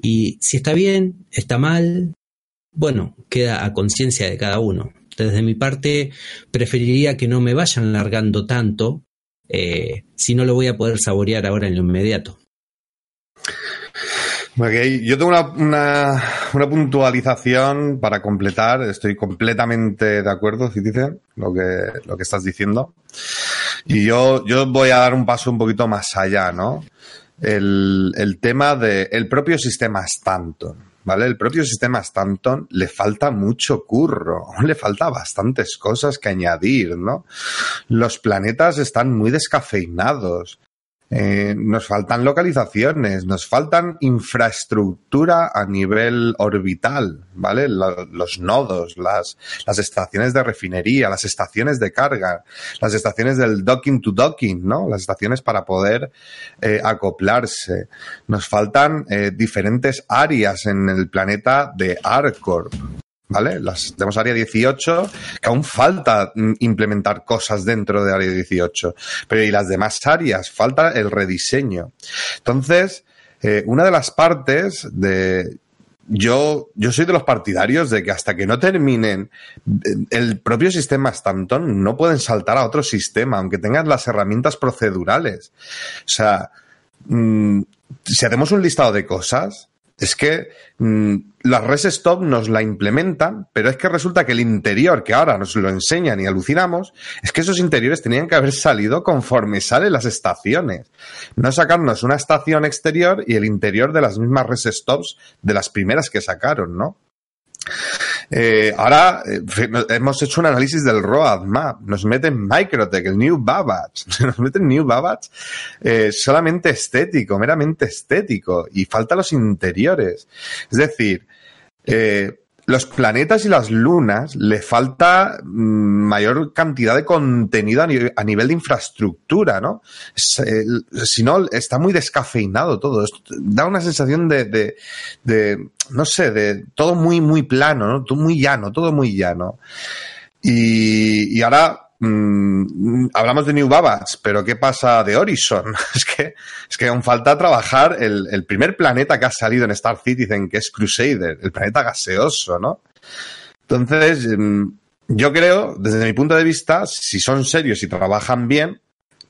Y si está bien, está mal, bueno, queda a conciencia de cada uno. Desde mi parte, preferiría que no me vayan largando tanto eh, si no lo voy a poder saborear ahora en lo inmediato. Ok, yo tengo una, una, puntualización para completar. Estoy completamente de acuerdo, Citizen, lo que, lo que estás diciendo. Y yo, yo voy a dar un paso un poquito más allá, ¿no? El, el tema de el propio sistema Stanton, ¿vale? El propio sistema Stanton le falta mucho curro, le falta bastantes cosas que añadir, ¿no? Los planetas están muy descafeinados. Eh, nos faltan localizaciones, nos faltan infraestructura a nivel orbital, ¿vale? Lo- los nodos, las, las estaciones de refinería, las estaciones de carga, las estaciones del docking to docking, ¿no? Las estaciones para poder eh, acoplarse. Nos faltan eh, diferentes áreas en el planeta de Arcorp. ¿Vale? Las, tenemos área 18, que aún falta mm, implementar cosas dentro de área 18. Pero y las demás áreas, falta el rediseño. Entonces, eh, una de las partes de. Yo, yo soy de los partidarios de que hasta que no terminen eh, el propio sistema Stanton, no pueden saltar a otro sistema, aunque tengan las herramientas procedurales. O sea, mm, si hacemos un listado de cosas, es que mm, las res stop nos la implementan, pero es que resulta que el interior, que ahora nos lo enseñan y alucinamos, es que esos interiores tenían que haber salido conforme salen las estaciones. No sacarnos una estación exterior y el interior de las mismas res stops de las primeras que sacaron, ¿no? Eh, ahora eh, hemos hecho un análisis del roadmap. Nos meten Microtech, el New Babbage. Nos meten New Babbage eh, solamente estético, meramente estético. Y falta los interiores. Es decir, eh, los planetas y las lunas le falta mm, mayor cantidad de contenido a, nivel, de infraestructura, ¿no? Si no, está muy descafeinado todo. Da una sensación de, de, de, no sé, de todo muy, muy plano, ¿no? Todo muy llano, todo muy llano. Y, y ahora Mm, hablamos de New Babas, pero ¿qué pasa de Horizon? es que, es que aún falta trabajar el, el, primer planeta que ha salido en Star Citizen, que es Crusader, el planeta gaseoso, ¿no? Entonces, mm, yo creo, desde mi punto de vista, si son serios y trabajan bien,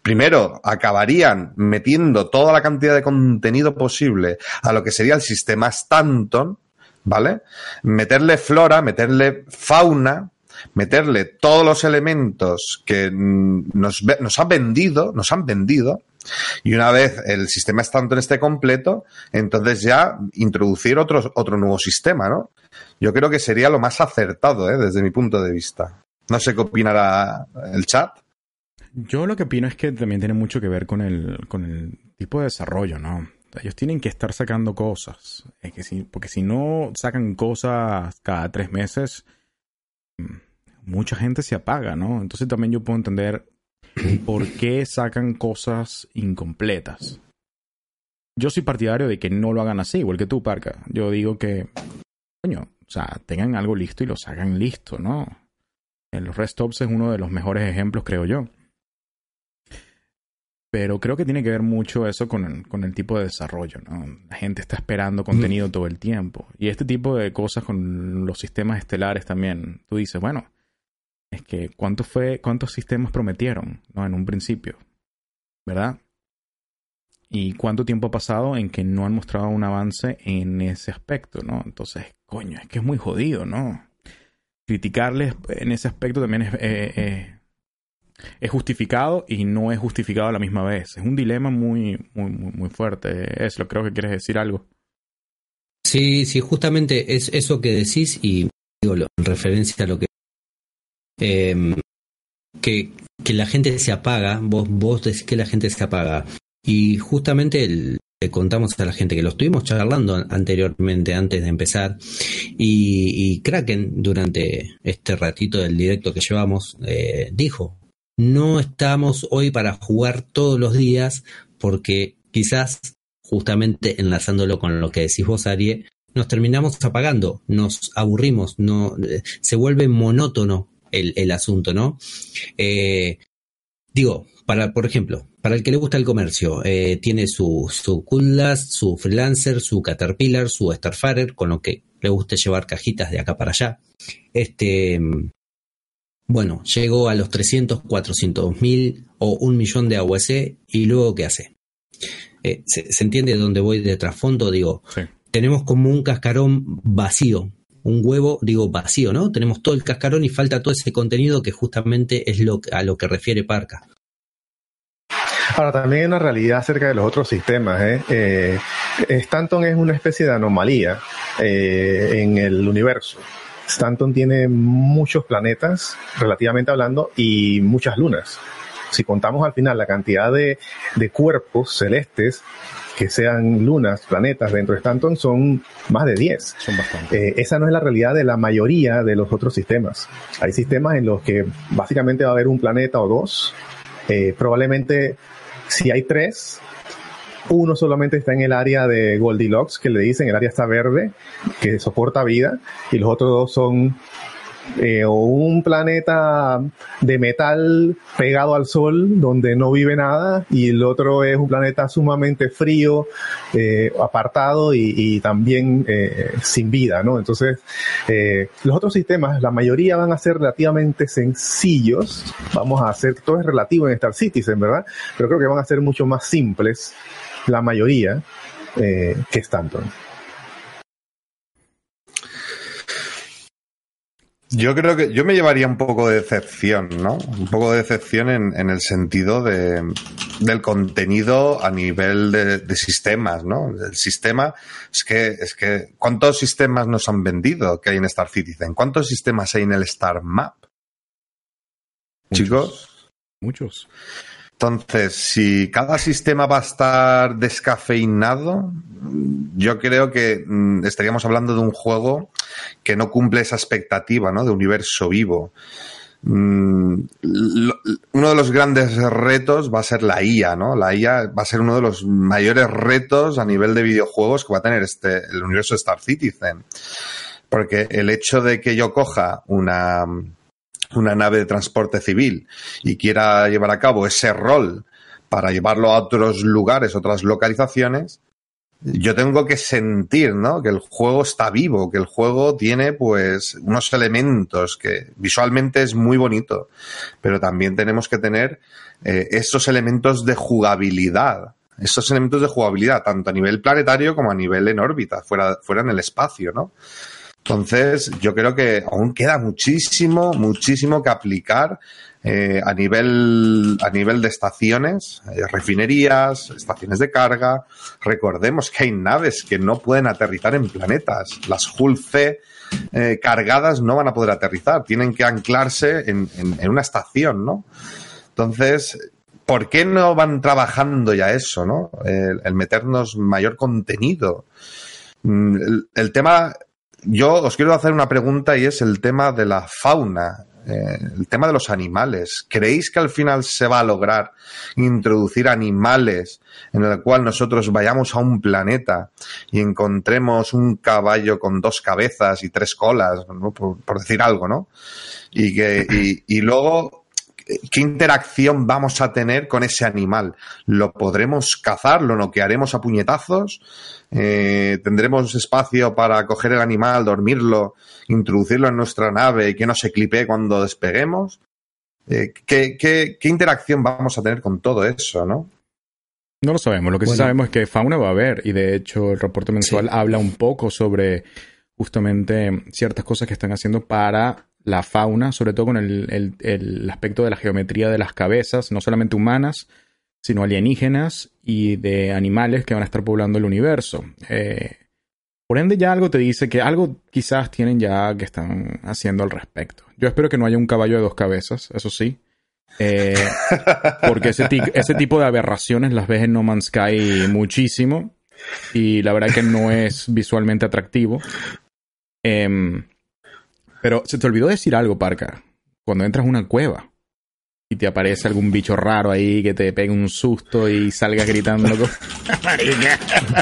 primero acabarían metiendo toda la cantidad de contenido posible a lo que sería el sistema Stanton, ¿vale? Meterle flora, meterle fauna, meterle todos los elementos que nos, nos han vendido, nos han vendido, y una vez el sistema Stanton esté completo, entonces ya introducir otro, otro nuevo sistema, ¿no? Yo creo que sería lo más acertado, ¿eh? desde mi punto de vista. No sé qué opinará el chat. Yo lo que opino es que también tiene mucho que ver con el, con el tipo de desarrollo, ¿no? Ellos tienen que estar sacando cosas. Es que si, porque si no sacan cosas cada tres meses, mucha gente se apaga, ¿no? Entonces también yo puedo entender por qué sacan cosas incompletas. Yo soy partidario de que no lo hagan así, igual que tú, Parca. Yo digo que, coño, o sea, tengan algo listo y lo hagan listo, ¿no? El Restops es uno de los mejores ejemplos, creo yo. Pero creo que tiene que ver mucho eso con el, con el tipo de desarrollo, ¿no? La gente está esperando contenido todo el tiempo. Y este tipo de cosas con los sistemas estelares también. Tú dices, bueno, es que ¿cuánto fue, cuántos sistemas prometieron ¿no? en un principio? ¿Verdad? ¿Y cuánto tiempo ha pasado en que no han mostrado un avance en ese aspecto, ¿no? Entonces, coño, es que es muy jodido, ¿no? Criticarles en ese aspecto también es, eh, eh, es justificado y no es justificado a la misma vez. Es un dilema muy, muy, muy, muy fuerte. Es lo creo que quieres decir algo. Sí, sí, justamente es eso que decís y digo, en referencia a lo que eh, que, que, la gente se apaga, vos, vos decís que la gente se apaga. Y justamente el, le contamos a la gente que lo estuvimos charlando anteriormente, antes de empezar, y, y Kraken, durante este ratito del directo que llevamos, eh, dijo, no estamos hoy para jugar todos los días porque quizás, justamente enlazándolo con lo que decís vos, Arie, nos terminamos apagando, nos aburrimos, no, se vuelve monótono el, asunto, ¿no? Eh, digo, para, por ejemplo, para el que le gusta el comercio, eh, tiene su, su su Freelancer, su Caterpillar, su Starfarer, con lo que le guste llevar cajitas de acá para allá. Este, bueno, llegó a los 300, 400 mil o un millón de AUC y luego ¿qué hace? Eh, ¿se, ¿se, entiende de dónde voy de trasfondo? Digo, sí. tenemos como un cascarón vacío, un huevo, digo, vacío, ¿no? Tenemos todo el cascarón y falta todo ese contenido que justamente es lo, a lo que refiere Parca. Ahora, también hay una realidad acerca de los otros sistemas. ¿eh? Eh, Stanton es una especie de anomalía eh, en el universo. Stanton tiene muchos planetas, relativamente hablando, y muchas lunas. Si contamos al final la cantidad de, de cuerpos celestes que sean lunas, planetas dentro de Stanton son más de 10. Son bastante. Eh, esa no es la realidad de la mayoría de los otros sistemas. Hay sistemas en los que básicamente va a haber un planeta o dos. Eh, probablemente si hay tres, uno solamente está en el área de Goldilocks, que le dicen, el área está verde, que soporta vida, y los otros dos son eh, o un planeta de metal pegado al sol donde no vive nada y el otro es un planeta sumamente frío, eh, apartado y, también eh, sin vida, ¿no? Entonces, los otros sistemas, la mayoría van a ser relativamente sencillos, vamos a hacer, todo es relativo en Star Citizen, ¿verdad? Pero creo que van a ser mucho más simples la mayoría eh, que Stanton. Yo creo que yo me llevaría un poco de decepción, ¿no? Un poco de decepción en, en el sentido de, del contenido a nivel de, de, sistemas, ¿no? El sistema es que es que ¿cuántos sistemas nos han vendido que hay en Star Citizen? ¿Cuántos sistemas hay en el Star Map? Muchos. Chicos, Muchos. Entonces, si cada sistema va a estar descafeinado, yo creo que mm, estaríamos hablando de un juego que no cumple esa expectativa, ¿no? De universo vivo. Mm, uno de los grandes retos va a ser la IA, ¿no? La IA va a ser uno de los mayores retos a nivel de videojuegos que va a tener este, el universo Star Citizen. Porque el hecho de que yo coja una, una nave de transporte civil y quiera llevar a cabo ese rol para llevarlo a otros lugares, otras localizaciones, yo tengo que sentir, ¿no? Que el juego está vivo, que el juego tiene, pues, unos elementos que visualmente es muy bonito, pero también tenemos que tener eh, esos elementos de jugabilidad, esos elementos de jugabilidad, tanto a nivel planetario como a nivel en órbita, fuera, fuera en el espacio, ¿no? Entonces, yo creo que aún queda muchísimo, muchísimo que aplicar eh, a nivel a nivel de estaciones, eh, refinerías, estaciones de carga. Recordemos que hay naves que no pueden aterrizar en planetas. Las Hull C eh, cargadas no van a poder aterrizar, tienen que anclarse en, en- en una estación, ¿no? Entonces, ¿por qué no van trabajando ya eso, no? El, el meternos mayor contenido. Mm, El, el tema, yo os quiero hacer una pregunta y es el tema de la fauna, eh, el tema de los animales. ¿Creéis que al final se va a lograr introducir animales en el cual nosotros vayamos a un planeta y encontremos un caballo con dos cabezas y tres colas, ¿no? por, decir algo, ¿no? Y que y, y luego ¿Qué interacción vamos a tener con ese animal? ¿Lo podremos cazar? ¿Lo noquearemos a puñetazos? Eh, ¿Tendremos espacio para coger el animal, dormirlo, introducirlo en nuestra nave y que no se clipee cuando despeguemos? Eh, ¿qué, qué, qué interacción vamos a tener con todo eso, no? No lo sabemos. Lo que sí sabemos es que fauna va a haber. Y de hecho, el reporte mensual Sí. habla un poco sobre justamente ciertas cosas que están haciendo para la fauna, sobre todo con el, el- el aspecto de la geometría de las cabezas, no solamente humanas, sino alienígenas y de animales que van a estar poblando el universo. Eh, por ende, ya algo te dice que algo quizás tienen ya que están haciendo al respecto. Yo espero que no haya un caballo de dos cabezas, eso sí. Eh, porque ese, ti- ese tipo de aberraciones las ves en No Man's Sky muchísimo. Y la verdad que no es visualmente atractivo. Em, pero se te olvidó decir algo, Parca. Cuando entras a una cueva y te aparece algún bicho raro ahí que te pegue un susto y salgas gritando.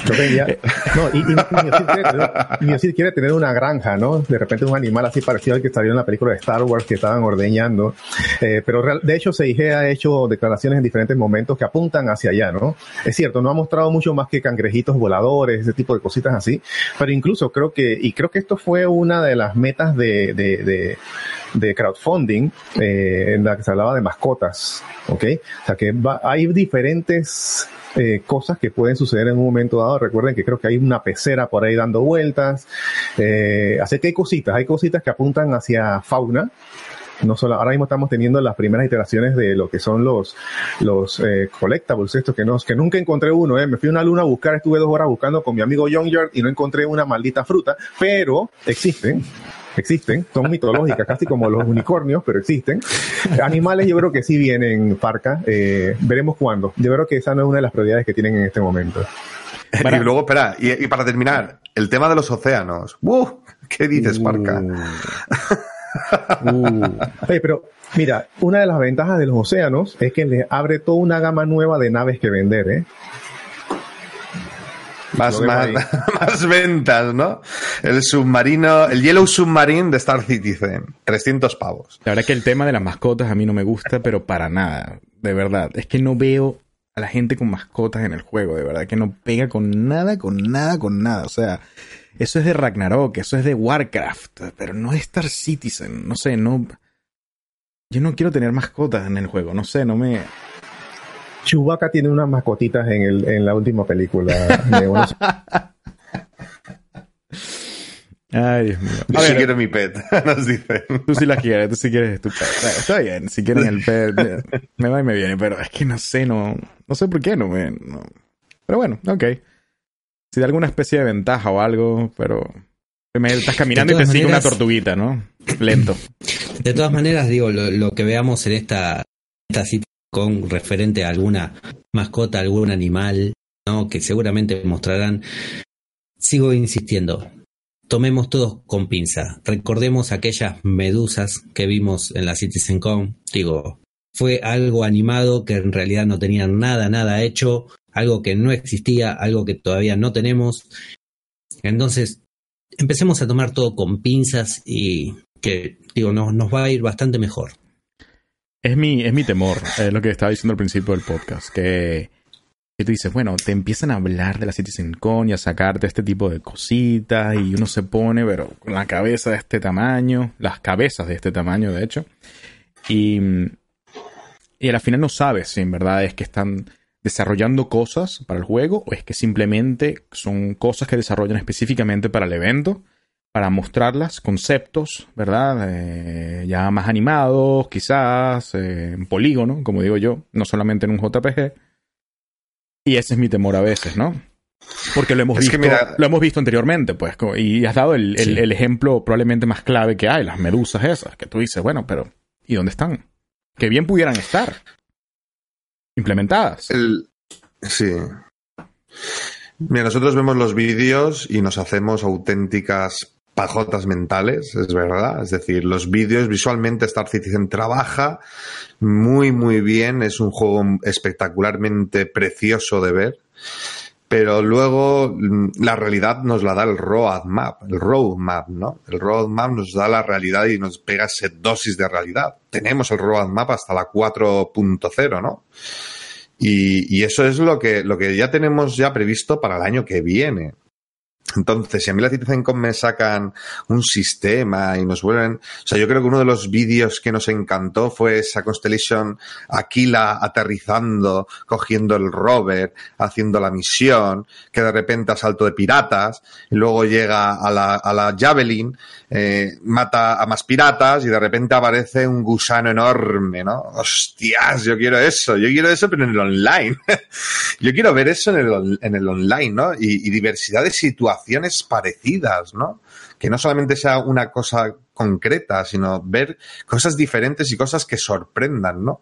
Yo veía- no, y, y, quiere tener, y Miocid quiere tener una granja, ¿no? De repente un animal así parecido al que salió en la película de Star Wars que estaban ordeñando. Eh, pero real- de hecho, CIG ha hecho declaraciones en diferentes momentos que apuntan hacia allá, ¿no? Es cierto, no ha mostrado mucho más que cangrejitos voladores, ese tipo de cositas así. Pero incluso creo que, y creo que esto fue una de las metas de, de, de, de crowdfunding, eh, en la que se hablaba de mascotas, ¿ok? O sea que va- hay diferentes eh, cosas que pueden suceder en un momento dado. Recuerden que creo que hay una pecera por ahí dando vueltas. Eh, así que hay cositas, hay cositas que apuntan hacia fauna. No solo, ahora mismo estamos teniendo las primeras iteraciones de lo que son los, los eh, collectables, estos que, no, que nunca encontré uno. Eh. Me fui a una luna a buscar, estuve dos horas buscando con mi amigo Young Yard y no encontré una maldita fruta, pero existen. Existen, son mitológicas, casi como los unicornios, pero existen. Animales yo creo que sí vienen, Parca. Eh, veremos cuándo. Yo creo que esa no es una de las prioridades que tienen en este momento. Para- Y luego, espera, y, y para terminar, el tema de los océanos. ¡Uh! ¿Qué dices, Parca? Uh, pero mira, una de las ventajas de los océanos es que les abre toda una gama nueva de naves que vender, ¿eh? Más, más, más ventas, ¿no? El submarino, el Yellow Submarine de Star Citizen, 300 pavos. La verdad que el tema de las mascotas a mí no me gusta, pero para nada. De verdad. Es que no veo a la gente con mascotas en el juego. De verdad que no pega con nada, con nada, con nada. O sea, eso es de Ragnarok, eso es de Warcraft, pero no es Star Citizen. No sé, no. Yo no quiero tener mascotas en el juego. No sé, no me. Chewbacca tiene unas mascotitas en, el, en la última película. de unos- Ay, Dios mío. Yo A sí ver, quiero mi pet, nos dicen. tú sí la quieres, tú sí quieres tu pet. Bueno, está bien, si quieren el pet, me va y me viene, pero es que no sé, no, no sé por qué no me... no. Pero bueno, ok. Si da alguna especie de ventaja o algo, pero... me- Estás caminando y te todas sigue una maneras- tortuguita, ¿no? Lento. De todas maneras, digo, lo, lo que veamos en esta, esta cita con referente a alguna mascota, algún animal, ¿no? Que seguramente mostrarán. Sigo insistiendo. Tomemos todos con pinza. Recordemos aquellas medusas que vimos en la CitizenCon. Digo, fue algo animado que en realidad no tenían nada, nada hecho, algo que no existía, algo que todavía no tenemos. Entonces, empecemos a tomar todo con pinzas y que, digo, nos, nos va a ir bastante mejor. Es mi, es mi temor, es lo que estaba diciendo al principio del podcast, que, que tú dices, bueno, te empiezan a hablar de la CitizenCon y a sacarte este tipo de cositas y uno se pone, pero con la cabeza de este tamaño, las cabezas de este tamaño, de hecho, y, y al final no sabes si en verdad es que están desarrollando cosas para el juego o es que simplemente son cosas que desarrollan específicamente para el evento para mostrarlas, conceptos, ¿verdad? Eh, ya más animados, quizás, eh, en polígono, como digo yo, no solamente en un JPG. Y ese es mi temor a veces, ¿no? Porque lo hemos, Es visto, mira- lo hemos visto anteriormente, pues, y has dado el, el- Sí. el ejemplo probablemente más clave que hay, las medusas esas, que tú dices, bueno, pero ¿y dónde están? Que bien pudieran estar implementadas. El- Sí. Mira, nosotros vemos los vídeos y nos hacemos auténticas pajotas mentales, es verdad. Es decir, los vídeos visualmente Star Citizen trabaja muy, muy bien. Es un juego espectacularmente precioso de ver. Pero luego mm, la realidad nos la da el roadmap, el roadmap, ¿no? El roadmap nos da la realidad y nos pega esa dosis de realidad. Tenemos el roadmap hasta la 4.0, ¿no? Y, y eso es lo que, lo que ya tenemos ya previsto para el año que viene. Entonces, si a mí la CitizenCon me sacan un sistema y nos vuelven... O sea, yo creo que uno de los vídeos que nos encantó fue esa Constellation Aquila aterrizando, cogiendo el rover, haciendo la misión, que de repente asalto de piratas, y luego llega a la, a la Javelin, eh, mata a más piratas y de repente aparece un gusano enorme, ¿no? Hostias, yo quiero eso, yo quiero eso, pero en el online. yo quiero ver eso en el, en el online, ¿no? Y, y diversidad de situaciones parecidas, ¿no? Que no solamente sea una cosa concreta, sino ver cosas diferentes y cosas que sorprendan, ¿no?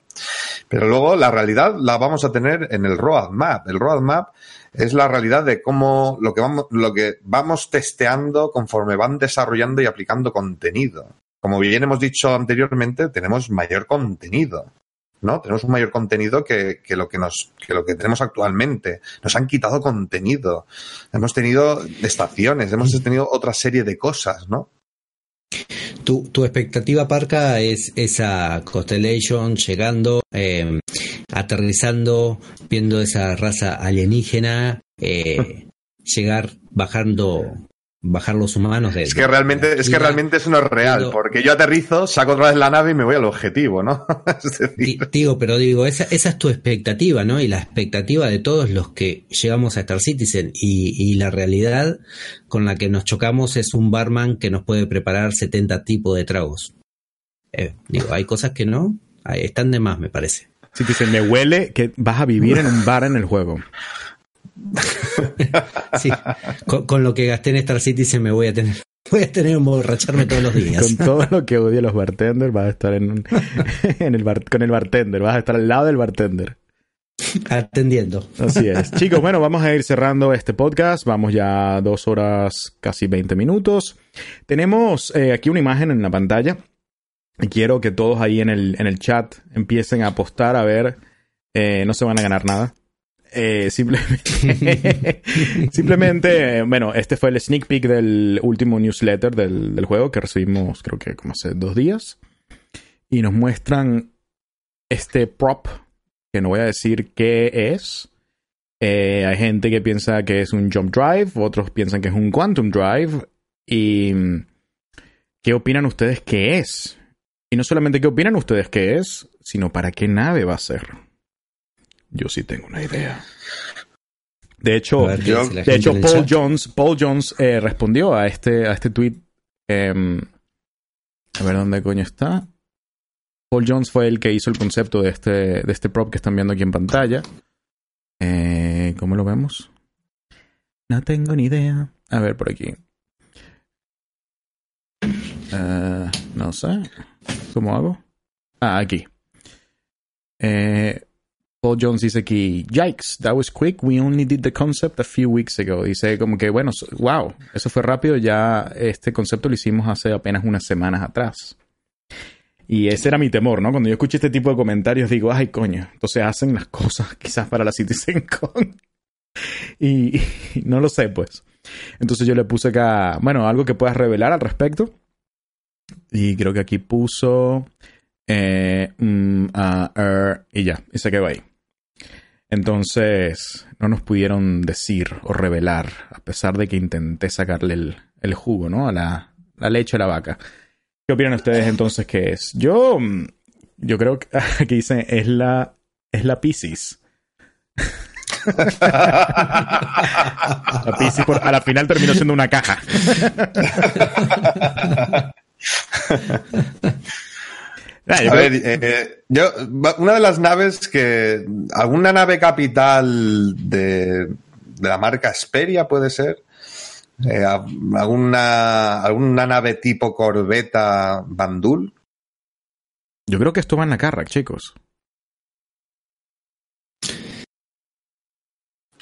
Pero luego la realidad la vamos a tener en el roadmap. El roadmap es la realidad de cómo lo que vamos, lo que vamos testeando conforme van desarrollando y aplicando contenido. Como bien hemos dicho anteriormente, tenemos mayor contenido. ¿No? Tenemos un mayor contenido que, que lo que nos, que lo que tenemos actualmente. Nos han quitado contenido. Hemos tenido estaciones, hemos tenido otra serie de cosas, ¿no? Tu, tu expectativa, Parca, es esa Constellation llegando, eh, aterrizando, viendo esa raza alienígena, eh, llegar bajando, bajar los humanos de. Es que realmente, es que realmente eso no es real, Pero- porque yo aterrizo, saco otra vez la nave y me voy al objetivo, ¿no? es decir, Di- Digo, pero digo, esa, esa es tu expectativa, ¿no? Y la expectativa de todos los que llegamos a Star Citizen. Y, y la realidad con la que nos chocamos es un barman que nos puede preparar 70 tipos de tragos. Eh, digo, hay cosas que no, están de más, me parece. Dicen, me huele que vas a vivir en un bar en el juego. Sí, con, con lo que gasté en Star Citizen me voy a tener, voy a tener que emborracharme todos los días. Con todo lo que odio a los bartenders, vas a estar en, un- en el bar- con el bartender, vas a estar al lado del bartender. Atendiendo. Así es. Chicos, bueno, vamos a ir cerrando este podcast. Vamos ya dos horas, casi 20 minutos. Tenemos eh, aquí una imagen en la pantalla. Y quiero que todos ahí en el, en el chat empiecen a apostar a ver. eh, no se van a ganar nada. Eh, simplemente, bueno, este fue el sneak peek del último newsletter del, del juego que recibimos creo que como hace dos días. Y nos muestran este prop, que no voy a decir qué es. Eh, hay gente que piensa que es un jump drive, otros piensan que es un quantum drive. ¿Y qué opinan ustedes que es? Y no solamente qué opinan ustedes que es, sino para qué nave va a ser. Yo sí tengo una idea. De hecho, ver yo- de hecho Paul. Jones, Paul Jones eh, respondió a este, a este tweet. em, a ver dónde coño está. Paul Jones fue el que hizo el concepto de este, de este prop que están viendo aquí en pantalla. Eh, ¿Cómo lo vemos? No tengo ni idea. A ver, por aquí. Eh, no sé. ¿Cómo hago? Ah, aquí. Eh, Paul Jones dice aquí, yikes, that was quick, we only did the concept a few weeks ago. Dice como que, bueno, wow, eso fue rápido, ya este concepto lo hicimos hace apenas unas semanas atrás. Y ese era mi temor, ¿no? Cuando yo escuché este tipo de comentarios digo, ay coño, entonces hacen las cosas quizás para la CitizenCon. y, y no lo sé, pues. Entonces yo le puse acá, bueno, algo que puedas revelar al respecto. Y creo que aquí puso... eh, mm, er, y ya, y se quedó ahí. Entonces, no nos pudieron decir o revelar, a pesar de que intenté sacarle el, el jugo, ¿no? A la, la leche a la vaca. ¿Qué opinan ustedes entonces que es? Yo, mm, yo creo que aquí dicen es la, es la Pisces. La Pisces a la final terminó siendo una caja. Ah, yo A creo- ver, eh, yo, va- una de las naves que. ¿Alguna nave capital de, de la marca Asperia puede ser? Eh, ¿alguna, ¿Alguna nave tipo corbeta Bandul? yo creo que esto va en la Carrack, chicos.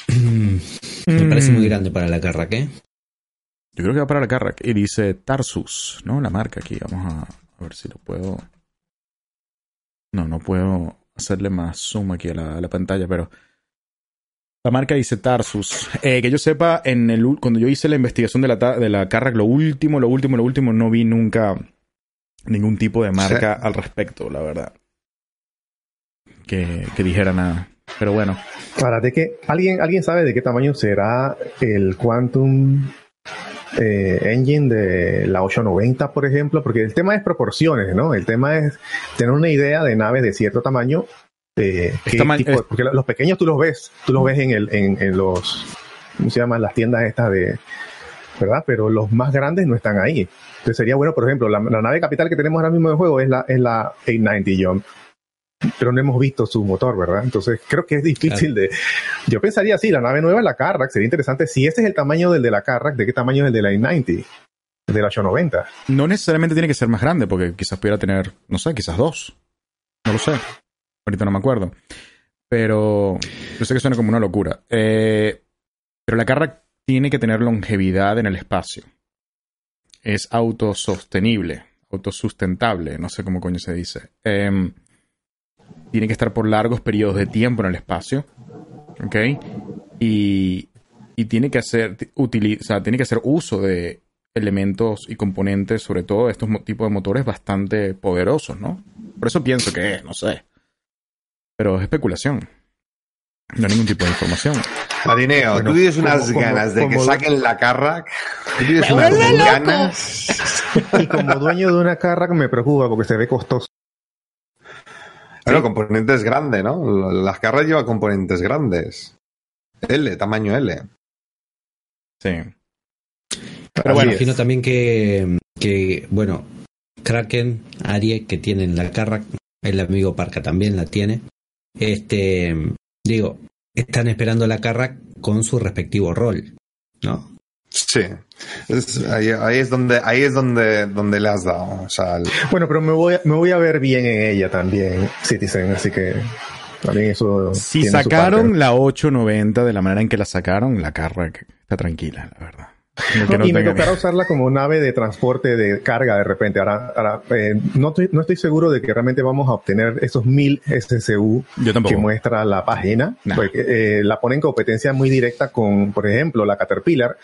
Me parece muy grande para la Carrack, ¿eh? Yo creo que va para la Carrack. Y dice Tarsus, ¿no? La marca aquí. Vamos a, a ver si lo puedo. No, no puedo hacerle más zoom aquí a la, a la pantalla, pero. La marca dice Tarsus. Eh, que yo sepa, en el, cuando yo hice la investigación de la, de la Carrack, lo último, lo último, lo último, no vi nunca ningún tipo de marca al respecto, la verdad. Que, que dijera nada. Pero bueno. Ahora, ¿de qué? ¿Alguien, ¿Alguien sabe de qué tamaño será el Quantum eh, Engine de la 890, por ejemplo? Porque el tema es proporciones, ¿no? El tema es tener una idea de naves de cierto tamaño. eh, qué Tama- tipo- es- porque los pequeños tú los ves, tú los ves en, el, en, en los, ¿cómo se llaman? Las tiendas estas de, ¿verdad? Pero los más grandes no están ahí. Entonces sería bueno, por ejemplo, la, la nave capital que tenemos ahora mismo de juego es la, es la 890 Jump. Pero no hemos visto su motor, ¿verdad? Entonces creo que es difícil de... Yo pensaría, sí, la nave nueva es la Carrack, sería interesante. Si ese es el tamaño del de la Carrack, ¿de qué tamaño es el de la 890? El de la 890. No necesariamente tiene que ser más grande, porque quizás pudiera tener, no sé, quizás dos. No lo sé. Ahorita no me acuerdo. Pero yo sé que suena como una locura. Eh, pero la Carrack tiene que tener longevidad en el espacio. Es autosostenible, autosustentable, no sé cómo coño se dice. Em, tiene que estar por largos periodos de tiempo en el espacio. ¿Ok? Y, y tiene que hacer, utili- o sea, tiene que hacer uso de elementos y componentes, sobre todo de estos tipos de motores bastante poderosos, ¿no? Por eso pienso que es, no sé. Pero es especulación. No hay ningún tipo de información. Marineo, Bueno, tú tienes unas como- como- ganas de que saquen la Carrack. Tú tienes unas ganas. Y como dueño de una Carrack me preocupa porque se ve costoso. Bueno, componentes grandes, ¿no? Las Carrack llevan componentes grandes. L, tamaño L. Sí. Pero Así bueno, imagino también que, que, bueno, Kraken, Arie, que tienen la Carrack, el amigo Parca también la tiene. Este, digo, están esperando la Carrack con su respectivo rol, ¿no? Sí. Es- ahí, ahí es donde, ahí es donde, donde le has dado. O sea, el- Bueno, pero me voy, a, me voy a ver bien en ella también, Citizen, así que también eso. Si sacaron la 890 de la manera en que la sacaron, la Carrack está tranquila, la verdad. No, y me tocará usarla como nave de transporte de carga de repente. Ahora, ahora, eh, no, estoy, no estoy seguro de que realmente vamos a obtener esos 1000 SCU que muestra la página. Porque, eh, la pone en competencia muy directa con, por ejemplo, la Caterpillar,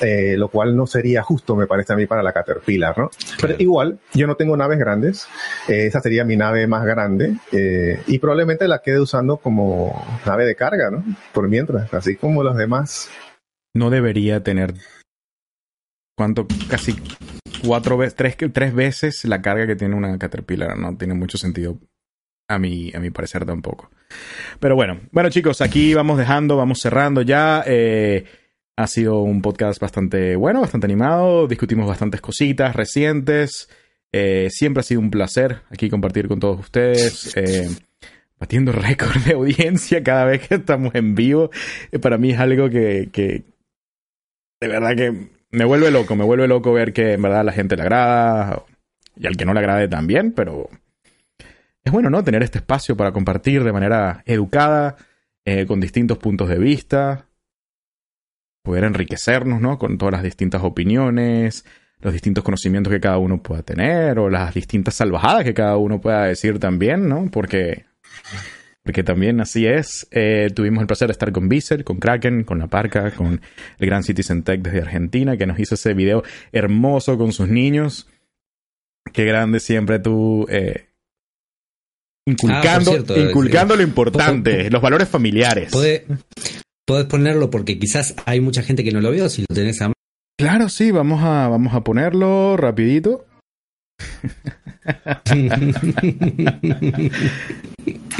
eh, lo cual no sería justo, me parece a mí, para la Caterpillar, ¿no? Pero igual, yo no tengo naves grandes. esa sería mi nave más grande. y probablemente la quede usando como nave de carga, ¿no? Por mientras, así como los demás. No debería tener. ¿Cuánto? Casi cuatro veces, tres, tres veces la carga que tiene una Caterpillar. No tiene mucho sentido a mi, a mi parecer tampoco. Pero bueno, bueno chicos, aquí vamos dejando, vamos cerrando ya. Eh, ha sido un podcast bastante bueno, bastante animado, discutimos bastantes cositas recientes. Eh, siempre ha sido un placer aquí compartir con todos ustedes. Eh, batiendo récord de audiencia cada vez que estamos en vivo. Para mí es algo que, que de verdad que me vuelve loco, me vuelve loco ver que en verdad a la gente le agrada y al que no le agrade también, pero es bueno, ¿no? Tener este espacio para compartir de manera educada, eh, con distintos puntos de vista, poder enriquecernos, ¿no? Con todas las distintas opiniones, los distintos conocimientos que cada uno pueda tener, o las distintas salvajadas que cada uno pueda decir también, ¿no? Porque, porque también así es. Eh, tuvimos el placer de estar con Bissell, con Kraken, con La Parca, con el Gran Citizen Tech desde Argentina, que nos hizo ese video hermoso con sus niños. Qué grande siempre tú. Eh, inculcando, Ah, cierto, inculcando eh, lo importante, los valores familiares. Podés, podés ponerlo porque quizás hay mucha gente que no lo vio, si lo tenés a mano. Claro, sí, vamos a, vamos a ponerlo rapidito.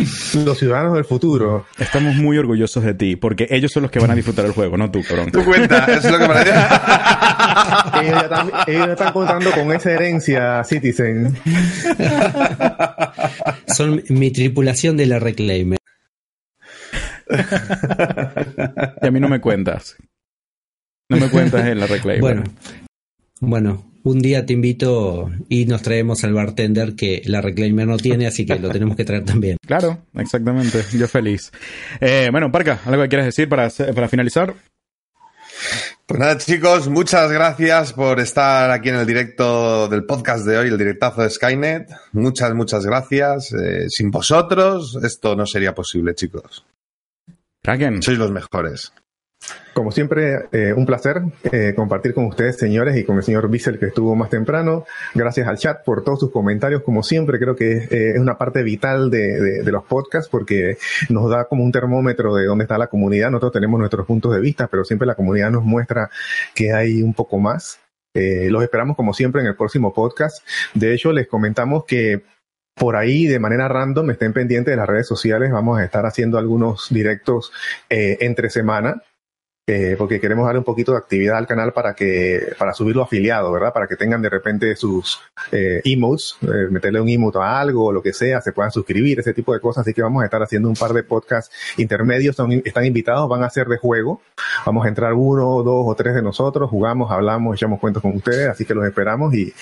Los ciudadanos del futuro. Estamos muy orgullosos de ti, porque ellos son los que van a disfrutar el juego, no tú, cabrón. Tu cuenta, eso es lo que me parece. Ellos ya están, ellos ya están contando con esa herencia Citizen. Son mi tripulación de la Reclaimer. Y a mí no me cuentas. No me cuentas en la reclame. Bueno, bueno, un día te invito y nos traemos al bartender que la Reclaimer no tiene, así que lo tenemos que traer también. Claro, exactamente. Yo feliz. Eh, bueno, Parca, ¿algo que quieras decir para, para finalizar? Pues nada, chicos, muchas gracias por estar aquí en el directo del podcast de hoy, el directazo de Skynet. Muchas, muchas gracias. Eh, sin vosotros esto no sería posible, chicos. Kraken. Sois los mejores. Como siempre, eh, un placer eh, compartir con ustedes, señores, y con el señor Bissell que estuvo más temprano. Gracias al chat por todos sus comentarios. Como siempre, creo que es, eh, una parte vital de, de- los podcasts porque nos da como un termómetro de dónde está la comunidad. Nosotros tenemos nuestros puntos de vista, pero siempre la comunidad nos muestra que hay un poco más. Los esperamos como siempre en el próximo podcast. De hecho, les comentamos que por ahí de manera random estén pendientes de las redes sociales. Vamos a estar haciendo algunos directos entre semana eh, porque queremos darle un poquito de actividad al canal para que para subirlo afiliado, ¿verdad? Para que tengan de repente sus eh, emotes, eh, meterle un emote a algo o lo que sea, se puedan suscribir, ese tipo de cosas. Así que vamos a estar haciendo un par de podcasts intermedios, están invitados, van a ser de juego. Vamos a entrar uno, dos o tres de nosotros, jugamos, hablamos, echamos cuentos con ustedes, así que los esperamos y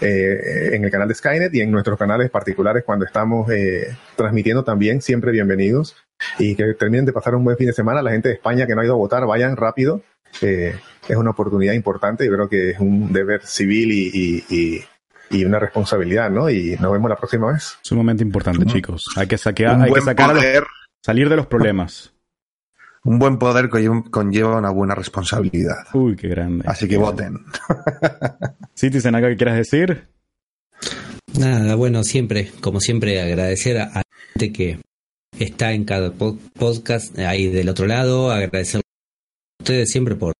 eh, en el canal de Skynet y en nuestros canales particulares cuando estamos eh, transmitiendo también, siempre bienvenidos y que terminen de pasar un buen fin de semana. La gente de España que no ha ido a votar, vayan rápido. Eh, es una oportunidad importante y creo que es un deber civil y, y, y, y una responsabilidad, ¿no? Y nos vemos la próxima vez. Sumamente importante, chicos. Hay que saquear, hay que sacar poder, salir de los problemas. un buen poder conlle- conlleva una buena responsabilidad. Uy, qué grande. Así que voten. Citizen, ¿algo que quieras decir? Nada, bueno, siempre, como siempre, agradecer a, a la gente que está en cada po- podcast ahí del otro lado, agradecer a ustedes siempre por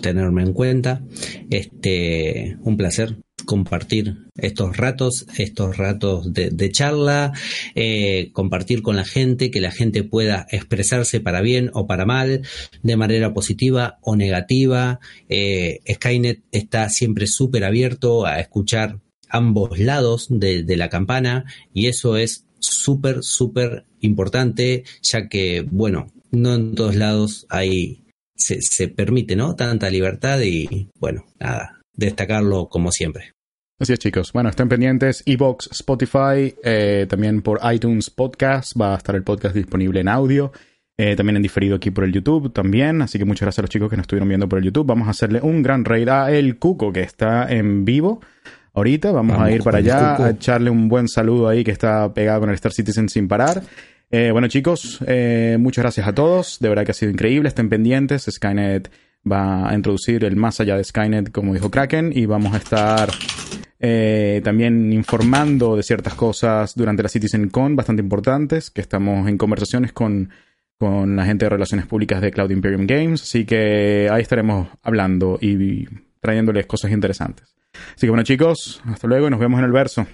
tenerme en cuenta. Este, un placer compartir estos ratos, estos ratos de, charla, eh, compartir con la gente, que la gente pueda expresarse para bien o para mal, de manera positiva o negativa. Eh, Skynet está siempre súper abierto a escuchar ambos lados de la campana y eso es súper, súper importante, ya que, bueno, no en todos lados hay, se, se permite, ¿no? Tanta libertad y, bueno, nada, destacarlo como siempre. Así es, chicos. Bueno, estén pendientes. Evox, Spotify, eh, también por iTunes Podcast. Va a estar el podcast disponible en audio. eh, también en diferido aquí por el YouTube también. Así que muchas gracias a los chicos que nos estuvieron viendo por el YouTube. Vamos a hacerle un gran raid a El Cuco, que está en vivo. Ahorita vamos, Vamos a ir para allá a echarle un buen saludo ahí que está pegado con el Star Citizen sin parar. Eh, bueno, chicos, eh, muchas gracias a todos. De verdad que ha sido increíble. Estén pendientes. Skynet va a introducir el más allá de Skynet, como dijo Kraken, y vamos a estar eh, también informando de ciertas cosas durante la CitizenCon bastante importantes, que estamos en conversaciones con, con la gente de relaciones públicas de Cloud Imperium Games, así que ahí estaremos hablando y trayéndoles cosas interesantes. Así que bueno chicos, hasta luego y nos vemos en el verso.